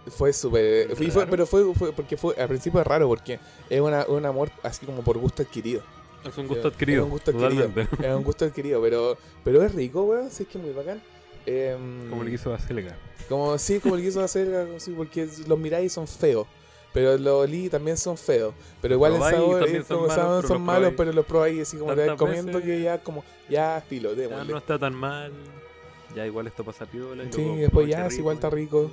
Fue súper. Raro. pero fue, fue- porque fue. Al principio es raro porque es una, un amor así como por gusto adquirido. Es un gusto adquirido. es un gusto adquirido. totalmente. Es un gusto adquirido, pero, pero es rico, weón. Sí, es que es muy bacán. Em, Como le quiso a Selga. como sí, como le quiso hacer, sí, porque los miráis son feos. Pero los Lee también son feos. Pero igual en sabor es son como malos, saben, pero son los malos, pero los probáis así como te comiendo que ya como, ya filo, Ya no está tan mal. Ya igual esto pasa piola. y Sí, luego después ya es igual está rico.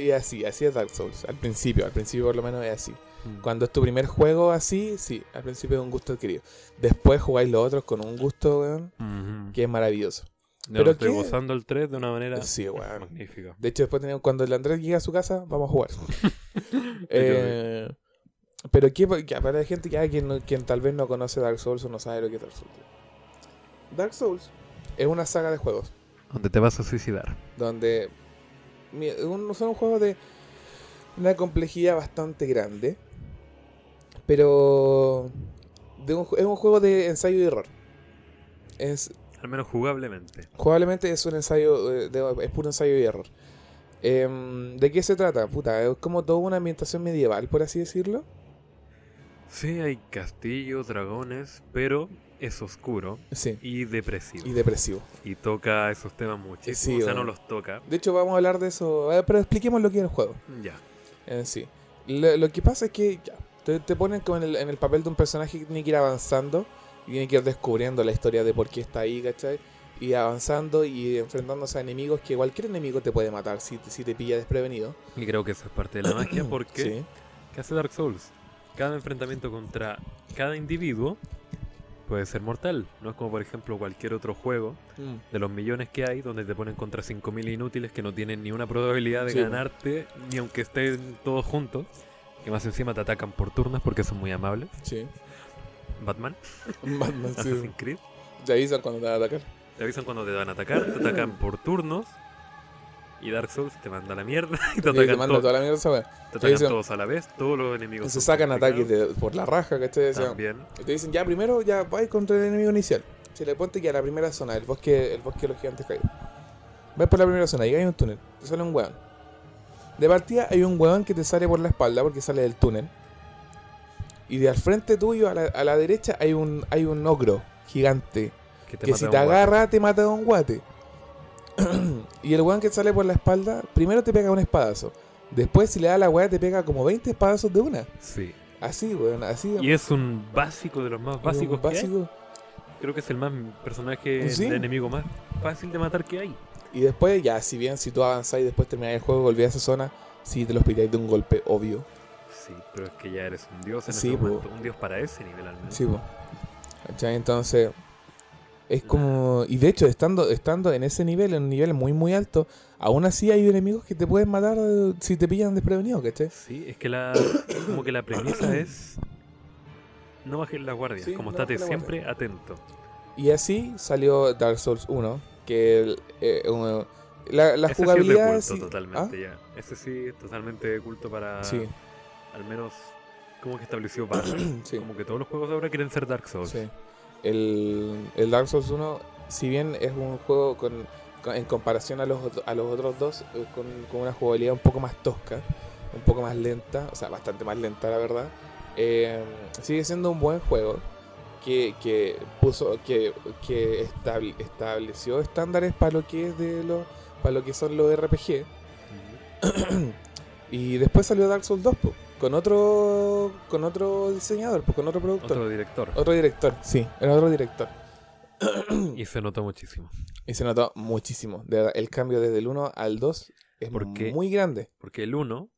Y así, así es Dark Souls. Al principio, al principio por lo menos es así. Mm. Cuando es tu primer juego así, sí, al principio es un gusto adquirido. Después jugáis los otros con un gusto, weón, que es maravilloso. Pero estoy qué- gozando el 3 de una manera Sí, weón. magnífica. De hecho, después tenemos, cuando el Andrés llegue a su casa, vamos a jugar. Eh, pero ¿qué, para la gente que hay quien, quien tal vez no conoce Dark Souls o no sabe lo que es Dark Souls. Dark Souls es una saga de juegos Donde te vas a suicidar. donde son un juego de una complejidad bastante grande, pero de un ju- es un juego de ensayo y error. Es, Al menos jugablemente. Jugablemente es un ensayo, eh, de- es puro ensayo y error. Em, ¿De qué se trata? Puta, es como toda una ambientación medieval, por así decirlo. Sí, hay castillos, dragones, pero es oscuro Sí. y depresivo. Y Y, depresivo. toca esos temas muchísimo. Sí, o sea, no los toca. De hecho, vamos a hablar de eso. eh, Pero expliquemos lo que es el juego Ya. en sí. Lo, lo que pasa es que ya, te, te ponen como en el, en el papel de un personaje que tiene que ir avanzando y tiene que ir descubriendo la historia de por qué está ahí, ¿cachai? Y avanzando y enfrentándose a enemigos que cualquier enemigo te puede matar si, te- si te pilla desprevenido. Y creo que esa es parte de la magia porque Sí. ¿qué hace Dark Souls? Cada enfrentamiento contra cada individuo puede ser mortal. No es como por ejemplo cualquier otro juego Mm. de los millones que hay donde te ponen contra 5.000 inútiles que no tienen ni una probabilidad de Sí, ganarte ni aunque estén todos juntos. Que más encima te atacan por turnos porque son muy amables. Sí. Batman, Batman, sí. Assassin's Creed. Te avisan cuando te van a atacar. Te avisan cuando te van a atacar, te atacan por turnos. Y Dark Souls te manda a la mierda y te Y te atacan, manda toda la mierda esa te atacan dicen- todos a la vez, todos los enemigos. Se sacan ataques de- por la raja, ¿cachai? O sea, También. y te dicen, ya primero ya vais contra el enemigo inicial. Si le ponte que a la primera zona, el bosque, el bosque de los gigantes caídos. Vais por la primera zona y hay un túnel. Te sale un hueón. De partida hay un hueón que te sale por la espalda porque sale del túnel. Y de al frente tuyo, a la, a la derecha, hay un, hay un ogro gigante. Que, te que mata si te guate. agarra, te mata de un guate. y el weón que sale por la espalda, primero te pega un espadazo. Después, si le da la weá, te pega como 20 espadazos de una. Sí. Así, weón, así. Y es un básico de los más básicos un que hay. básico. Creo que es el más personaje Sí. de enemigo más fácil de matar que hay. Y después, ya, si bien si tú avanzás y después terminás el juego, volvés a esa zona, si te los piráis de un golpe, obvio. Sí, pero es que ya eres un dios en Sí, ese momento. Un dios para ese nivel al menos. Sí, po. Entonces, es como. Y de hecho, estando, estando en ese nivel, en un nivel muy, muy alto, aún así hay enemigos que te pueden matar eh, si te pillan desprevenido, ¿cachai? Sí, es que la como que la premisa es no bajes la guardia, Sí, como no estate siempre atento. Y así salió Dark Souls 1, que eh, La, la Ese sí es de jugabilidad culto sí- totalmente ya. Ese sí es totalmente de culto para ¿Ah? Sí, al menos como que estableció Valve. sí. Como que todos los juegos ahora quieren ser Dark Souls. Sí. El, el Dark Souls 1, si bien es un juego con, con- en comparación a los, a los otros dos, eh, con, con una jugabilidad un poco más tosca, un poco más lenta, o sea, bastante más lenta, la verdad, eh, sigue siendo un buen juego que, que puso que, que establ- estableció estándares para lo que es de los para lo que son los RPG y después salió Dark Souls 2 po, con otro con otro diseñador po, con otro productor Otro director. otro director, sí, era otro director. Y se notó muchísimo. Y se notó muchísimo. De verdad, el cambio desde el 1 al 2 es ¿Por qué? muy grande. Porque el 1,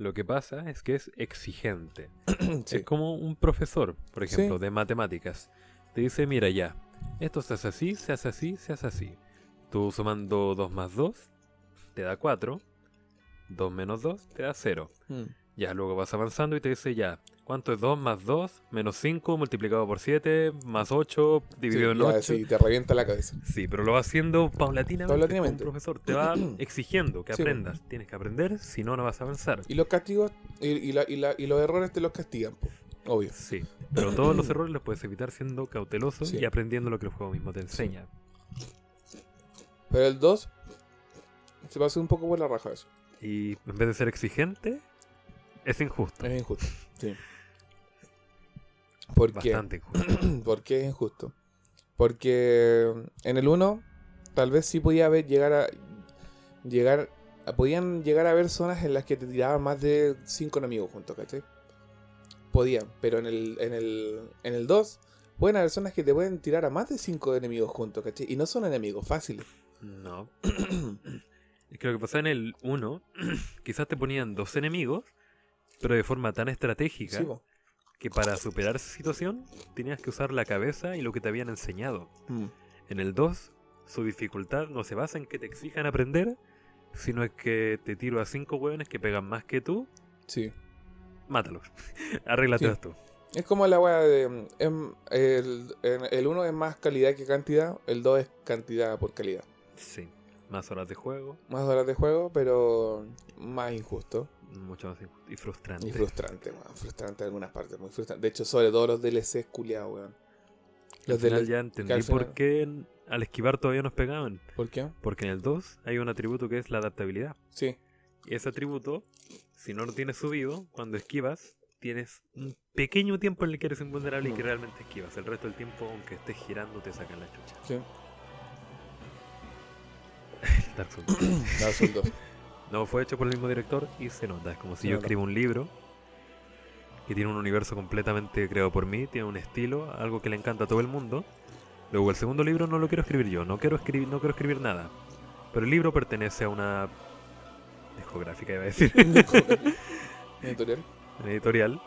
lo que pasa es que es exigente. Sí. Es como un profesor, por ejemplo, Sí. de matemáticas. Te dice, mira ya, esto se hace así, se hace así, se hace así. Tú sumando 2 más 2, te da 4. 2 menos 2, te da 0. Mm. Ya, luego vas avanzando y te dice ya, ¿cuánto es 2 más 2? Menos 5 multiplicado por 7, más 8, dividido Sí, en ya, 8. sí, te revienta la cabeza. Sí, pero lo va haciendo paulatinamente. Paulatinamente. Un profesor te va exigiendo que Sí, aprendas. Tienes que aprender, si no, no vas a avanzar. Y los castigos y, y la- y la- y los errores te los castigan, po, obvio. Sí, pero todos los errores los puedes evitar siendo cauteloso Sí. y aprendiendo lo que el juego mismo te enseña. Pero el 2 se pasó un poco por la raja eso. Y en vez de ser exigente, es injusto. Es injusto. Sí. ¿Por qué? Bastante injusto. ¿Por qué es injusto? Porque en el 1 tal vez sí podía haber llegar a llegar podían llegar a haber zonas en las que te tiraban más de 5 enemigos juntos, ¿cachai? Podían, pero en el en el en el 2 pueden haber zonas que te pueden tirar a más de 5 enemigos juntos, ¿cachai? Y no son enemigos fáciles. No. Es que lo que pasaba en el 1, quizás te ponían dos enemigos, pero de forma tan estratégica Sí, que para superar esa situación tenías que usar la cabeza y lo que te habían enseñado. Mm, En el 2, su dificultad no se basa en que te exijan aprender, sino es que te tiro a cinco hueones que pegan más que tú, Sí. mátalos. Arréglatelos Sí. tú. Es como la weá de. em, el, en- el 1 es más calidad que cantidad, el 2 es cantidad por calidad. Sí. Más horas de juego, Más horas de juego, pero más injusto mucho más y frustrante. y frustrante, weón. Frustrante en algunas partes, muy frustrante. De hecho, sobre todo los DLCs culiados, weón. Al Los final DLC ya entendí al por final- qué al esquivar todavía nos pegaban. ¿Por qué? Porque en el 2 hay un atributo que es la adaptabilidad. Sí. Y ese atributo, si no lo tienes subido, cuando esquivas, tienes un pequeño tiempo en el que eres invulnerable y que Mm. realmente esquivas. El resto del tiempo, aunque estés girando, te sacan la chucha. Sí. Dark Souls. Dark Souls 2. No fue hecho por el mismo director y se nota. Es como si Se yo nota. escribo un libro que tiene un universo completamente creado por mí, tiene un estilo, algo que le encanta a todo el mundo. Luego el segundo libro no lo quiero escribir yo, no quiero escribir, no quiero escribir nada. Pero el libro pertenece a una discográfica, iba a decir, Editorial. una editorial.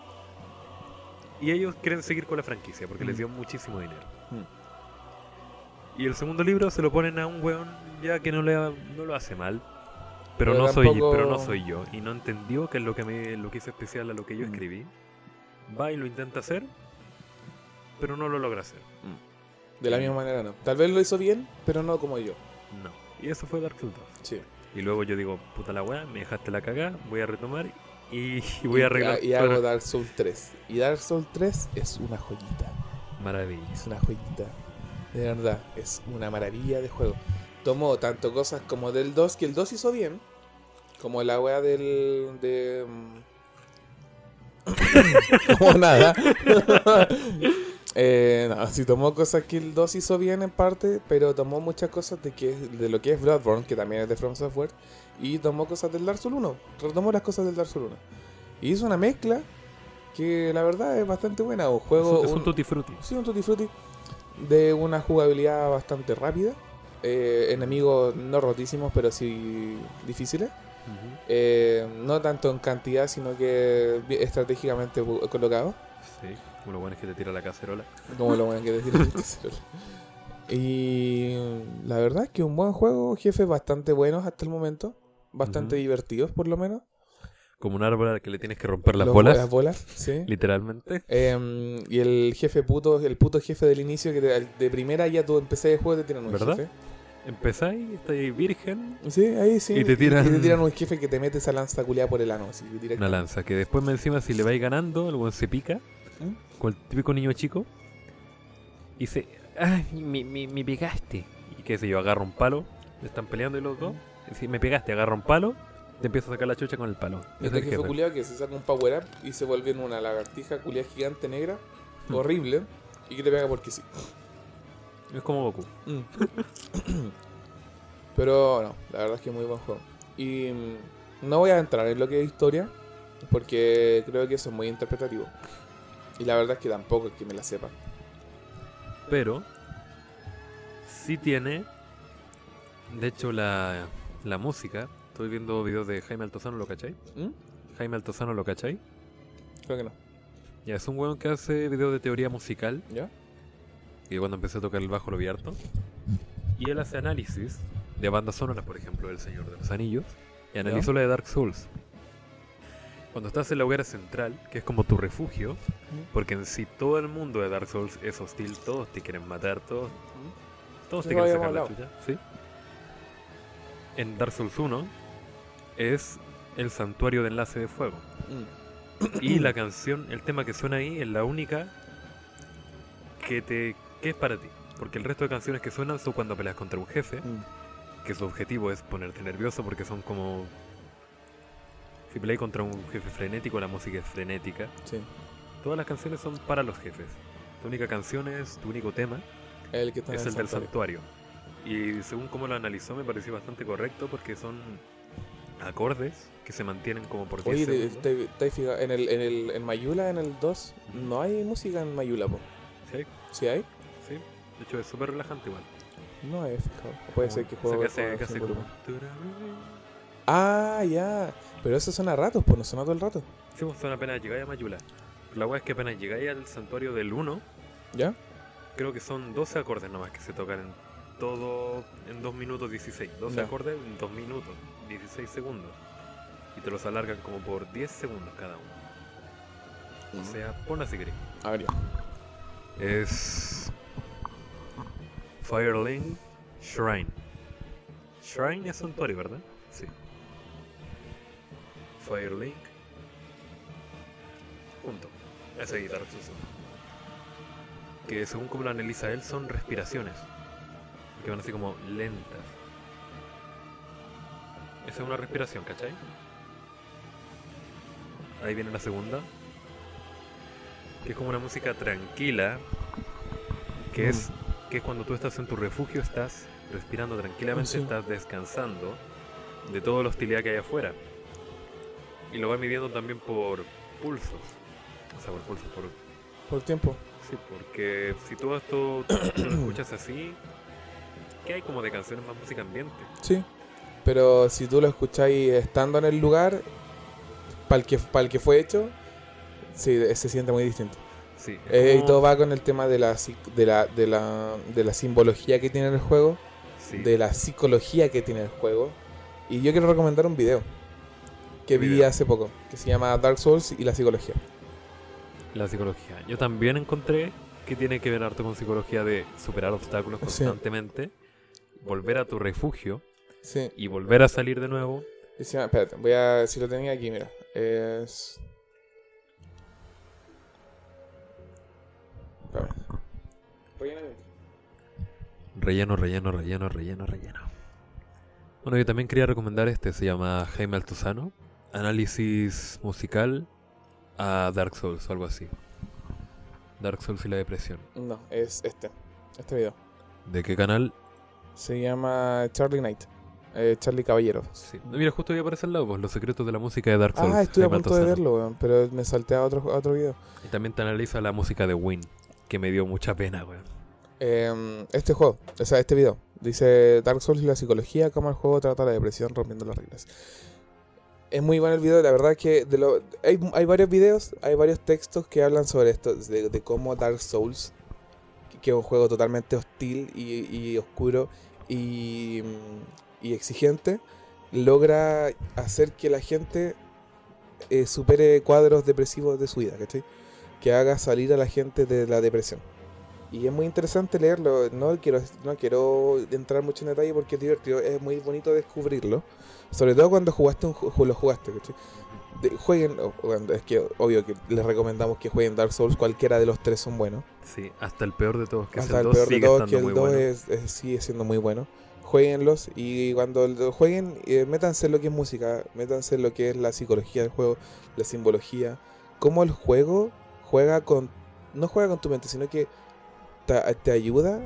Y ellos quieren seguir con la franquicia porque les Mm. dio muchísimo dinero. Mm. Y el segundo libro se lo ponen a un weón ya que no, le, no lo hace mal. Pero, Pero no soy, pero no soy yo. Y no entendió que es lo que me lo que hizo especial a lo que yo Mm. escribí. Va y lo intenta hacer, pero no lo logra hacer. De la misma manera, no. Tal vez lo hizo bien, pero no como yo. No. Y eso fue Dark Souls 2. Sí. Y luego yo digo, puta la weá, me dejaste la cagada, voy a retomar y, y voy a arreglar. Y, todas hago Dark Souls 3. Y Dark Souls 3 es una joyita. Maravilla. Es una joyita. De verdad, es una maravilla de juego. Tomó tanto cosas como del 2, que el 2 hizo bien. Como la wea del. de. mm, como nada. eh, no, sí tomó cosas que el 2 hizo bien en parte, pero tomó muchas cosas de, que, de lo que es Bloodborne, que también es de From Software. Y tomó cosas del Dark Souls 1. Retomó las cosas del Dark Souls 1. Y hizo una mezcla que la verdad es bastante buena. Un juego. un, es un un- tutti frutti. Sí, un Tutti Frutti de una jugabilidad bastante rápida. Eh, enemigos no rotísimos, pero sí difíciles. Eh, no tanto en cantidad, sino que estratégicamente colocados. Sí, como lo bueno es que te tira la cacerola. Como lo bueno que decir. y la verdad es que un buen juego, jefes bastante buenos hasta el momento. Bastante divertidos, por lo menos. Como un árbol al que le tienes que romper las Los- bolas, Las bolas, sí. literalmente. Em, y el jefe puto, el puto jefe del inicio, que de, de primera ya tú empecé el juego te tiran un ¿Verdad? jefe. Empezáis, estáis virgen, Sí, ahí sí. Y te tiran- y te tiran un jefe que te mete esa lanza culiada por el ano. Así, una lanza, que después me encima si le vais ganando, el weón se pica, ¿Mm? con el típico niño chico, y se, ay, me, me, me pegaste. Y qué sé yo, agarra un palo, están peleando y los dos, y si me pegaste, agarra un palo, te empieza a sacar la chucha con el palo. Ese es Este el jefe jefe. culiado que se saca un power up y se vuelve en una lagartija culiada gigante negra, Hmm. horrible, y que te pega porque sí. Es como Goku. Mm. Pero no, la verdad es que es muy buen juego. Y mm, no voy a entrar en lo que es historia, porque creo que eso es muy interpretativo. Y la verdad es que tampoco es que me la sepa. Pero sí tiene, de hecho, la, la música. Estoy viendo videos de Jaime Altozano, ¿lo cachai? ¿Mm? Jaime Altozano, ¿lo cachai? Creo que no. Ya, es un weón que hace videos de teoría musical. ¿Ya? Y cuando empecé a tocar el bajo lo vi harto. Y él hace análisis de bandas sonoras, por ejemplo, El Señor de los Anillos. Y analizó la de Dark Souls. Cuando estás en la hoguera central, que es como tu refugio, porque en sí todo el mundo de Dark Souls es hostil, todos te quieren matar, todos, todos te quieren sacar la chucha. ¿sí? En Dark Souls 1 es el santuario de enlace de fuego. Mm. Y la canción, el tema que suena ahí es la única que te que es para ti. Porque el resto de canciones que suenan son cuando peleas contra un jefe, Mm. que su objetivo es ponerte nervioso porque son como... Si peleas contra un jefe frenético, la música es frenética. Sí. Todas las canciones son para los jefes. Tu única canción es, tu único tema, El que está es el del santuario. Y según cómo lo analizó me pareció bastante correcto porque son acordes que se mantienen como por 10 Oye, te, te- en el, en el en Mayula, en el 2, no hay música en Mayula, po. Sí, ¿Sí hay? De hecho es súper relajante igual. No fijado. Puede ser que sea, juego que hace, que. Ah, ya. Pero eso suena a ratos, pues no suena todo el rato. Sí, pues son apenas llegáis a Mayula. La weá es que apenas llegáis al santuario del 1, ¿Ya? creo que son 12 acordes nomás que se tocan en todo en 2 minutos 16. 12 Ya. acordes en 2 minutos, 16 segundos. Y te los alargan como por 10 segundos cada uno. O sea, pon así querés. A ver, ya. Es. Firelink Shrine. Shrine es santuario, ¿verdad? Sí. Firelink. Punto. Esa guitarra. Que según como lo analiza él, son respiraciones. Que van así como lentas. Esa es una respiración, ¿cachai? Ahí viene la segunda. Que es como una música tranquila. Que es, que es cuando tú estás en tu refugio, estás respirando tranquilamente, Sí. estás descansando de toda la hostilidad que hay afuera. Y lo va midiendo también por pulsos. O sea, por pulsos, por... Por tiempo. Sí, porque si todo esto tú lo escuchas así, ¿qué hay como de canciones más música ambiente? Sí. Pero si tú lo escucháis estando en el lugar, para el que, el que fue hecho, sí, se siente muy distinto. Sí, y todo va con el tema de la, de la, de la, de la simbología que tiene el juego, sí. de la psicología que tiene el juego. Y yo quiero recomendar un video que ¿Qué vi video? hace poco, que se llama Dark Souls y la psicología. La psicología. Yo también encontré que tiene que ver harto con psicología de superar obstáculos Sí. constantemente, volver a tu refugio Sí. y volver a salir de nuevo. Y se llama- espérate, voy a. Si lo tenía aquí, mira. Es. Relleno, relleno, relleno, relleno, relleno. Bueno, yo también quería recomendar este, se llama Jaime Altozano, análisis musical a Dark Souls o algo así. Dark Souls y la depresión. No, es este. Este video. ¿De qué canal? Se llama Charlie Knight. Eh, Charlie Caballero. Sí. No, Mira, justo ahí aparece al lado, pues, los secretos de la música de Dark Souls. Ah, estuve a punto de verlo, weón, pero me salté a otro, a otro video. Y también te analiza la música de Win, que me dio mucha pena, weón. Eh, este juego, o sea, este video, dice Dark Souls y la psicología, cómo el juego trata la depresión rompiendo las reglas. Es muy bueno el video, la verdad que de lo, hay, varios videos, hay varios textos que hablan sobre esto, de, de cómo Dark Souls, que, es un juego totalmente hostil y, oscuro y, y exigente, logra hacer que la gente eh, supere cuadros depresivos de su vida, ¿cachai? Que haga salir a la gente de la depresión. Y es muy interesante leerlo. No quiero, no quiero entrar mucho en detalle porque es divertido. Es muy bonito descubrirlo. Sobre todo cuando jugaste un ju- lo jugaste. ¿cachai? Jueguen, es que obvio que les recomendamos que jueguen Dark Souls. Cualquiera de los tres son buenos. Sí, hasta el peor de todos, que Hasta es el el 2, peor de todos, que el muy 2 bueno. es, es- sigue siendo muy bueno. Jueguenlos y cuando lo jueguen, eh, métanse en lo que es música, métanse en lo que es la psicología del juego, la simbología, cómo el juego juega con, no juega con tu mente, sino que te, te ayuda,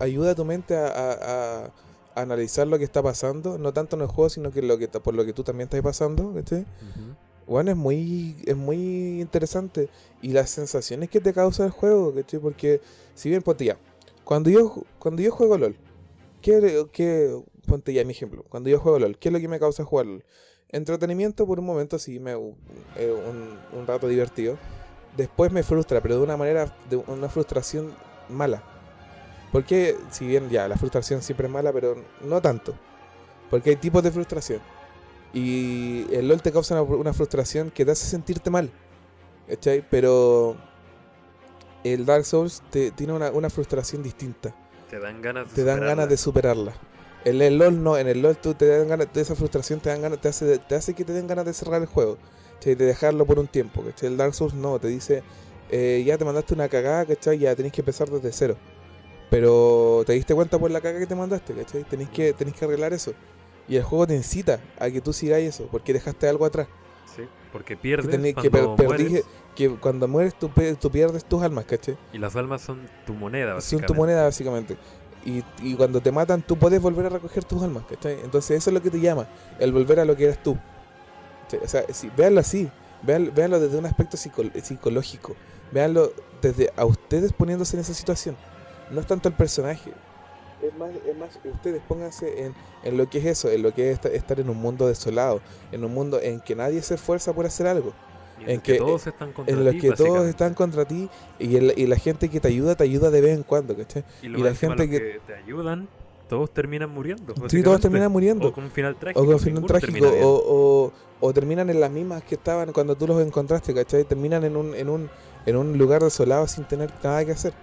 ayuda a tu mente a, a- a- a analizar lo que está pasando, no tanto en el juego, sino que, lo que por lo que tú también estás pasando, ¿cachai? Ujú. Bueno, es muy, es muy interesante. Y las sensaciones que te causa el juego, ¿cachai? Porque, si bien, ponte ya, cuando yo, cuando yo juego LOL, ¿qué, qué, ponte ya mi ejemplo, cuando yo juego LOL, ¿qué es lo que me causa jugar LOL? Entretenimiento por un momento, sí, me, eh, un, un rato divertido. Después me frustra, pero de una manera, de una frustración mala. Porque, si bien ya, la frustración siempre es mala, pero no tanto. Porque hay tipos de frustración. Y el LOL te causa una, una frustración que te hace sentirte mal. ¿Cachai? Pero el Dark Souls te, tiene una, una frustración distinta. Te dan ganas de Te dan superarla. ganas de superarla. En el LOL no, en el LOL tú te dan ganas de esa frustración, te dan ganas, te hace, te hace que te den ganas de cerrar el juego. ¿Cachai? De dejarlo por un tiempo. ¿cachai? El Dark Souls no, te dice, eh, ya te mandaste una cagada, ¿cachai? Ya tenés que empezar desde cero. Pero te diste cuenta por la caga que te mandaste, ¿cachai? Tenés que, tenés que arreglar eso. Y el juego te incita a que tú sigas eso, porque dejaste algo atrás. Sí, porque Que, pierdes que cuando mueres, perdí- que cuando mueres tú, pierdes tus almas, ¿cachai? y las almas son tu moneda, Son básicamente. tu moneda, básicamente. Y, y cuando te matan, tú puedes volver a recoger tus almas, ¿cachai? Entonces eso es lo que te llama, el volver a lo que eres tú. ¿Cachai? O sea, si, véanlo así, véanlo desde un aspecto psico- psicológico, véanlo desde a ustedes poniéndose en esa situación. No es tanto el personaje. Es más, es más ustedes pónganse en, en lo que es eso, en lo que es esta- estar en un mundo desolado, en un mundo en que nadie se esfuerza por hacer algo en, que, que- todos están contra en los ti, que todos están contra ti y, el- y la gente que te ayuda te ayuda de vez en cuando, ¿cachai? Y, y la gente los que- te ayudan, todos terminan muriendo. Sí, todos terminan muriendo. O con un final trágico. O con final ninguno trágico, o, o terminan en las mismas que estaban cuando tú los encontraste, ¿cachai? Terminan en un, en un, en un lugar desolado sin tener nada que hacer.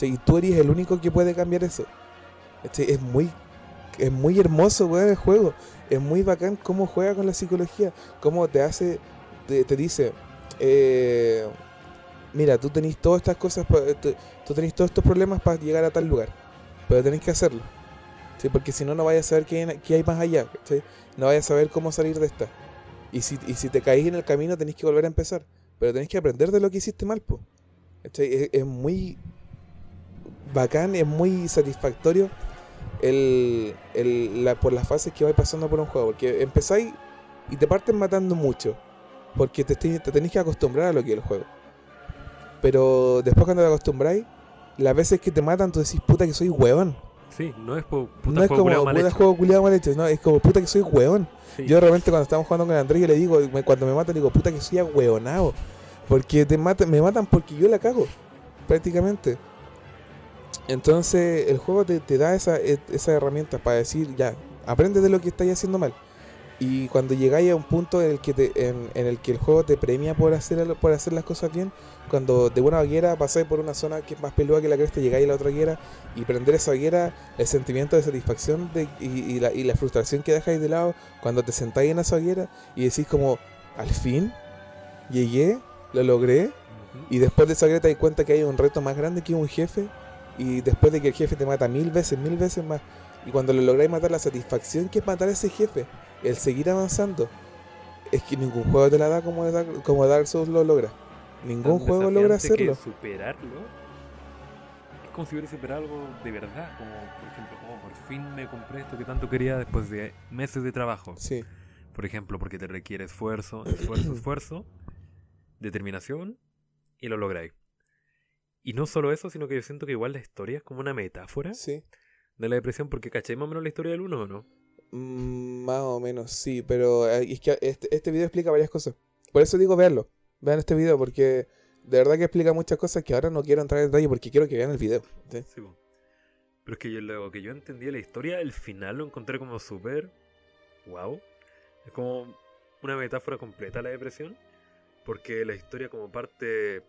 Y tú eres el único que puede cambiar eso. Es muy, es muy hermoso, weón, el juego. Es muy bacán cómo juega con la psicología, cómo te hace, te, dice, eh, mira, tú tenés todas estas cosas, pa- tú, tenés todos estos problemas para llegar a tal lugar, pero tenés que hacerlo. ¿sí? Porque si no, no vayas a saber qué hay, más allá. ¿cachai? No vayas a saber cómo salir de esta. Y si, y si te caís en el camino, tenés que volver a empezar. Pero tenés que aprender de lo que hiciste mal, po. Es, es muy bacán, es muy satisfactorio el, el- por las fases que vais pasando por un juego. Porque empezáis y te parten matando mucho. Porque te, te, te tenés que acostumbrar a lo que es el juego. Pero después cuando te acostumbráis, las veces que te matan, tú decís, puta que soy hueón. Sí, no es puta No es como mal puta hecho. juego culiado mal hecho, no, es como puta que soy hueón. Sí. Yo de repente cuando estamos jugando con Andrés, yo le digo, me- cuando me matan, digo, puta que soy ahueonado. Porque te matan, me matan porque yo la cago, prácticamente. Entonces el juego te, te da esa, e- esa herramienta para decir, ya, aprende de lo que estáis haciendo mal. Y cuando llegáis a un punto en el que te, en, en el que el juego te premia por hacer por hacer las cosas bien, cuando de una hoguera pasáis por una zona que es más peluda que la cresta, llegáis a la otra hoguera y prender esa hoguera, el sentimiento de satisfacción de- y, y la, y la frustración que dejáis de lado cuando te sentáis en esa hoguera y decís como, al fin, llegué, lo logré, y después de esa hoguera te das cuenta que hay un reto más grande que un jefe, y después de que el jefe te mata mil veces, mil veces más, y cuando lo lográis matar, la satisfacción que es matar a ese jefe, el seguir avanzando, es que ningún juego te la da como, como Dark Souls lo logra. Ningún juego logra desafiante que hacerlo. superarlo es como si hubiera superado algo de verdad. Como, por ejemplo, oh, por fin me compré esto que tanto quería después de meses de trabajo. Sí, Por ejemplo, porque te requiere esfuerzo, esfuerzo, esfuerzo, determinación y lo lográis. Y no solo eso, sino que yo siento que igual la historia es como una metáfora sí. de la depresión, porque caché más o menos la historia del uno, ¿o no? Mm, más o menos, sí, pero eh, es que este, este video explica varias cosas. Por eso digo verlo. Vean este video porque de verdad que explica muchas cosas que ahora no quiero entrar en detalle porque quiero que vean el video. ¿sí? Pero es que yo, lo que yo entendí la historia, el final lo encontré como súper. wow. Es como una metáfora completa la depresión. Porque la historia, como parte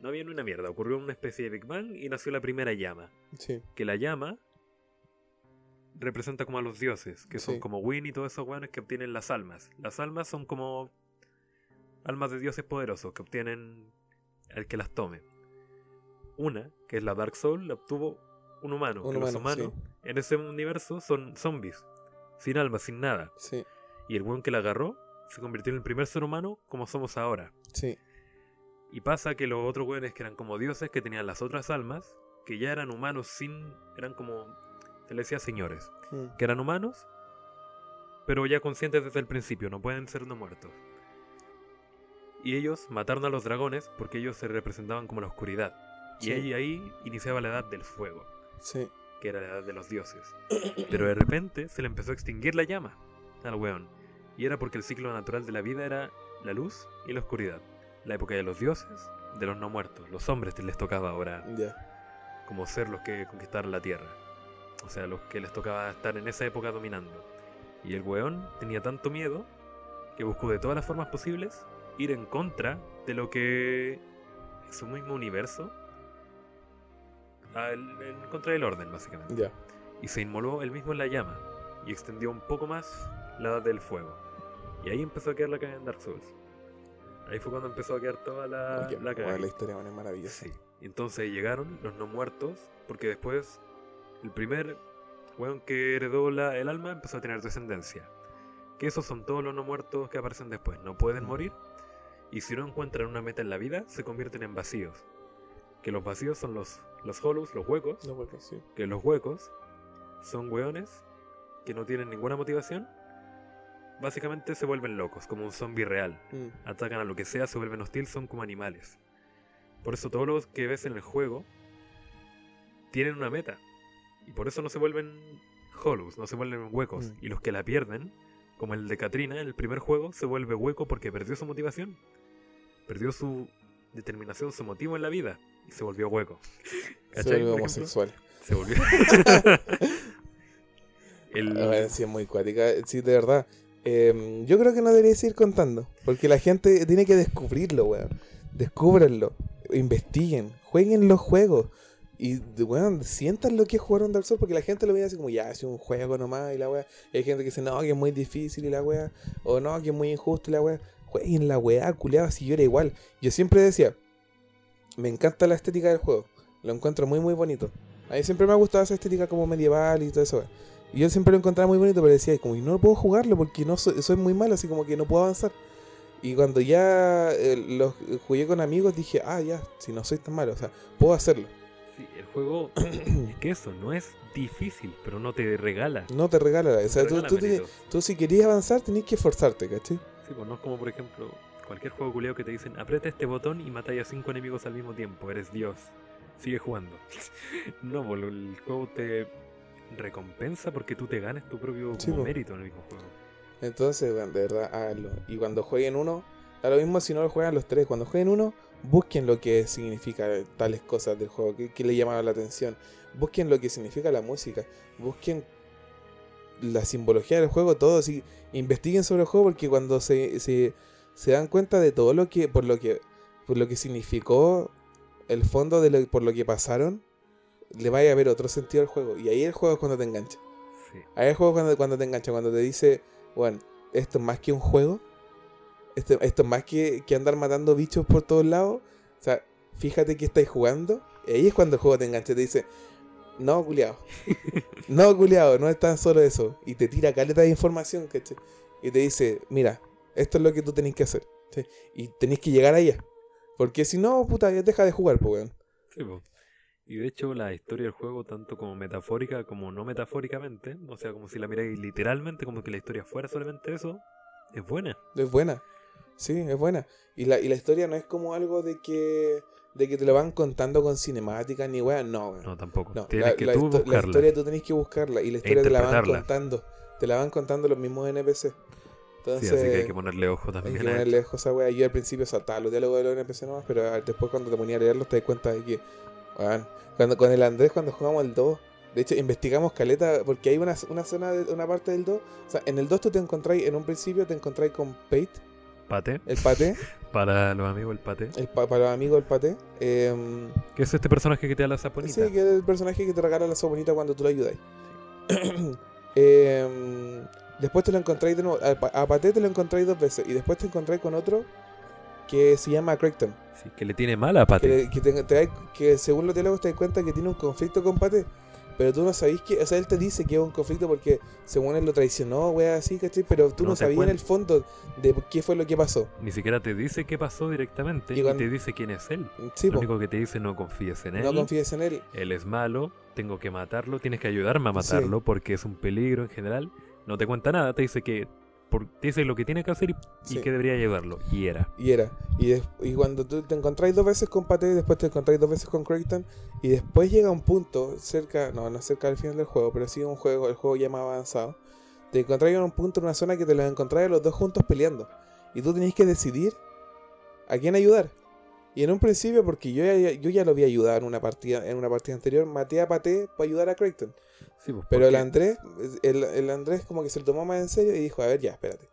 no había ni una mierda. Ocurrió una especie de Big Bang y nació la primera llama. Sí. Que la llama representa como a los dioses, que son Sí. como Win y todos esos weones que obtienen las almas. Las almas son como almas de dioses poderosos que obtienen el que las tome. Una, que es la Dark Soul, la obtuvo un humano. Un que los humano, humanos en ese universo son zombies, sin alma, sin nada. Sí. Y el weón que la agarró se convirtió en el primer ser humano como somos ahora. Sí. Y pasa que los otros weones que eran como dioses, que tenían las otras almas, que ya eran humanos sin. eran como. se les decía señores. Mm. Que eran humanos, pero ya conscientes desde el principio, no pueden ser no muertos. Y ellos mataron a los dragones porque ellos se representaban como la oscuridad. Y ahí, ahí iniciaba la edad del fuego, Sí. que era la edad de los dioses. Pero de repente se le empezó a extinguir la llama al weón. Y era porque el ciclo natural de la vida era la luz y la oscuridad. La época de los dioses, de los no muertos. Los hombres les tocaba ahora como ser los que conquistaron la tierra. O sea, los que les tocaba estar en esa época dominando. Y el weón tenía tanto miedo que buscó de todas las formas posibles ir en contra de lo que es su mismo universo. al- en contra del orden, básicamente. Ya. Y se inmoló él mismo en la llama. Y extendió un poco más la edad del fuego. Y ahí empezó a quedar la cagada en Dark Souls. Ahí fue cuando empezó a quedar toda la, la historia bueno, es maravillosa. Sí. Entonces llegaron los no muertos, porque después el primer weón que heredó la, el alma empezó a tener descendencia. Que esos son todos los no muertos que aparecen después. No pueden Mm. morir. Y si no encuentran una meta en la vida, se convierten en vacíos. Que los vacíos son los, los hollows, los huecos. No, porque sí. Que los huecos son weones que no tienen ninguna motivación. Básicamente se vuelven locos, como un zombie real Mm. atacan a lo que sea, se vuelven hostiles, son como animales. Por eso todos los que ves en el juego tienen una meta. Y por eso no se vuelven hollows, no se vuelven huecos. Mm. Y los que la pierden, como el de Katrina en el primer juego, se vuelve hueco porque perdió su motivación. Perdió su determinación, su motivo en la vida. Y se volvió hueco. Se ejemplo? homosexual. Se volvió. el... A ver, sí, es muy cuática. Sí, de verdad. Eh, yo creo que no deberías ir contando. Porque la gente tiene que descubrirlo, weón. Descúbranlo. Investiguen. Jueguen los juegos. Y, weón, sientan lo que es jugar un Dark Souls. Porque la gente lo ve así como, ya, es un juego nomás. Y la weá. Hay gente que dice, no, que es muy difícil y la weá. O no, que es muy injusto y la weá. Jueguen la weá, culiado. Si yo era igual. Yo siempre decía, me encanta la estética del juego. Lo encuentro muy, muy bonito. A mí siempre me ha gustado esa estética como medieval y todo eso. Y yo siempre lo encontraba muy bonito, pero decía, como, y no puedo jugarlo porque no soy, muy malo, así como que no puedo avanzar. Y cuando ya eh, lo jugué con amigos, dije, ah, ya, si no soy tan malo, o sea, puedo hacerlo. Sí, el juego es que eso no es difícil, pero no te regala. No te regala, o sea, tú, si querías avanzar, tenés que esforzarte, ¿cachai? Sí, pues no es como por ejemplo cualquier juego culiao que te dicen aprieta este botón y matáis a cinco enemigos al mismo tiempo, eres Dios. Sigue jugando. no, pues el juego te recompensa porque tú te ganes tu propio Sí, como po. mérito en el mismo juego. Entonces, de verdad, háganlo. Y cuando jueguen uno, da lo mismo si no lo juegan los tres. Cuando jueguen uno, busquen lo que significa tales cosas del juego, que, que le llamaron la atención. Busquen lo que significa la música. Busquen la simbología del juego, todo. Así, investiguen sobre el juego porque cuando se, se, se dan cuenta de todo lo que, por lo que, por lo que significó el fondo de lo, por lo que pasaron, le vaya a ver otro sentido al juego. Y ahí el juego es cuando te engancha. Sí. Ahí el juego cuando, cuando te engancha, cuando te dice, bueno, esto es más que un juego, esto, esto es más que, que andar matando bichos por todos lados, o sea, fíjate que estáis jugando, y ahí es cuando el juego te engancha, te dice, no, culiao, no, culiao, no es tan solo eso, y te tira caleta de información, ¿cachai? Y te dice, mira, esto es lo que tú tenés que hacer, ¿sí? y tenés que llegar allá, porque si no, puta, ya deja de jugar, pues, weón. Sí, po. Y de hecho la historia del juego, tanto como metafórica como no metafóricamente, o sea, como si la miráis literalmente, como que la historia fuera solamente eso, es buena. Es buena. Sí, es buena. Y la, y la historia no es como algo de que de que te lo van contando con cinemática ni weá. No. No, tampoco. No, Tienes la, que la tú histo- la buscarla. historia tú tenés que buscarla y la historia te la van contando. Te la van contando los mismos NPC. Sí, Entonces, así que hay que ponerle ojo hay también. que a ponerle ojo a esa weá. Yo al principio saltaba los diálogos de los NPC nomás, pero ah, después cuando te ponía a leerlos te das cuenta de que, weón, cuando con el Andrés cuando jugamos el 2, de hecho investigamos caleta, porque hay una, una zona, de, una parte del 2, o sea, en el 2 tú te encontráis, en un principio te encontráis con Pate, Pate. el paté, Para los amigos, el pate. el pa- para los amigos del paté. em, ¿Qué es este personaje que te da la saponita? Sí, que es el personaje que te regala la soponita cuando tú lo ayudas. Em, después te lo encontráis de nuevo. A, Pa- a Paté te lo encontráis dos veces. Y después te encontráis con otro que se llama Crichton. Sí, que le tiene mala a Pate. Que, le- que, te- te que según los diálogos te das cuenta que tiene un conflicto con Paté. Pero tú no sabís que. O sea, él te dice que es un conflicto porque según él lo traicionó, wea, así, ¿cachai? Pero tú No sabías en el fondo de qué fue lo que pasó. Ni siquiera te dice qué pasó directamente Y te dice quién es él. Sí, Lo po, único que te dice no confíes en él. no confíes en él. Él es malo, tengo que matarlo, tienes que ayudarme a Sí. matarlo porque es un peligro en general. No te cuenta nada, te dice que por- te dice lo que tiene que hacer y, y Sí. que debería ayudarlo. Y era. Y era. Y, cuando tú te encontráis dos veces con Paté, después te encontráis dos veces con Crichton, y después llega un punto cerca, no, no cerca del final del juego, pero sí un juego, el juego ya más avanzado. Te encontráis en un punto, en una zona que te los encontráis los dos juntos peleando. Y tú tenéis que decidir a quién ayudar. Y en un principio, porque yo ya, yo ya lo había ayudado en una partida, en una partida anterior, maté a Paté para ayudar a Crichton. Sí, pues, Pero el Andrés, el, el Andrés como que se lo tomó más en serio y dijo, a ver, ya, espérate.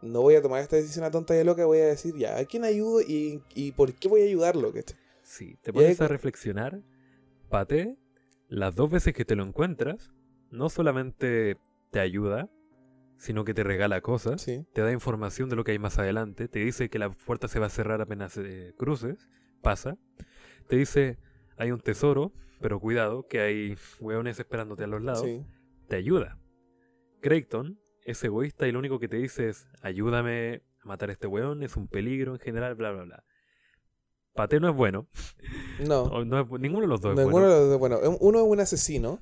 No voy a tomar esta decisión a tonta y a loca, voy a decir, ya, ¿a quién ayudo y, y por qué voy a ayudarlo? Sí, te pones ahí- a reflexionar. Pate, las dos veces que te lo encuentras, no solamente te ayuda, sino que te regala cosas, Sí, te da información de lo que hay más adelante, te dice que la puerta se va a cerrar apenas eh, cruces, pasa, te dice hay un tesoro, pero cuidado, que hay hueones esperándote a los lados, sí, te ayuda. Creighton es egoísta y lo único que te dice es ayúdame a matar a este hueón, es un peligro en general, bla, bla, bla. Pate no es bueno, no. no es ninguno de los dos es ninguno bueno. de los dos, bueno, uno es un asesino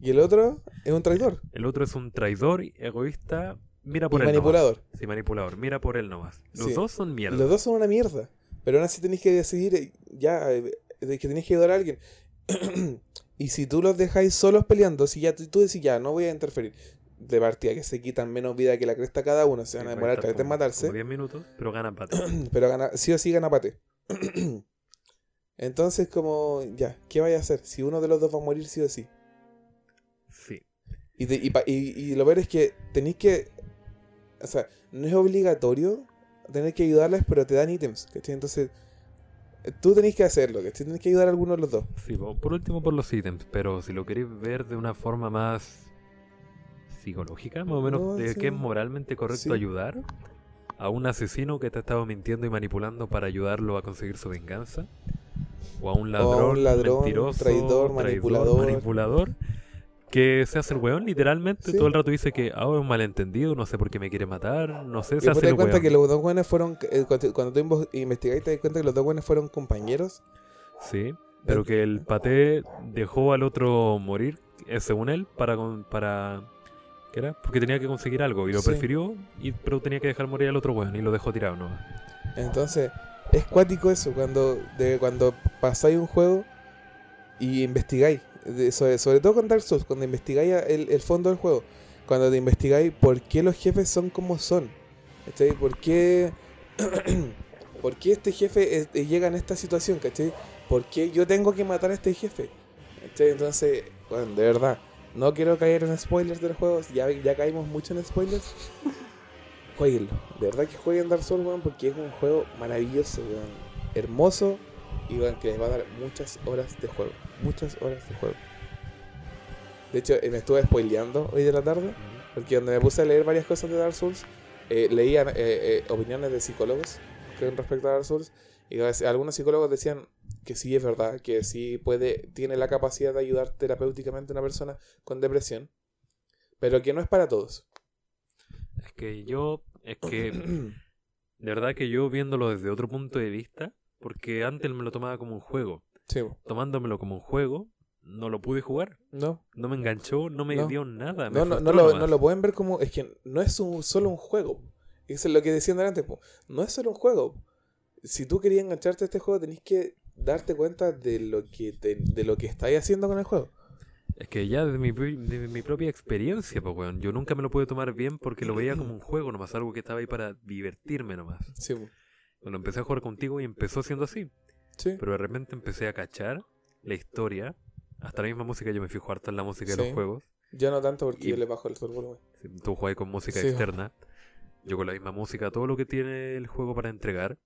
y el otro es un traidor El otro es un traidor, egoísta, mira y por él manipulador. nomás. Sí, manipulador, mira por él nomás. Los Sí. dos son Y mierda. los dos son una mierda. Pero aún así tenéis que decidir, eh, ya, eh, que tenéis que ayudar a alguien. y si tú los dejáis solos peleando, si ya tú, decís, ya, no voy a interferir. De partida, que se quitan menos vida que la cresta cada uno, se van a Sí, demorar caleta en matarse. como 10 minutos, pero ganan Pate. pero gana, sí o sí gana Pate. Entonces, como, ya, ¿qué vaya a hacer? Si uno de los dos va a morir, sí o sí. Sí. Y, y, pa- y- y lo peor es que tenéis que. O sea, no es obligatorio tener que ayudarles, pero te dan ítems, ¿cachai? Entonces, tú tenés que hacerlo, ¿cachai? Tenés que ayudar a alguno de los dos. Sí, po- por último por los ítems, pero si lo queréis ver de una forma más psicológica, más o menos, No, de sí. que es moralmente correcto Sí. ayudar a un asesino que te ha estado mintiendo y manipulando para ayudarlo a conseguir su venganza, o a un ladrón, ladrón, mentiroso, traidor, manipulador. manipulador, que se hace el weón, literalmente, Sí. todo el rato dice que ah, es un malentendido, no sé por qué me quiere matar, no sé, Y se después hace te das cuenta weón. que los dos buenos fueron. eh, cuando, tú investigáis, te das cuenta que los dos buenos fueron compañeros. Sí, pero que el paté dejó al otro morir, eh, según él, para para ¿qué era? Porque tenía que conseguir algo y lo Sí. prefirió, y, pero tenía que dejar morir al otro weón y lo dejó tirado, ¿no? Entonces, es cuático eso, cuando, de, cuando pasáis un juego y investigáis. De- sobre, todo con Dark Souls, cuando investigáis el, el fondo del juego. Cuando te investigáis por qué los jefes son como son. ¿Cachai? ¿Por qué, ¿Por qué este jefe eh, llega en esta situación? ¿Cachai? ¿Por qué yo tengo que matar a este jefe? ¿Cachai? Entonces, bueno, de verdad, no quiero caer en spoilers del juego. Ya, ya caímos mucho en spoilers. Jueguenlo. De verdad que jueguen Dark Souls, weón, porque es un juego maravilloso. Hermoso y que les va a dar muchas horas de juego. Muchas horas de juego. De hecho, eh, me estuve spoileando hoy de la tarde, porque cuando me puse a leer varias cosas de Dark Souls, eh, leía eh, eh, opiniones de psicólogos con respecto a Dark Souls, y algunos psicólogos decían que sí es verdad, que sí puede, tiene la capacidad de ayudar terapéuticamente a una persona con depresión, pero que no es para todos. Es que yo, es que, de verdad que yo viéndolo desde otro punto de vista, porque antes me lo tomaba como un juego, Sí, tomándomelo como un juego, no lo pude jugar, no, no me enganchó, no me No. dio nada. me No, no, no, lo, no lo pueden ver como. Es que no es un, solo un juego. Eso es lo que decían antes. po. No es solo un juego. Si tú querías engancharte a este juego, tenés que darte cuenta de lo que te- de lo que estáis haciendo con el juego. Es que ya de mi, de mi propia experiencia, pues, weón, yo nunca me lo pude tomar bien porque lo veía como un juego nomás, algo que estaba ahí para divertirme nomás. Sí, po. Cuando empecé a jugar contigo y empezó siendo así, sí. pero de repente empecé a cachar la historia, hasta la misma música, yo me fijo harto en la música de los juegos, Yo no tanto porque Y- yo le bajo el volumen. tú juegas con música Sí. externa, yo con la misma música, todo lo que tiene el juego para entregar.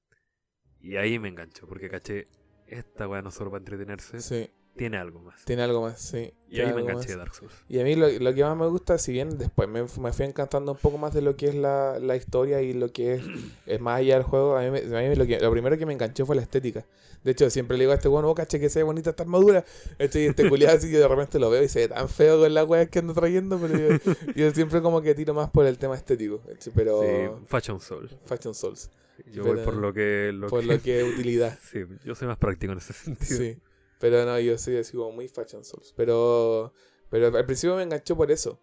Y ahí me engancho, porque caché, esta weá no solo para entretenerse, Sí, tiene algo más. tiene algo más, sí. Y ahí me enganché a Dark Souls. Y a mí lo, lo que más me gusta, si bien después me, me fui encantando un poco más de lo que es la, la historia y lo que es, es más allá del juego, a mí, me- a mí lo, que, lo primero que me enganchó fue la estética. De hecho, siempre le digo a este bueno, oh, caché que se ve bonita esta armadura. Este, este culiado así que de repente lo veo y se ve tan feo con la weá que ando trayendo, pero yo, yo siempre como que tiro más por el tema estético. Pero Sí, Fashion Soul. Fashion Souls, Yo Pero- voy por lo que... Lo por que- lo que es utilidad. Sí, yo soy más práctico en ese sentido. Sí. Pero no, yo soy así como muy Fashion Souls. Pero, pero al principio me enganchó por eso.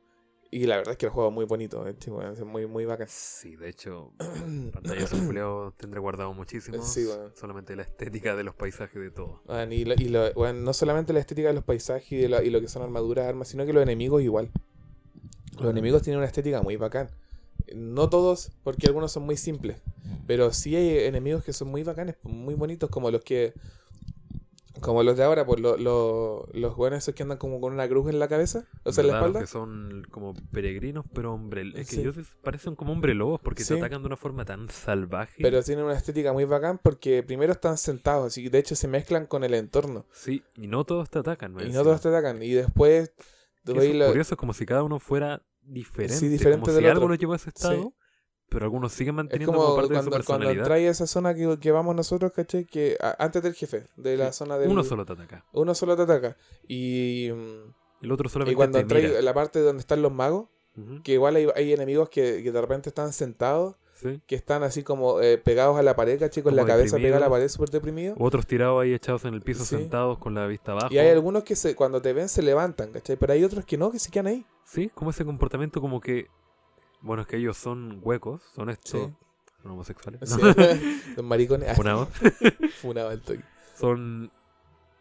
Y la verdad es que el juego es muy bonito, eh, chico, es muy, muy bacán. Sí, de hecho, pantallas empleado tendré guardado muchísimo. Sí, bueno. Solamente la estética de los paisajes de todo. Bueno, y lo- y lo- bueno, no solamente la estética de los paisajes y, de lo, y lo que son armaduras, armas, sino que los enemigos igual. Los enemigos tienen una estética muy bacán. No todos, porque algunos son muy simples. Pero sí hay enemigos que son muy bacanes, muy bonitos, como los que. Como los de ahora, pues lo- lo- los buenos esos que andan como con una cruz en la cabeza, o sea, en la espalda. que son como peregrinos, pero hombre. Es que Sí. ellos parecen como hombre lobos porque Sí. te atacan de una forma tan salvaje. Pero tienen una estética muy bacán porque primero están sentados, que de hecho se mezclan con el entorno. Sí, y no todos te atacan. Y encima. no todos te atacan. Y después. lo- es curioso, es como si cada uno fuera diferente. Sí, diferente como del si algo lo llevó a ese estado. Pero algunos siguen manteniendo como como parte de cuando, su cuando personalidad. entráis a esa zona que, que vamos nosotros, ¿cachai? Que a- antes del jefe, de la Sí, zona del. Uno solo te ataca. Uno solo te ataca. Y, mm, El otro y solamente cuando te entráis mira. a la parte donde están los magos, que igual hay, hay enemigos que, que de repente están sentados, sí. que están así como eh, pegados a la pared, ¿cachai? Con Como la cabeza pegada a la pared, súper deprimidos. Otros tirados ahí echados en el piso Sí. sentados con la vista abajo. Y hay algunos que se, cuando te ven se levantan, ¿cachai? Pero hay otros que no, que se quedan ahí. Sí, como ese comportamiento como que... Bueno, es que ellos son huecos, son estos... Sí. Son homosexuales. Sí. ¿no? Los maricones. Funados. Funado el toque. son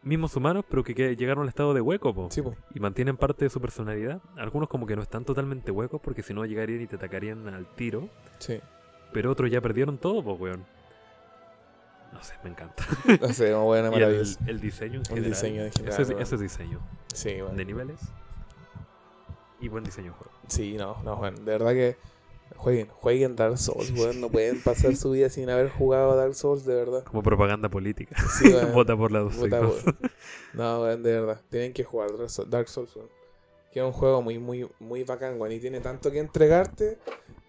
mismos humanos, pero que, que llegaron al estado de hueco, po. Sí, po. Y mantienen parte de su personalidad. Algunos como que no están totalmente huecos, porque si no llegarían y te atacarían al tiro. Sí. Pero otros ya perdieron todo, pues, weón. No sé, me encanta. No sé, buena Y el, el diseño en El general. diseño en general, Eso es, weón. eso es diseño. Sí, bueno. De niveles. Y buen diseño de juego. Sí, no, no, bueno, de verdad que jueguen, jueguen Dark Souls, weón, no pueden pasar su vida sin haber jugado a Dark Souls, de verdad. Como propaganda política. Sí, weón. Vota por la dos weón. No, weón, de verdad, tienen que jugar Dark Souls, weón. Que es un juego muy, muy, muy bacán, weón, y tiene tanto que entregarte,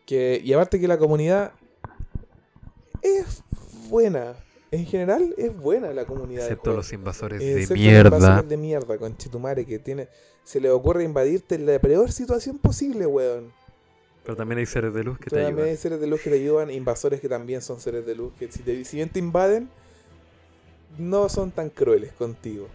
que, y aparte que la comunidad es buena, en general es buena la comunidad. Excepto juego. los invasores Excepto de los mierda. invasores de mierda, conchetumare, que tiene, se le ocurre invadirte en la peor situación posible, weón. Pero también hay seres de luz que te Pero también ayudan. hay seres de luz que te ayudan, invasores que también son seres de luz, que si, te, si bien te invaden, no son tan crueles contigo.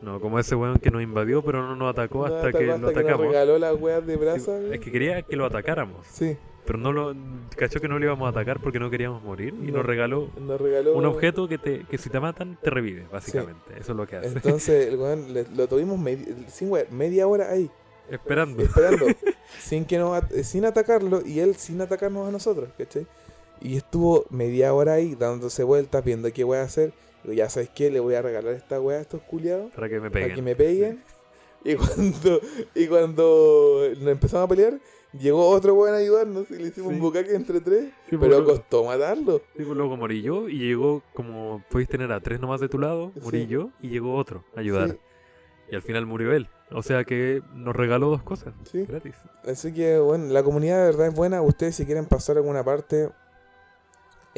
No, como ese weón que nos invadió, pero no nos atacó No hasta atacó que lo nos atacamos. regaló las weas de Sí, brasa. es que quería que lo atacáramos. Sí, Pero no lo. Cachó que no lo íbamos a atacar porque no queríamos morir. Y No. nos regaló nos regaló. un objeto que, te, que si te matan, te revive, básicamente. Eso es lo que hace. Entonces, el weón le- lo tuvimos sin media hora ahí, Esperando. esperando, sin que nos at- sin atacarlo y él sin atacarnos a nosotros, ¿cachai? Y estuvo media hora ahí dándose vueltas, viendo qué voy a hacer. Digo, ya sabes qué, le voy a regalar esta wea a estos culiados. Para que me para peguen. que me peguen. Y cuando, y cuando nos empezamos a pelear, llegó otro weón a ayudarnos y le hicimos Sí. un bucaque entre tres. Sí, pues, pero luego- costó matarlo. sí, pues, luego morí yo y llegó como. Podéis tener a tres nomás de tu lado. Morí yo y llegó otro a ayudar. Y al final murió él. O sea que nos regaló dos cosas. Gratis. Así que bueno, la comunidad de verdad es buena. Ustedes si quieren pasar a alguna parte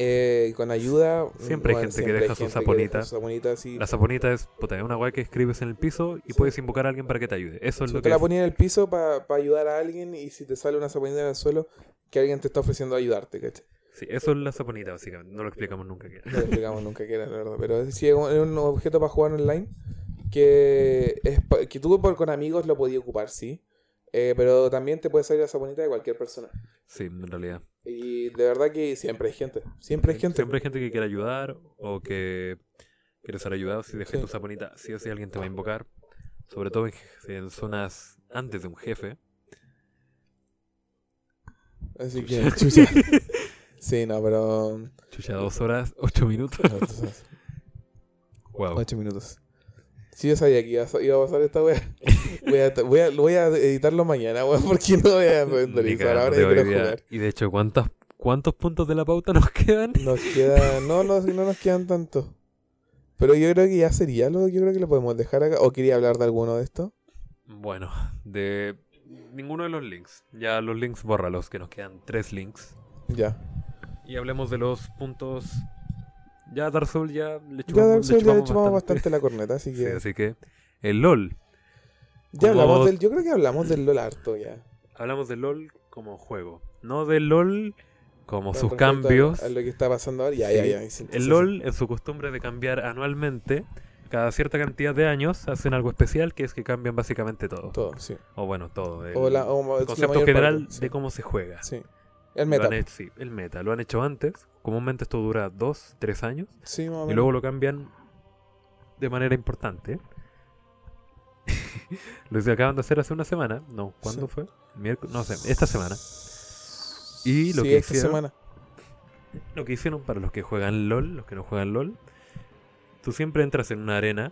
eh, con ayuda. Siempre hay bueno, gente que deja su saponita. saponita, sí. La saponita es, puta, es una weá que escribes en el piso y Sí. puedes invocar a alguien para que te ayude. Eso es lo te que la es. ponía en el piso para ayudar a alguien y si te sale una saponita en el suelo, que alguien te está ofreciendo ayudarte, ¿cachai? Sí, eso es la saponita, básicamente. No lo explicamos nunca qué era. No lo explicamos nunca que era, la verdad. Pero sí es un, objeto para jugar online que, es pa- que tú por, con amigos lo podías ocupar, sí. Eh, pero también te puede salir la saponita de cualquier persona. Sí, en realidad. Y de verdad que siempre hay gente. Siempre hay gente. Siempre hay gente que quiere ayudar o que quiere ser ayudado. Si dejas Sí. tu saponita, sí o sí alguien te va a invocar. Sobre todo en, en zonas antes de un jefe. Así que, chucha. Sí, no, pero. Chucha, dos horas, ocho minutos. sabes, Wow. Ocho minutos. Sí, yo sabía que iba a, iba a pasar esta wea. Voy a, voy a, voy a editarlo mañana, weón, porque no voy a renderizar ahora y quiero jugar. Y de hecho, ¿cuántas, ¿Cuántos puntos de la pauta nos quedan? Nos queda. No, no, no nos quedan tantos. Pero yo creo que ya sería lo. Yo creo que lo podemos dejar acá. ¿O quería hablar de alguno de estos? Bueno, de ninguno de los links. Ya los links, bórralos, que nos quedan tres links. Ya. Y hablemos de los puntos. Ya Dark Souls ya le Ya chupamos, Dark le Souls ya le chupamos chupamos bastante la corneta, así Sí, que. así que el LOL. Ya hablamos del. Yo creo que hablamos del LOL harto ya. Hablamos del LOL como juego. No del LOL como Con sus respecto a- cambios. A, lo que está pasando ahora. Ya, Sí. ya, ya. sí, El sí, LOL, en su costumbre de cambiar anualmente, cada cierta cantidad de años, hacen algo especial que es que cambian básicamente todo. sí, Todo, sí. O bueno, todo. El, O la, o el concepto general parte, sí. de cómo se juega. Sí. El meta. hecho- sí, el meta. Lo han hecho antes. Comúnmente esto dura dos, tres años. Sí, Y luego lo cambian de manera importante. lo acaban de hacer hace una semana. No, ¿cuándo Sí. fue? Miércoles, no sé, esta semana. Y lo Sí, que esta hicieron, semana. lo que hicieron para los que juegan LOL, los que no juegan LOL, tú siempre entras en una arena,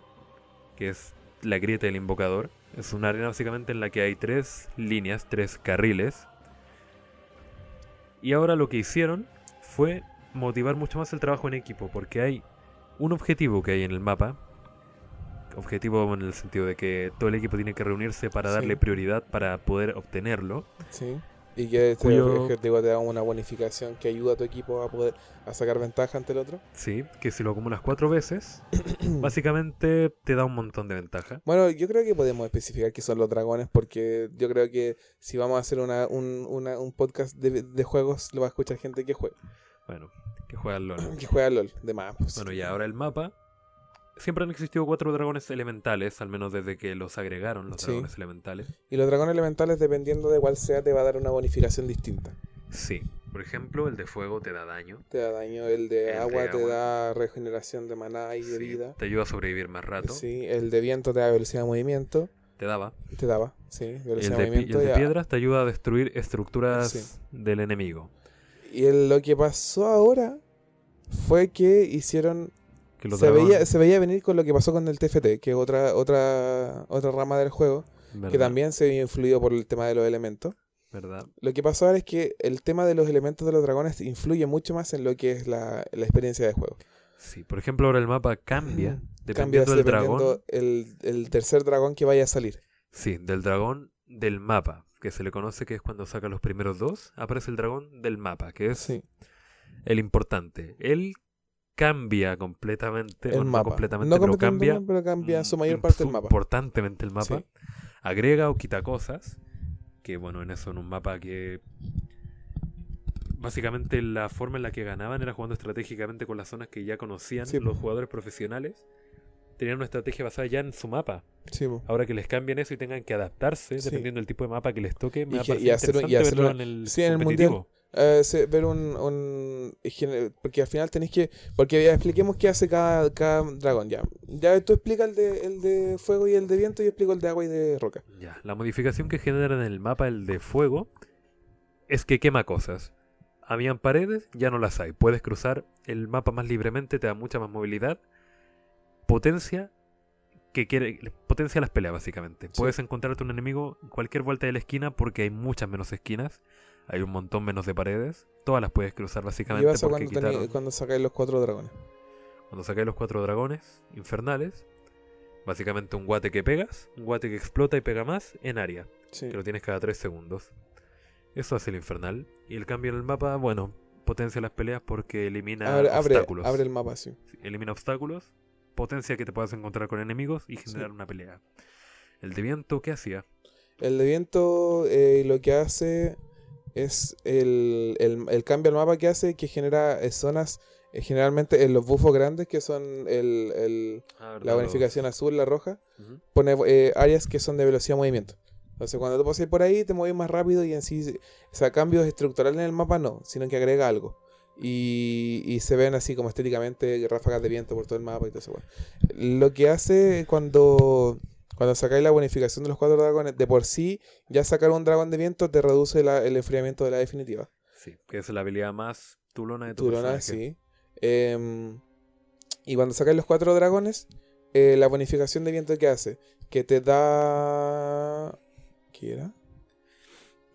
que es la grieta del invocador. Es una arena básicamente en la que hay tres líneas, tres carriles. Y ahora lo que hicieron fue motivar mucho más el trabajo en equipo, porque hay un objetivo que hay en el mapa. Objetivo en el sentido de que todo el equipo tiene que reunirse para Sí. darle prioridad para poder obtenerlo. Sí. Y que este Cuyo- objetivo te da una bonificación que ayuda a tu equipo a poder a sacar ventaja ante el otro. Sí, que si lo acumulas cuatro veces, básicamente te da un montón de ventaja. Bueno, yo creo que podemos especificar qué son los dragones porque yo creo que si vamos a hacer una, un, una- un podcast de, de juegos lo va a escuchar gente que juega, Bueno, que juega al LOL. que juega LOL, de más. pues. Bueno, y ahora el mapa. Siempre han existido cuatro dragones elementales, al menos desde que los agregaron los Sí. dragones elementales. Y los dragones elementales, dependiendo de cuál sea, te va a dar una bonificación distinta. Sí, por ejemplo, el de fuego te da daño. Te da daño, el de El de agua te da regeneración de maná y de Sí, vida. Te ayuda a sobrevivir más rato. Sí, el de viento te da velocidad de movimiento. Te daba. Te daba, sí, El velocidad de, de pi- y movimiento. el de piedras te ayuda a destruir estructuras Sí. del enemigo. Y lo que pasó ahora fue que hicieron Que se veía, se veía venir con lo que pasó con el TFT, que es otra, otra, otra rama del juego, que también se vio influido por el tema de los elementos. ¿Verdad? Lo que pasó ahora es que el tema de los elementos de los dragones influye mucho más en lo que es la, la experiencia de juego. Sí, por ejemplo, ahora el mapa cambia dependiendo del dragón. el, el tercer dragón que vaya a salir. Sí, del dragón del mapa, que se le conoce que es cuando saca los primeros dos, aparece el dragón del mapa, que es Sí, el importante. Él cambia completamente, el no mapa. completamente, no pero cambia, pero cambia su mm, mayor parte del su- mapa. Importantemente el mapa. Sí. Agrega o quita cosas, que bueno, en eso en un mapa que básicamente la forma en la que ganaban era jugando estratégicamente con las zonas que ya conocían Sí. los jugadores profesionales. Tenían una estrategia basada ya en su mapa. Sí. Ahora que les cambien eso y tengan que adaptarse Sí. dependiendo del tipo de mapa que les toque, me Y va a que- y hacer y hacer una- en el sí, en el competitivo. Eh, ver un, un porque al final tenéis que porque ya expliquemos qué hace cada, cada dragón ya ya tú explica el de el de fuego y el de viento y yo explico el de agua y de roca Ya, la modificación que genera en el mapa el de fuego es que quema cosas. Habían paredes, ya no las hay. Puedes cruzar el mapa más libremente, te da mucha más movilidad. Potencia que quiere potencia las peleas básicamente. Sí. Puedes encontrarte un enemigo en cualquier vuelta de la esquina porque hay muchas menos esquinas. Hay un montón menos de paredes. Todas las puedes cruzar y básicamente pasa porque cuando, quitaron- cuando sacáis los cuatro dragones Cuando sacáis los cuatro dragones infernales, básicamente un guate que pegas, un guate que explota y pega más en área, sí que lo tienes cada 3 segundos. Eso hace el infernal. Y el cambio en el mapa, bueno, potencia las peleas porque elimina abre, obstáculos. abre el mapa Sí, Elimina obstáculos, potencia que te puedas encontrar con enemigos y generar Sí. una pelea. El de viento, ¿qué hacía? el de viento eh, lo que hace es el, el, el cambio al mapa que hace que genera eh, zonas eh, generalmente en los bufos grandes que son el, el- la bonificación azul la roja pone eh, áreas que son de velocidad de movimiento. Entonces, cuando tú pasas por ahí, te mueves más rápido y en sí, o sea, cambios estructurales en el mapa no, sino que agrega algo. Y, y se ven así como estéticamente ráfagas de viento por todo el mapa y todo eso. bueno. Lo que hace cuando, cuando sacáis la bonificación de los cuatro dragones, de por sí, ya sacar un dragón de viento te reduce la- el enfriamiento de la definitiva. Sí, que es la habilidad más tulona de tu personaje. sí. Em, y cuando sacáis los cuatro dragones, eh, la bonificación de viento que hace, que te da... ¿Qué era?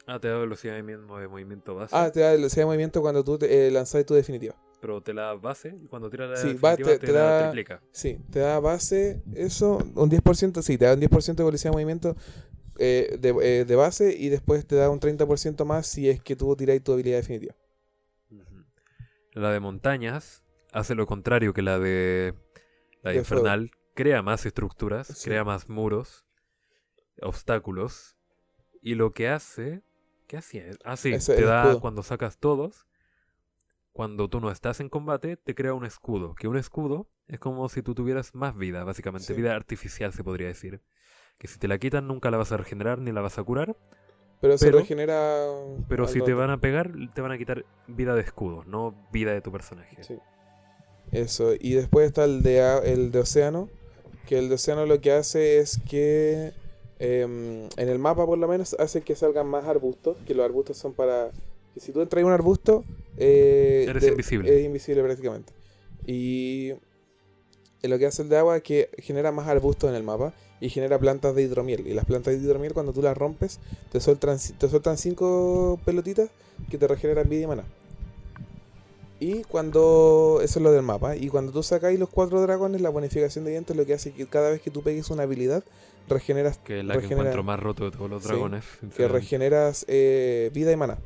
Ah, te da velocidad de movimiento, base. Ah, te da velocidad de movimiento cuando tú eh, lanzas tu definitiva. Pero te la da base y cuando tiras la Sí, definitiva va, te- te, te la da- triplica. Sí, te da base, eso, un 10%, sí, te da un 10% de velocidad de movimiento eh, de, eh, de base y después te da un 30% más si es que tú tiráis tu habilidad definitiva. La de montañas hace lo contrario que la de la de De fuego. infernal. Crea más estructuras, Sí. crea más muros, obstáculos. Y lo que hace. ¿Qué hacía? Ah, sí, Ese- te da escudo. cuando sacas todos. Cuando tú no estás en combate, te crea un escudo. Que un escudo es como si tú tuvieras más vida, básicamente. Sí. Vida artificial, se podría decir. Que si te la quitan, nunca la vas a regenerar ni la vas a curar. Pero, se Pero- regenera. Pero si te van a pegar, te van a quitar vida de escudo, no vida de tu personaje. Sí. Eso, y después está el de, el de océano, que el de océano lo que hace es que em, en el mapa por lo menos hace que salgan más arbustos, que los arbustos son para... Que si tú entras en un arbusto, eh, Eres de- invisible. Es invisible prácticamente. Y lo que hace el de agua es que genera más arbustos en el mapa y genera plantas de hidromiel. Y las plantas de hidromiel cuando tú las rompes, te sueltan, te sueltan cinco pelotitas que te regeneran vida y mana. Y cuando. Eso es lo del mapa. Y cuando tú sacáis los cuatro dragones, la bonificación de dientes lo que hace que cada vez que tú pegues una habilidad, regeneras. Que es la que encuentro más roto de todos los Sí, dragones. Que regeneras eh, vida y mana.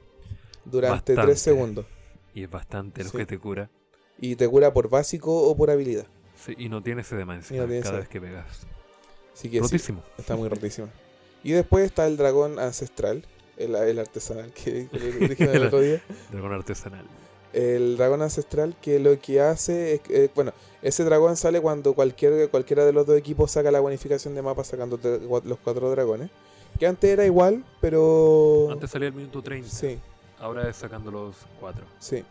Durante Bastante. 3 segundos. Y es bastante lo Sí. que te cura. Y te cura por básico o por habilidad. Sí, y no tiene no tiene cada vez que pegas. Así que sí, Rotísimo. está muy rotísima. Y después está el dragón ancestral. El, el artesanal que, que dije el otro día. Dragón artesanal. El dragón ancestral que lo que hace es que, eh, bueno, ese dragón sale cuando cualquier, cualquiera de los dos equipos saca la bonificación de mapa sacando los cuatro dragones. Que antes era igual, pero... Antes salía el minuto 30. Sí, Ahora es sacando los 4. sí.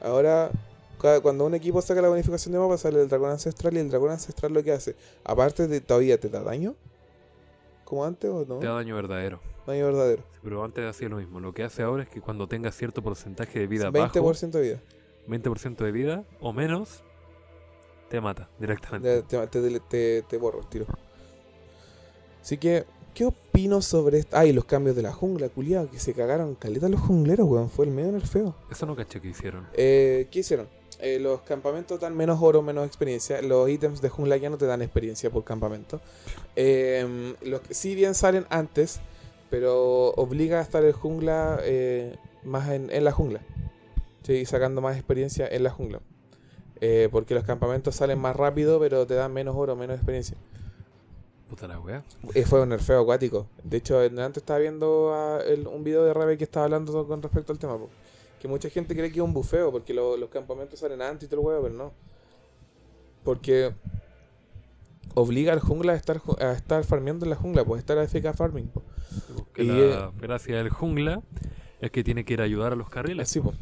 Ahora, cuando un equipo saca la bonificación de mapa sale el dragón ancestral y el dragón ancestral lo que hace, aparte de todavía te da daño, como antes o no, Te da daño verdadero. Daño verdadero. Sí, pero antes hacía lo mismo. Lo que hace ahora es que cuando tengas cierto porcentaje de vida 20% bajo, de vida. 20% de vida o menos, te mata directamente. Te, te, te, borro el tiro. Así que, ¿qué opino sobre esto? Ay, los cambios de la jungla, culiado, que se cagaron caleta los jungleros, weón. Fue el medio en el feo. Eso no caché que hicieron. Eh, ¿Qué hicieron? Eh, los campamentos dan menos oro, menos experiencia. Los ítems de jungla ya no te dan experiencia por campamento. Eh, los que sí bien salen antes, pero obliga a estar el jungla eh, más en, en la jungla. Sí, sacando más experiencia en la jungla. Eh, porque los campamentos salen más rápido, pero te dan menos oro, menos experiencia. Puta la weá. Eh, fue un nerfeo acuático. De hecho, antes estaba viendo ah, el- un video de Rabe que estaba hablando con respecto al tema. po. Que mucha gente cree que es un bufeo porque lo- los campamentos salen antes y todo el huevo, pero no. Porque obliga al jungla a estar, a estar farmeando en la jungla, pues estar AFK farming. po. Que Y, la gracia del jungla es que tiene que ir a ayudar a los carriles. Po.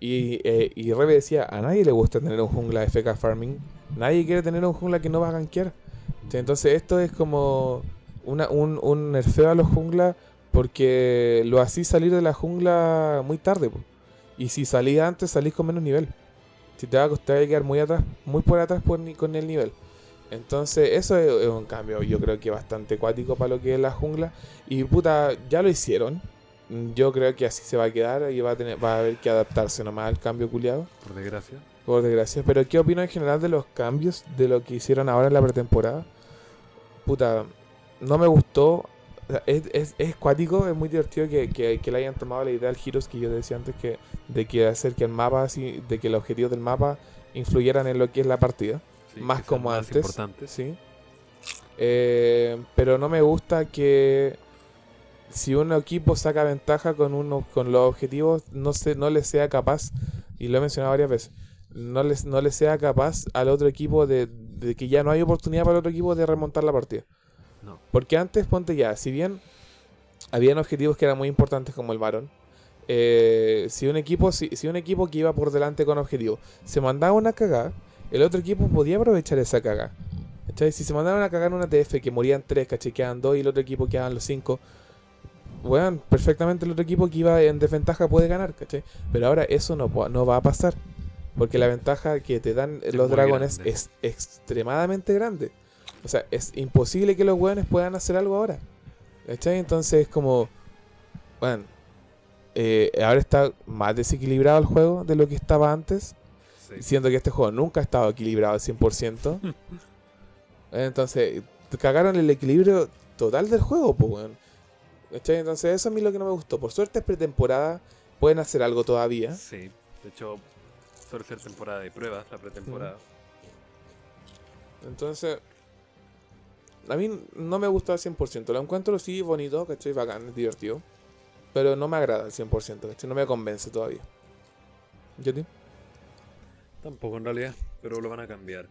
Y, eh, y Rebe decía, a nadie le gusta tener un jungla AFK farming. Nadie quiere tener un jungla que no va a gankear. Sí, Entonces esto es como una, un, un nerfeo a los junglas porque lo así salir de la jungla muy tarde. po. Y si salís antes, salís con menos nivel. Si te va a costar quedar muy atrás, muy por atrás por con el nivel. Entonces eso es, un cambio yo creo que bastante cuático para lo que es la jungla. Y puta, ya lo hicieron. Mm, Yo creo que así se va a quedar y va a, tener, va a haber que adaptarse nomás al cambio culiado. Por desgracia. Por desgracia. Pero ¿qué opino en general de los cambios de lo que hicieron ahora en la pretemporada? Puta, no me gustó. O sea, Es, es, es cuático, es muy divertido que, que, que le hayan tomado la idea al Heroes que yo decía antes que de que hacer que el mapa, así, de que los objetivos del mapa influyeran en lo que es la partida. Sí, Más como más antes. Sí. Eh, pero no me gusta que si un equipo saca ventaja con uno con los objetivos, no se, no le sea capaz, y lo he mencionado varias veces, no les, no le sea capaz al otro equipo de, de que ya no hay oportunidad para el otro equipo de remontar la partida. No. Porque antes, ponte ya, si bien habían objetivos que eran muy importantes como el varón, eh, si un equipo si, si un equipo que iba por delante con objetivo se mandaba una cagada, el otro equipo podía aprovechar esa cagada. ¿Cachai? Si se mandaban a cagar en una TF que morían tres, ¿cachai? Quedaban dos y el otro equipo quedaban los cinco. Bueno, perfectamente el otro equipo que iba en desventaja puede ganar, ¿cachai? Pero ahora eso no, no va a pasar. Porque la ventaja que te dan Es los dragones grande. es extremadamente grande. O sea, es imposible que los hueones puedan hacer algo ahora. ¿Cachai? Entonces es como... Bueno, eh, ahora está más desequilibrado el juego de lo que estaba antes. Sí. Siendo que este juego nunca ha estado equilibrado al 100%. Entonces, cagaron el equilibrio total del juego, pues. Entonces, eso a mí es lo que no me gustó. Por suerte es pretemporada. Pueden hacer algo todavía. Sí, de hecho, suele ser temporada de pruebas, la pretemporada. Entonces, a mí no me gusta al 100%. Lo encuentro sí bonito, ¿cachai? Bacán, es divertido. Pero no me agrada al 100%, ¿cachai? No me convence todavía. ¿Yo ti? Tampoco en realidad, pero lo van a cambiar.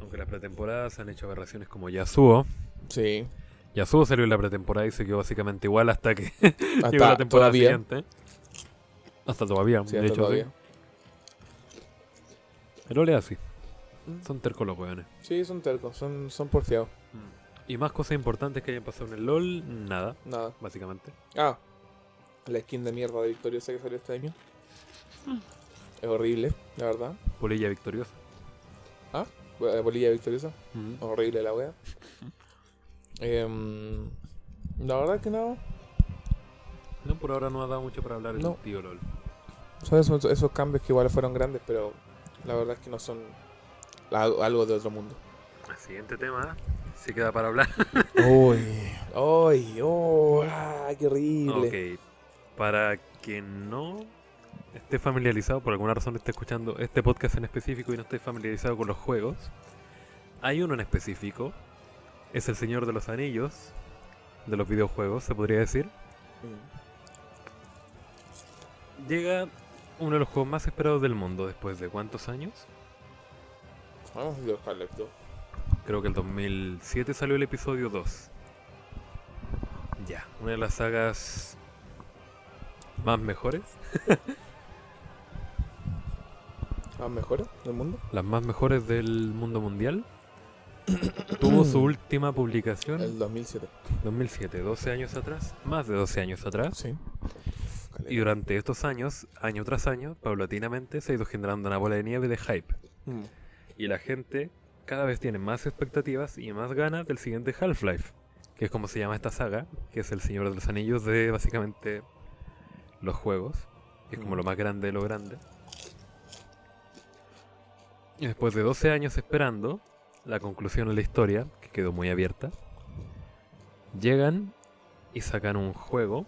Aunque las pretemporadas han hecho aberraciones como Yasuo. Sí. Yasuo salió en la pretemporada y se quedó básicamente igual hasta que Hasta llegó la temporada todavía. siguiente. Hasta todavía, Sí, de hasta hecho, todavía. sí. Pero le así. Mm. Son tercos los weones. Sí, son tercos, son, son porfiados. Y más cosas importantes que hayan pasado en el LOL, nada, Nada. básicamente. Ah, la skin de mierda de Victoriosa que salió este año. Es horrible, la verdad. Polilla victoriosa. La bolilla Victoriosa. Mm. Horrible la wea. Em, la verdad que no. No, por ahora no ha dado mucho para hablar el No. tío LOL. Son esos, esos cambios que igual fueron grandes, pero la verdad es que no son algo, de otro mundo. El siguiente tema sí queda para hablar. Uy, uy, oh, ah, qué horrible. ok. Para quien no esté familiarizado, por alguna razón esté escuchando este podcast en específico y no esté familiarizado con los juegos, hay uno en específico. Es el Señor de los Anillos de los videojuegos, se podría decir. Mm. Llega uno de los juegos más esperados del mundo después de cuántos años? Vamos a dejar esto. Creo que el 2007 salió el episodio 2. Ya, una de las sagas más mejores, ¿Más mejores del mundo? las más mejores del mundo mundial. Tuvo su última publicación El 2007. 2007, 12 años atrás, más de 12 años atrás. Sí. Y durante estos años, año tras año, paulatinamente se ha ido generando una bola de nieve de hype. Mm. Y la gente cada vez tiene más expectativas y más ganas del siguiente Half-Life, que es como se llama esta saga, que es el Señor de los Anillos de básicamente los juegos, que es como Mm. lo más grande de lo grande. Y después de 12 años esperando la conclusión de la historia, que quedó muy abierta, llegan y sacan un juego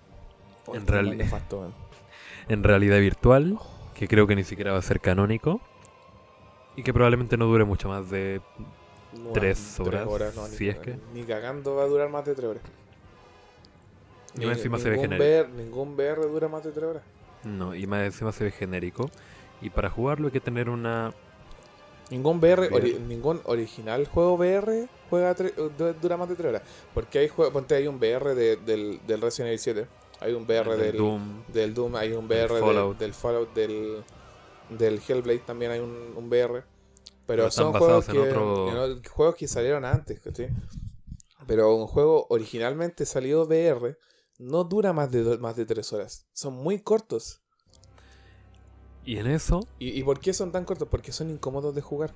Oh, En nefasto, en realidad virtual, que creo que ni siquiera va a ser canónico, y que probablemente no dure mucho más de No, Tres horas, no, ni es cagando. que. Ni cagando va a durar más de 3 horas. Y más encima se ve genérico. Ningún VR dura más de 3 horas. No, y más encima se ve genérico. Y para jugarlo hay que tener una. Ningún VR, ori- ningún original juego VR juega du- dura más de 3 horas. Porque hay juegos, ponte hay un VR de- del, del Resident Evil 7, hay un VR del del, Doom. del Doom, hay un VR del Fallout. del Fallout, del, del Hellblade también hay un, un VR. Pero, son juegos que, otro- juegos que salieron antes. Pero un juego originalmente salido VR no dura más de, más de 3 horas. Son muy cortos. Y en eso, ¿Y, ¿Y por qué son tan cortos? Porque son incómodos de jugar.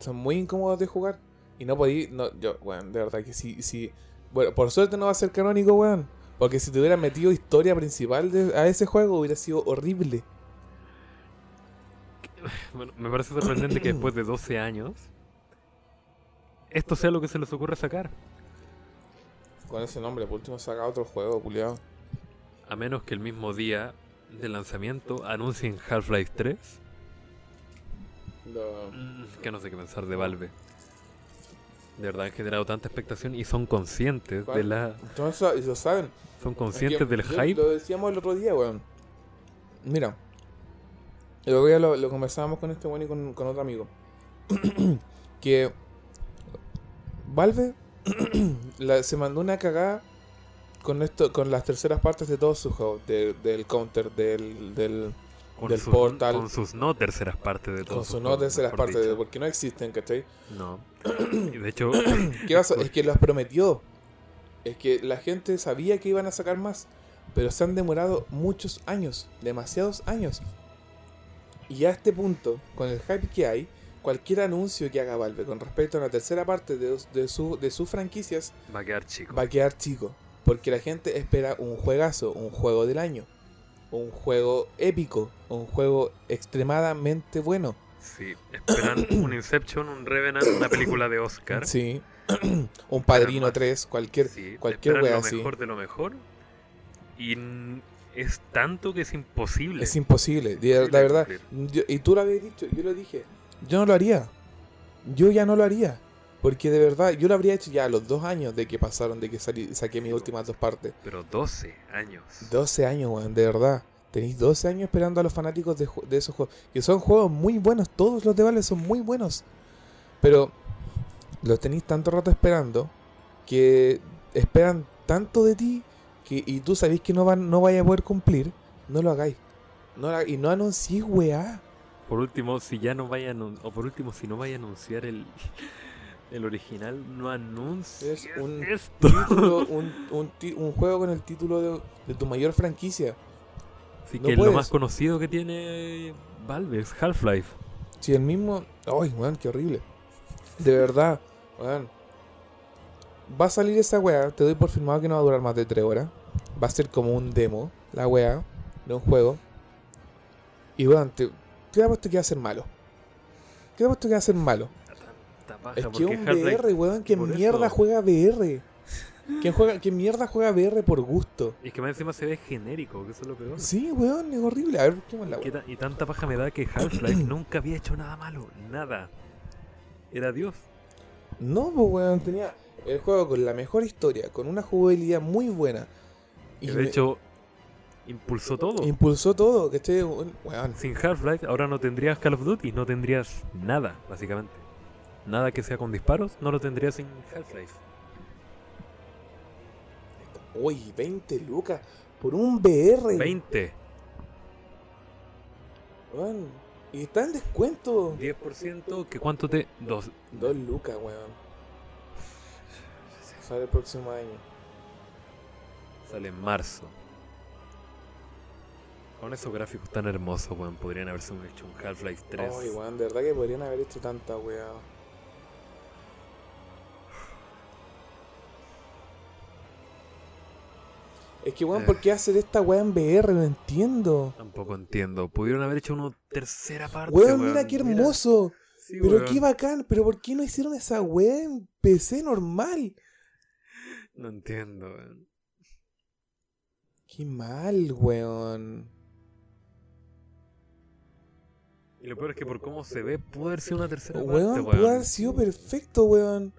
Son muy incómodos de jugar. Y no podí. No, yo, weón, de verdad que sí, sí. Bueno, por suerte no va a ser canónico, weón. Porque si te hubieran metido historia principal de- a ese juego hubiera sido horrible. bueno, me parece sorprendente que después de 12 años, esto sea lo que se les ocurre sacar. Con ese nombre, por último saca otro juego, culiado. A menos que el mismo día del lanzamiento anuncien Half-Life 3. Mm, Que no sé qué pensar de Valve. De verdad han generado tanta expectación y son conscientes de la. Entonces, y lo saben. Son Es conscientes que del hype. Lo decíamos el otro día, weón. Mira. El otro día lo, lo conversábamos con este weón y con, con otro amigo. que Valve la- se mandó una cagada con esto, con las terceras partes de todos sus juegos, de- del counter, del, del Con del sus, Portal. con sus no terceras partes de todo. con sus no terceras partes, de, porque no existen, ¿cachai? No. De hecho, ¿Qué pasa? Es que los prometió. Es que la gente sabía que iban a sacar más. Pero se han demorado muchos años. Demasiados años. Y a este punto, con el hype que hay, cualquier anuncio que haga Valve con respecto a la tercera parte de, de, su, de sus franquicias va a quedar chico. va a quedar chico. Porque la gente espera un juegazo, un juego del año. un juego épico, un juego extremadamente bueno. Sí, esperan un Inception, un Revenant, una película de Oscar. Sí. un Padrino más. 3, cualquier, Sí, cualquier wea lo así. mejor de lo mejor. Y es tanto que es imposible. Es imposible, Imposible la verdad. Yo- y tú lo habías dicho, yo lo dije. Yo no lo haría. Yo ya no lo haría. Porque de verdad, yo lo habría hecho ya a los dos años de que pasaron, de que salí- saqué mis últimas dos partes. Pero 12 años. 12 años, weón, de verdad. Tenéis 12 años esperando a los fanáticos de, de esos juegos. Que son juegos muy buenos, todos los de Valve son muy buenos. Pero los tenéis tanto rato esperando que esperan tanto de ti que, y tú sabéis que no, van, no vaya a poder cumplir. No lo hagáis. No lo hagáis. y no anunciéis, weá. Por último, si ya no vaya a o por último, si no vaya a anunciar el, el original, no anuncies Es un esto. Título, un, un, ti- un juego con el título de, de tu mayor franquicia. Así no que lo puedes. más conocido que tiene Valve es Half-Life. Si el mismo. Ay, weón, qué horrible. De verdad, weón. Va a salir esa weá. Te doy por firmado que no va a durar más de 3 horas. Va a ser como un demo, la weá, de un juego. Y weón, te. ¿Qué apuesto que va a ser malo? ¿Qué apuesto que va a ser malo? Tanta paja, Es que un VR, weón. ¿Quién por mierda juega VR? ¿Quién, juega, ¿Quién mierda juega VR por gusto? Y es que más encima se ve genérico, que eso es lo peor. Sí, weón, es horrible. A ver, la ¿Qué weá. ta- y tanta paja me da que Half-Life nunca había hecho nada malo. Nada. Era Dios. No, pues weón, tenía el juego con la mejor historia, con una jugabilidad muy buena. Y de me- hecho, impulsó todo. impulsó todo, que esté weón. Sin Half-Life ahora no tendrías Call of Duty, no tendrías nada, básicamente. Nada que sea con disparos, no lo tendrías sin Half-Life. Uy, 20 lucas por un VR. 20, Weón. Y está en descuento. 10%, que cuánto te... Dos. 2 lucas, weón. Sale el próximo año. Sale en marzo. Con esos gráficos tan hermosos, weón, podrían haberse hecho un Half-Life 3. Ay, weón, de verdad que podrían haber hecho tanta weá. Es que, weón, Eh. ¿por qué hacer esta weá en VR? No entiendo. Tampoco entiendo. Pudieron haber hecho una tercera parte. Weón, mira qué hermoso. Sí, Pero weón. qué bacán. Pero ¿por qué no hicieron esa weá en PC normal? No entiendo, weón. Qué mal, weón. Y lo peor es que por cómo se ve, pudo haber sido una tercera parte, Weón, weón. pudo haber sido perfecto, weón.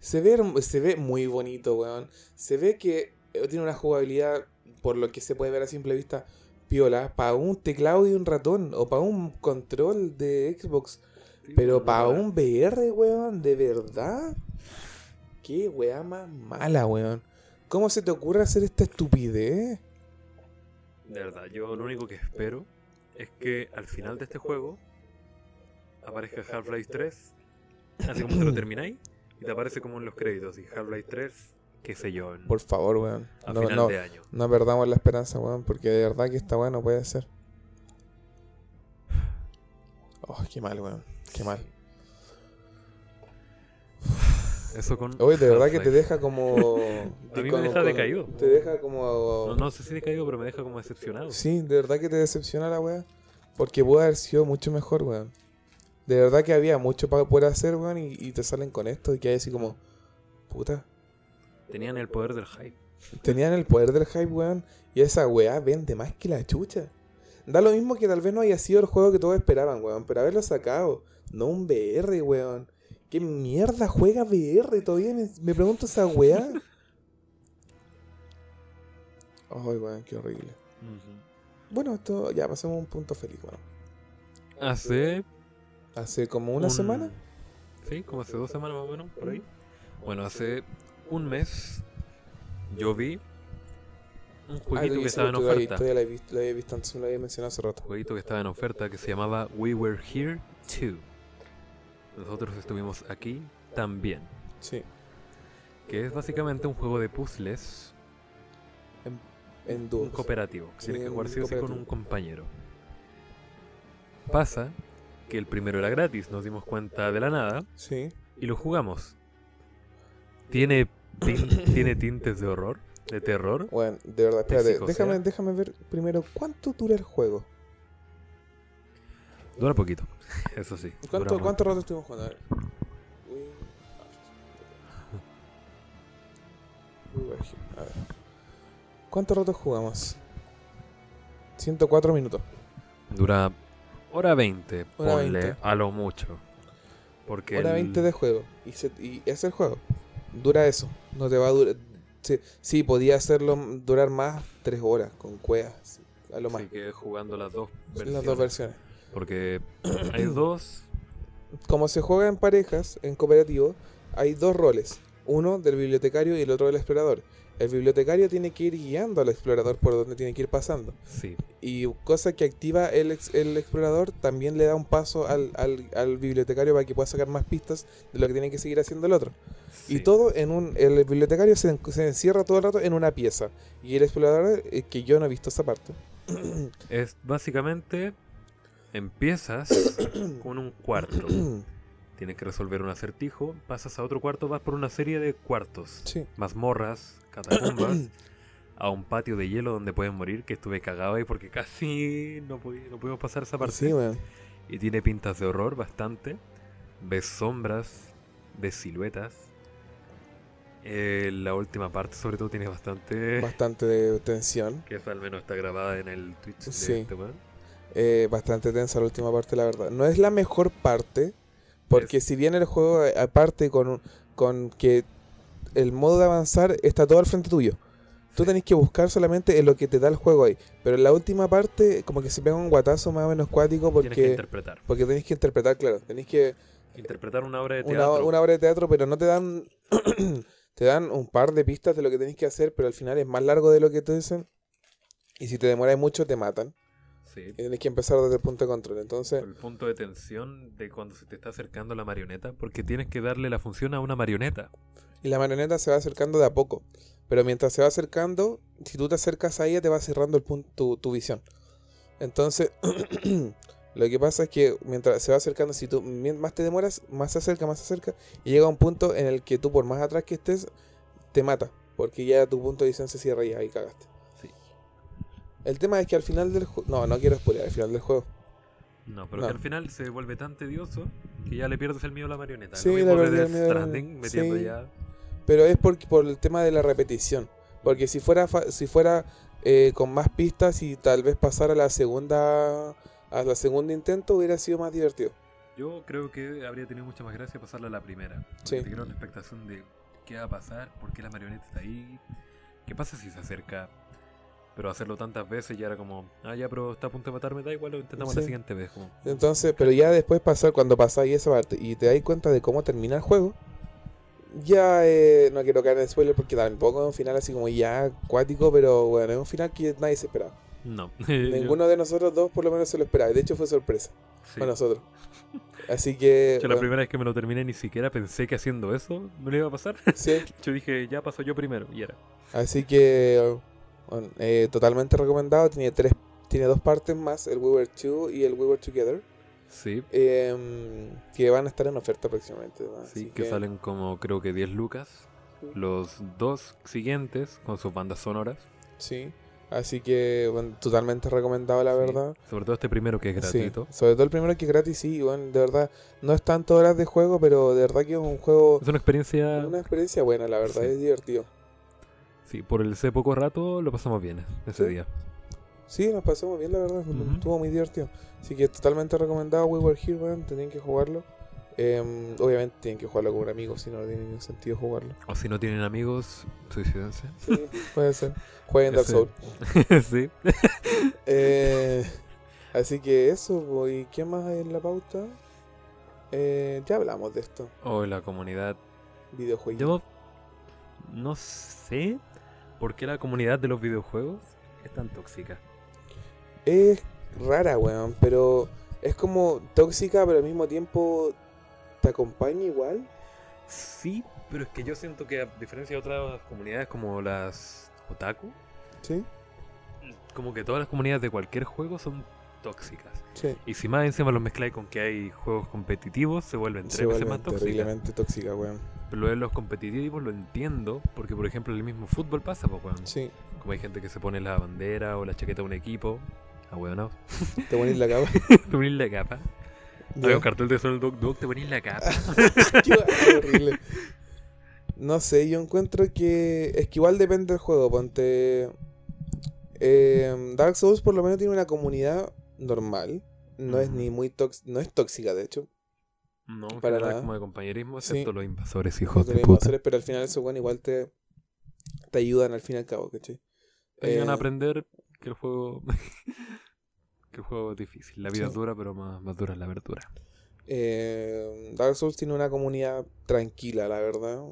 Se ve, se ve muy bonito, weón. Se ve que tiene una jugabilidad, por lo que se puede ver a simple vista, piola, para un teclado y un ratón, o para un control de Xbox. Sí, Pero para un VR, weón, de verdad. Qué weá más mala, weón. ¿Cómo se te ocurre hacer esta estupidez? De verdad, yo lo único que espero es que al final de este juego aparezca Half-Life 3, así como que lo termináis, y te aparece como en los créditos, y Half-Life 3, qué sé yo, en- Por favor, weón. a No, final no, de año. no perdamos la esperanza, weón, porque de verdad que esta weá no puede ser. Oh, qué mal, weón. Qué mal. Eso con. Oye, de verdad que te deja como. A mí me deja decaído. Te deja como. No, no sé si decaído, pero me deja como decepcionado. Sí, de verdad que te decepciona la weá. Porque pudo haber sido mucho mejor, weón. De verdad que había mucho para poder hacer, weón, y, y te salen con esto y que hay así como. Puta. Tenían el poder del hype. Tenían el poder del hype, weón. Y esa weá vende más que la chucha. Da lo mismo que tal vez no haya sido el juego que todos esperaban, weón. Pero haberlo sacado. No un VR, weón. ¿Qué mierda juega VR? Todavía me, me pregunto esa weá. Ay, weón, qué horrible. Bueno, esto ya pasemos a un punto feliz, weón. Hace. Hace como una un- semana. Sí, como hace dos semanas más o menos, por ahí. Bueno, hace un mes yo vi un Ah, jueguito que estaba en oferta. Todavía lo había visto, lo había visto antes, me lo había mencionado hace rato. Un jueguito que estaba en oferta que se llamaba We Were Here Too. Nosotros estuvimos aquí también. Sí. Que es básicamente un juego de puzzles, En un dúos. cooperativo. que Sí, Tienes que un jugar sí o sí con un compañero. Pasa que el primero era gratis, nos dimos cuenta de la nada Sí. y lo jugamos. Tiene, tiene tintes de horror. de terror. Bueno, de verdad, espérate, déjame, déjame ver primero cuánto dura el juego. Dura poquito, eso sí. ¿Cuánto, dura ¿Cuánto rato estuvimos jugando? A ver. A ver. ¿Cuánto rato jugamos? 104 minutos. Dura hora 20, Hora ponle 20. a lo mucho. Porque Hora el- 20 de juego. Y, se- y es el juego. Dura eso. No te va a durar. Sí, sí, podía hacerlo durar más 3 horas con cuevas. A lo más. Así que jugando las dos versiones. Las dos versiones. Porque hay dos. Como se juega en parejas, en cooperativo, hay dos roles. Uno del bibliotecario y el otro del explorador. El bibliotecario tiene que ir guiando al explorador por donde tiene que ir pasando. Sí, Y cosa que activa el, ex- el explorador también le da un paso al, al- al bibliotecario para que pueda sacar más pistas de lo que tiene que seguir haciendo el otro. Y todo en un... El bibliotecario se encierra todo el rato en una pieza. Y el explorador, eh, que yo no he visto esa parte. Es básicamente. Empiezas con un cuarto. Tienes que resolver un acertijo. Pasas a otro cuarto, vas por una serie de cuartos. sí. Mazmorras, catacumbas. a un patio de hielo donde pueden morir. Que estuve cagado ahí porque casi no, no pudimos pasar esa parte. Sí. Y tiene pintas de horror bastante. Ves sombras, ves siluetas. Eh, la última parte sobre todo tiene bastante... Bastante de tensión. Que esa al menos está grabada en el Twitch de Sí. este eh, bastante tensa la última parte, la verdad. No es la mejor parte, porque Es- si bien el juego, eh, aparte con, con que el modo de avanzar está todo al frente tuyo. Tú tenés que buscar solamente en lo que te da el juego ahí. Pero en la última parte, como que se pega un guatazo más o menos cuático Tienes que porque, interpretar. porque tenés que interpretar, claro. Tenés que Interpretar una obra de una, teatro. una obra de teatro, pero no te dan te dan un par de pistas de lo que tenés que hacer, pero al final es más largo de lo que te dicen. Y si te demoras mucho, te matan. Sí. Y tenés que empezar desde el punto de control. Entonces, El punto de tensión de cuando se te está acercando la marioneta. Porque tienes que darle la función a una marioneta. Y la marioneta se va acercando de a poco. Pero mientras se va acercando, si tú te acercas a ella, te va cerrando el punto, tu, tu visión. Entonces, lo que pasa es que mientras se va acercando, si tú más te demoras, más se acerca, más se acerca. Y llega un punto en el que tú, por más atrás que estés, te mata. Porque ya tu punto de visión se cierra y ahí cagaste. El tema es que al final del juego. No, no quiero spoiler, al final del juego. No, pero No. que al final se vuelve tan tedioso que ya le pierdes el miedo a la marioneta. Sí, Lo mismo de la- Stranding, metiendo sí. ya... Pero es por, por el tema de la repetición. Porque si fuera fa- si fuera eh, con más pistas y tal vez pasar a la segunda a la segunda intento hubiera sido más divertido. Yo creo que habría tenido mucha más gracia pasarla a la primera. Sí. te creo la expectación de qué va a pasar, por qué la marioneta está ahí, qué pasa si se acerca. Pero hacerlo tantas veces ya era como, ah, ya, pero está a punto de matarme, da igual, lo intentamos la Sí. siguiente vez. Como, Entonces, pero ya después pasar cuando pasáis esa parte y te das cuenta de cómo termina el juego, ya eh, no quiero caer en spoiler porque tampoco es un final así como ya acuático, pero bueno, es un final que nadie se esperaba. no. Ninguno de nosotros dos por lo menos se lo esperaba. De hecho fue sorpresa Sí. para nosotros. Así que Yo la bueno, primera vez que me lo terminé ni siquiera pensé que haciendo eso me lo iba a pasar. sí, Yo dije, ya pasó yo primero, y era. Así que bueno, eh, totalmente recomendado. Tiene tres, tiene dos partes más, el We Were Two y el We Were Together, Sí, em, que van a estar en oferta próximamente. ¿no? sí, que salen como creo que 10 lucas. Los dos siguientes con sus bandas sonoras. Sí. Así que bueno, totalmente recomendado, la Sí, verdad. Sobre todo este primero que es Sí, gratuito. sobre todo el primero que es gratis, sí, bueno, de verdad. No es tanto horas de juego, pero de verdad que es un juego, Es una experiencia. una experiencia buena, la verdad, Sí. es divertido. Sí, por el ese poco rato lo pasamos bien ese Sí. día. Sí, nos pasamos bien, la verdad. Estuvo muy divertido. Así que totalmente recomendado We Were Here, weón. Tenían que jugarlo. Em, obviamente tienen que jugarlo con un amigo, si no, no tiene ningún sentido jugarlo. O si no tienen amigos, suicidense. Sí, puede ser. Jueguen Dark Souls. sí. Eh, así que eso, ¿y qué más hay en la pauta? Eh, ya hablamos de esto. O la comunidad. Videojuegos. Yo no sé por qué la comunidad de los videojuegos es tan tóxica. Es rara, weón, pero es como tóxica, pero al mismo tiempo te acompaña igual. Sí, pero es que yo siento que a diferencia de otras comunidades como las otaku, Sí. como que todas las comunidades de cualquier juego son tóxicas. Sí. Y si más encima los mezcláis con que hay juegos competitivos, se vuelven Se tres veces más tóxicas. terriblemente tóxica, weón. Pero lo de los competitivos lo entiendo, porque por ejemplo el mismo fútbol pasa, pues, weón. Sí, Como hay gente que se pone la bandera o la chaqueta de un equipo. Ah, weón, no. te pones la capa. te ponís la capa. Hay un cartel de Sonic Dog Dog, te ponís la capa. Qué horrible. No sé, yo encuentro que. Es que igual depende del juego. Ponte. eh, Dark Souls por lo menos tiene una comunidad normal. No es ni muy tóxica. No es tóxica, de hecho. No, Para nada. como de compañerismo, Sí. excepto los invasores, hijos de los puta. invasores, pero al final esos bueno igual te. Te ayudan al fin y al cabo, ¿cachai? Te ayudan a Eh, aprender que el juego. que el juego es difícil. La vida Sí. es dura, pero más, más dura es la verdura. Eh, Dark Souls tiene una comunidad tranquila, la verdad.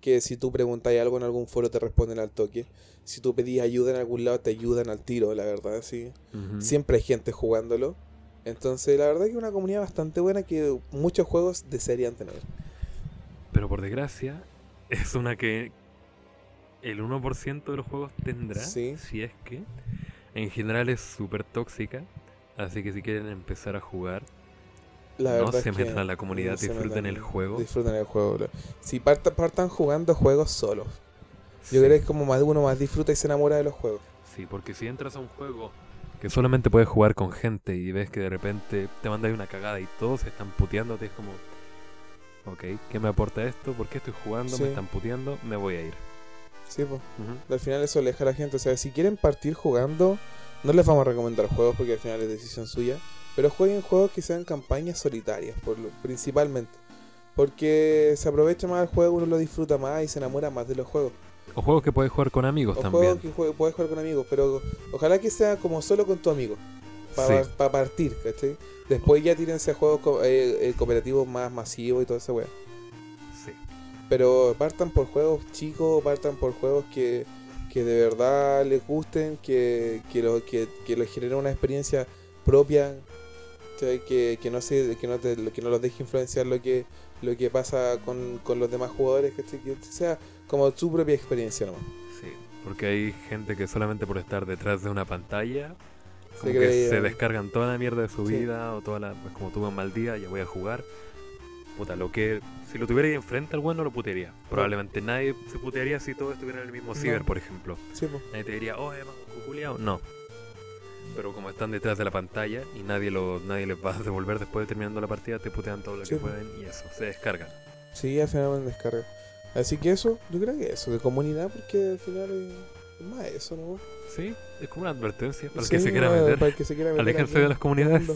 Que si tú preguntas algo en algún foro te responden al toque. Si tú pedís ayuda en algún lado te ayudan al tiro, la verdad, sí. Siempre hay gente jugándolo. Entonces, la verdad que es una comunidad bastante buena que muchos juegos desearían tener. Pero por desgracia, es una que el 1% de los juegos tendrá, Sí. si es que. En general es súper tóxica. Así que si quieren empezar a jugar, La no se metan a la comunidad, no disfruten el juego. Disfruten el juego. bro. Si parta- partan jugando juegos solos. Yo Sí. creo que es como más uno más disfruta y se enamora de los juegos. Sí, porque si entras a un juego que solamente puedes jugar con gente y ves que de repente te mandas una cagada y todos se están puteándote, es como, ok, ¿qué me aporta esto? ¿Por qué estoy jugando? Sí. Me están puteando, me voy a ir. Sí, pues. Al final eso aleja a la gente. O sea, si quieren partir jugando, no les vamos a recomendar juegos porque al final es decisión suya. Pero jueguen juegos que sean campañas solitarias, por lo- principalmente. Porque se aprovecha más el juego, uno lo disfruta más y se enamora más de los juegos. O juegos que puedes jugar con amigos O también. juegos que jue- puedes jugar con amigos, pero ojalá que sea como solo con tu amigo. Para Sí. partir, ¿cachai? Después ya tírense a juegos co- eh, eh, cooperativos más masivos y todo esa weá. Sí. Pero partan por juegos chicos, partan por juegos que, que de verdad les gusten, que, que, lo, que, que les generen una experiencia propia, ¿cachai? que, que no se, que no te- que no los deje influenciar lo que, lo que pasa con, con los demás jugadores, ¿cachai? que sea como tu propia experiencia nomás. Sí, porque hay gente que solamente por estar detrás de una pantalla como Se que se descargan toda la mierda de su Sí. vida o toda la pues como tuve un mal día, ya voy a jugar. Puta, lo que si lo tuviera ahí enfrente al bueno lo putearía. Probablemente nadie se putearía si todos estuvieran en el mismo No. ciber, por ejemplo. Sí, po. Nadie te diría, "Oye, manco culiao". No. Pero como están detrás de la pantalla y nadie lo nadie les va a devolver después de terminando la partida, te putean todo lo Sí, que pueden y eso, se descargan. Sí, al final me descarga. Así que eso, yo creo que eso, de comunidad, porque al final es, más eso, ¿no? Sí, es como una advertencia para el que se quiera meter. Para el que se quiera meter Aléjense de las comunidades.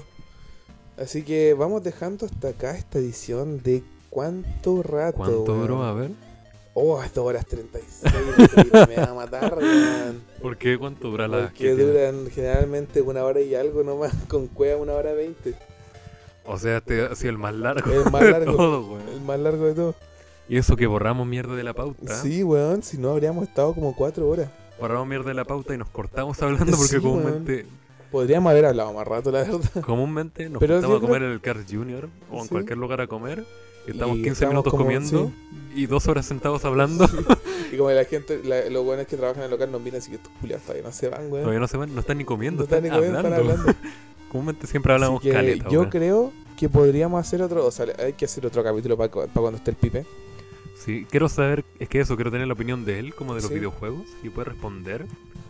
Así que vamos dejando hasta acá esta edición de cuánto rato. ¿Cuánto duró? A ver. Oh, hasta horas 36. increíble, me va a matar, weón. ¿Por qué? ¿Cuánto dura la Porque tiene? duran generalmente una hora y algo nomás, con cueva una hora veinte. O sea, este ha sido el más largo El más de largo. todo, weón. El más largo de todo. Y eso que borramos mierda de la pauta. Sí, weón, si no habríamos estado como cuatro horas. Borramos mierda de la pauta y nos cortamos hablando porque Sí, comúnmente, Podríamos haber hablado más rato, la verdad. comúnmente nos Pero juntamos a comer en el Cars Junior o en Sí. cualquier lugar a comer. Estamos Y 15 estamos minutos como- comiendo sí. y dos horas sentados hablando. Y como la gente, la- los buenos que trabajan en el local nos miran así que estos culiados todavía no se van, weón. Todavía no se van, no están ni comiendo, No están ni comiendo, están hablando. hablando. Comúnmente siempre hablamos que caleta. yo creo que podríamos hacer otro, o sea, hay que hacer otro capítulo para cuando esté el pipe. Sí, quiero saber, es que eso, quiero tener la opinión de él, como de los Sí. videojuegos, y puede responder.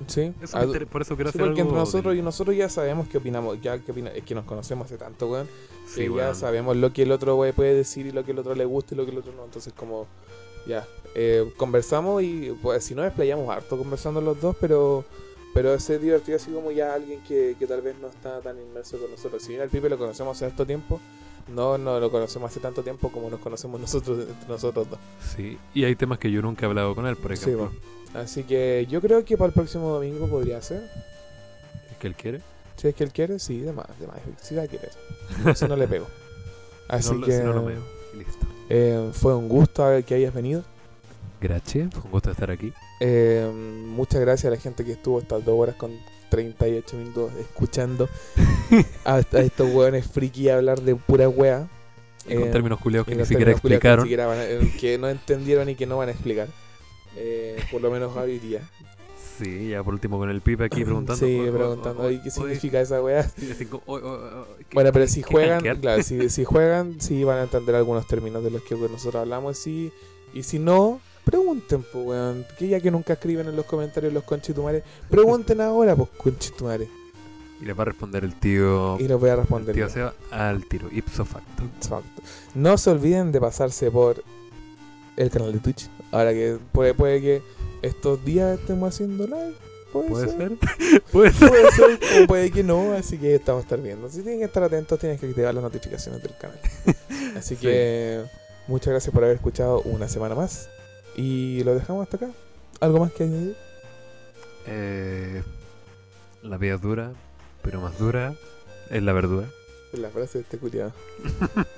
Sí. Eso Ah, por eso quiero sí, hacer porque algo nosotros y nosotros ya sabemos qué opinamos, ya qué opina, es que nos conocemos hace tanto, weón. Sí, que ya sabemos lo que el otro güey puede decir y lo que el otro le gusta y lo que el otro no. Entonces, como, ya, eh, conversamos y pues si no desplayamos harto conversando los dos, pero pero es divertido así como ya alguien que, que tal vez no está tan inmerso con nosotros. Si bien al Pipe lo conocemos hace tanto tiempo, no, no lo conocemos hace tanto tiempo como nos conocemos nosotros entre nosotros dos. Sí, y hay temas que yo nunca he hablado con él, por Sí, ejemplo. Así que yo creo que para el próximo domingo podría ser. ¿Es que él quiere? Si es que él quiere, sí, de más, de más. Si va a querer. Si no le pego. Así no, que si no lo veo. Listo. eh, fue un gusto que hayas venido. Gracias, fue un gusto estar aquí. Eh, muchas gracias a la gente que estuvo estas dos horas con 38 minutos escuchando a, a estos hueones friki hablar de pura wea. Y con Eh, términos culiados que ni siquiera que explicaron. eh, que no entendieron y que no van a explicar. Eh, por lo menos hoy día. Sí, ya por último con el pipe aquí preguntando. Sí, o- preguntando, o- "Oye, ¿qué significa esa weá? sí, así como, o- o- o- ¿qué- Bueno, pero si juegan, claro, si, si juegan, sí van a entender algunos términos de los que nosotros hablamos, sí. Y si no, pregunten, pues, weón. Que ya que nunca escriben en los comentarios los conchitumares, pregunten ahora, pues, conchitumares. Y les va a responder el tío. Y los voy a el responder. tío yo. Seba al tiro, ipso facto. Exacto. No se olviden de pasarse por el canal de Twitch. Ahora que puede, puede que estos días estemos haciendo live. Puede, ¿Puede ser. ser? ¿Puede ser? Puede ser, como puede que no, así que estamos estar viendo. Si tienen que estar atentos, tienen que activar las notificaciones del canal. Así Sí. que muchas gracias por haber escuchado una semana más. Y lo dejamos hasta acá. ¿Algo más que añadir? Eh, la vida es dura, pero más dura es la verdura. La frase de este culiado.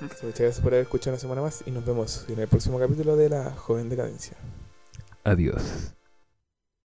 Muchas gracias por haber escuchado una semana más y nos vemos en el próximo capítulo de La Joven Decadencia. Adiós.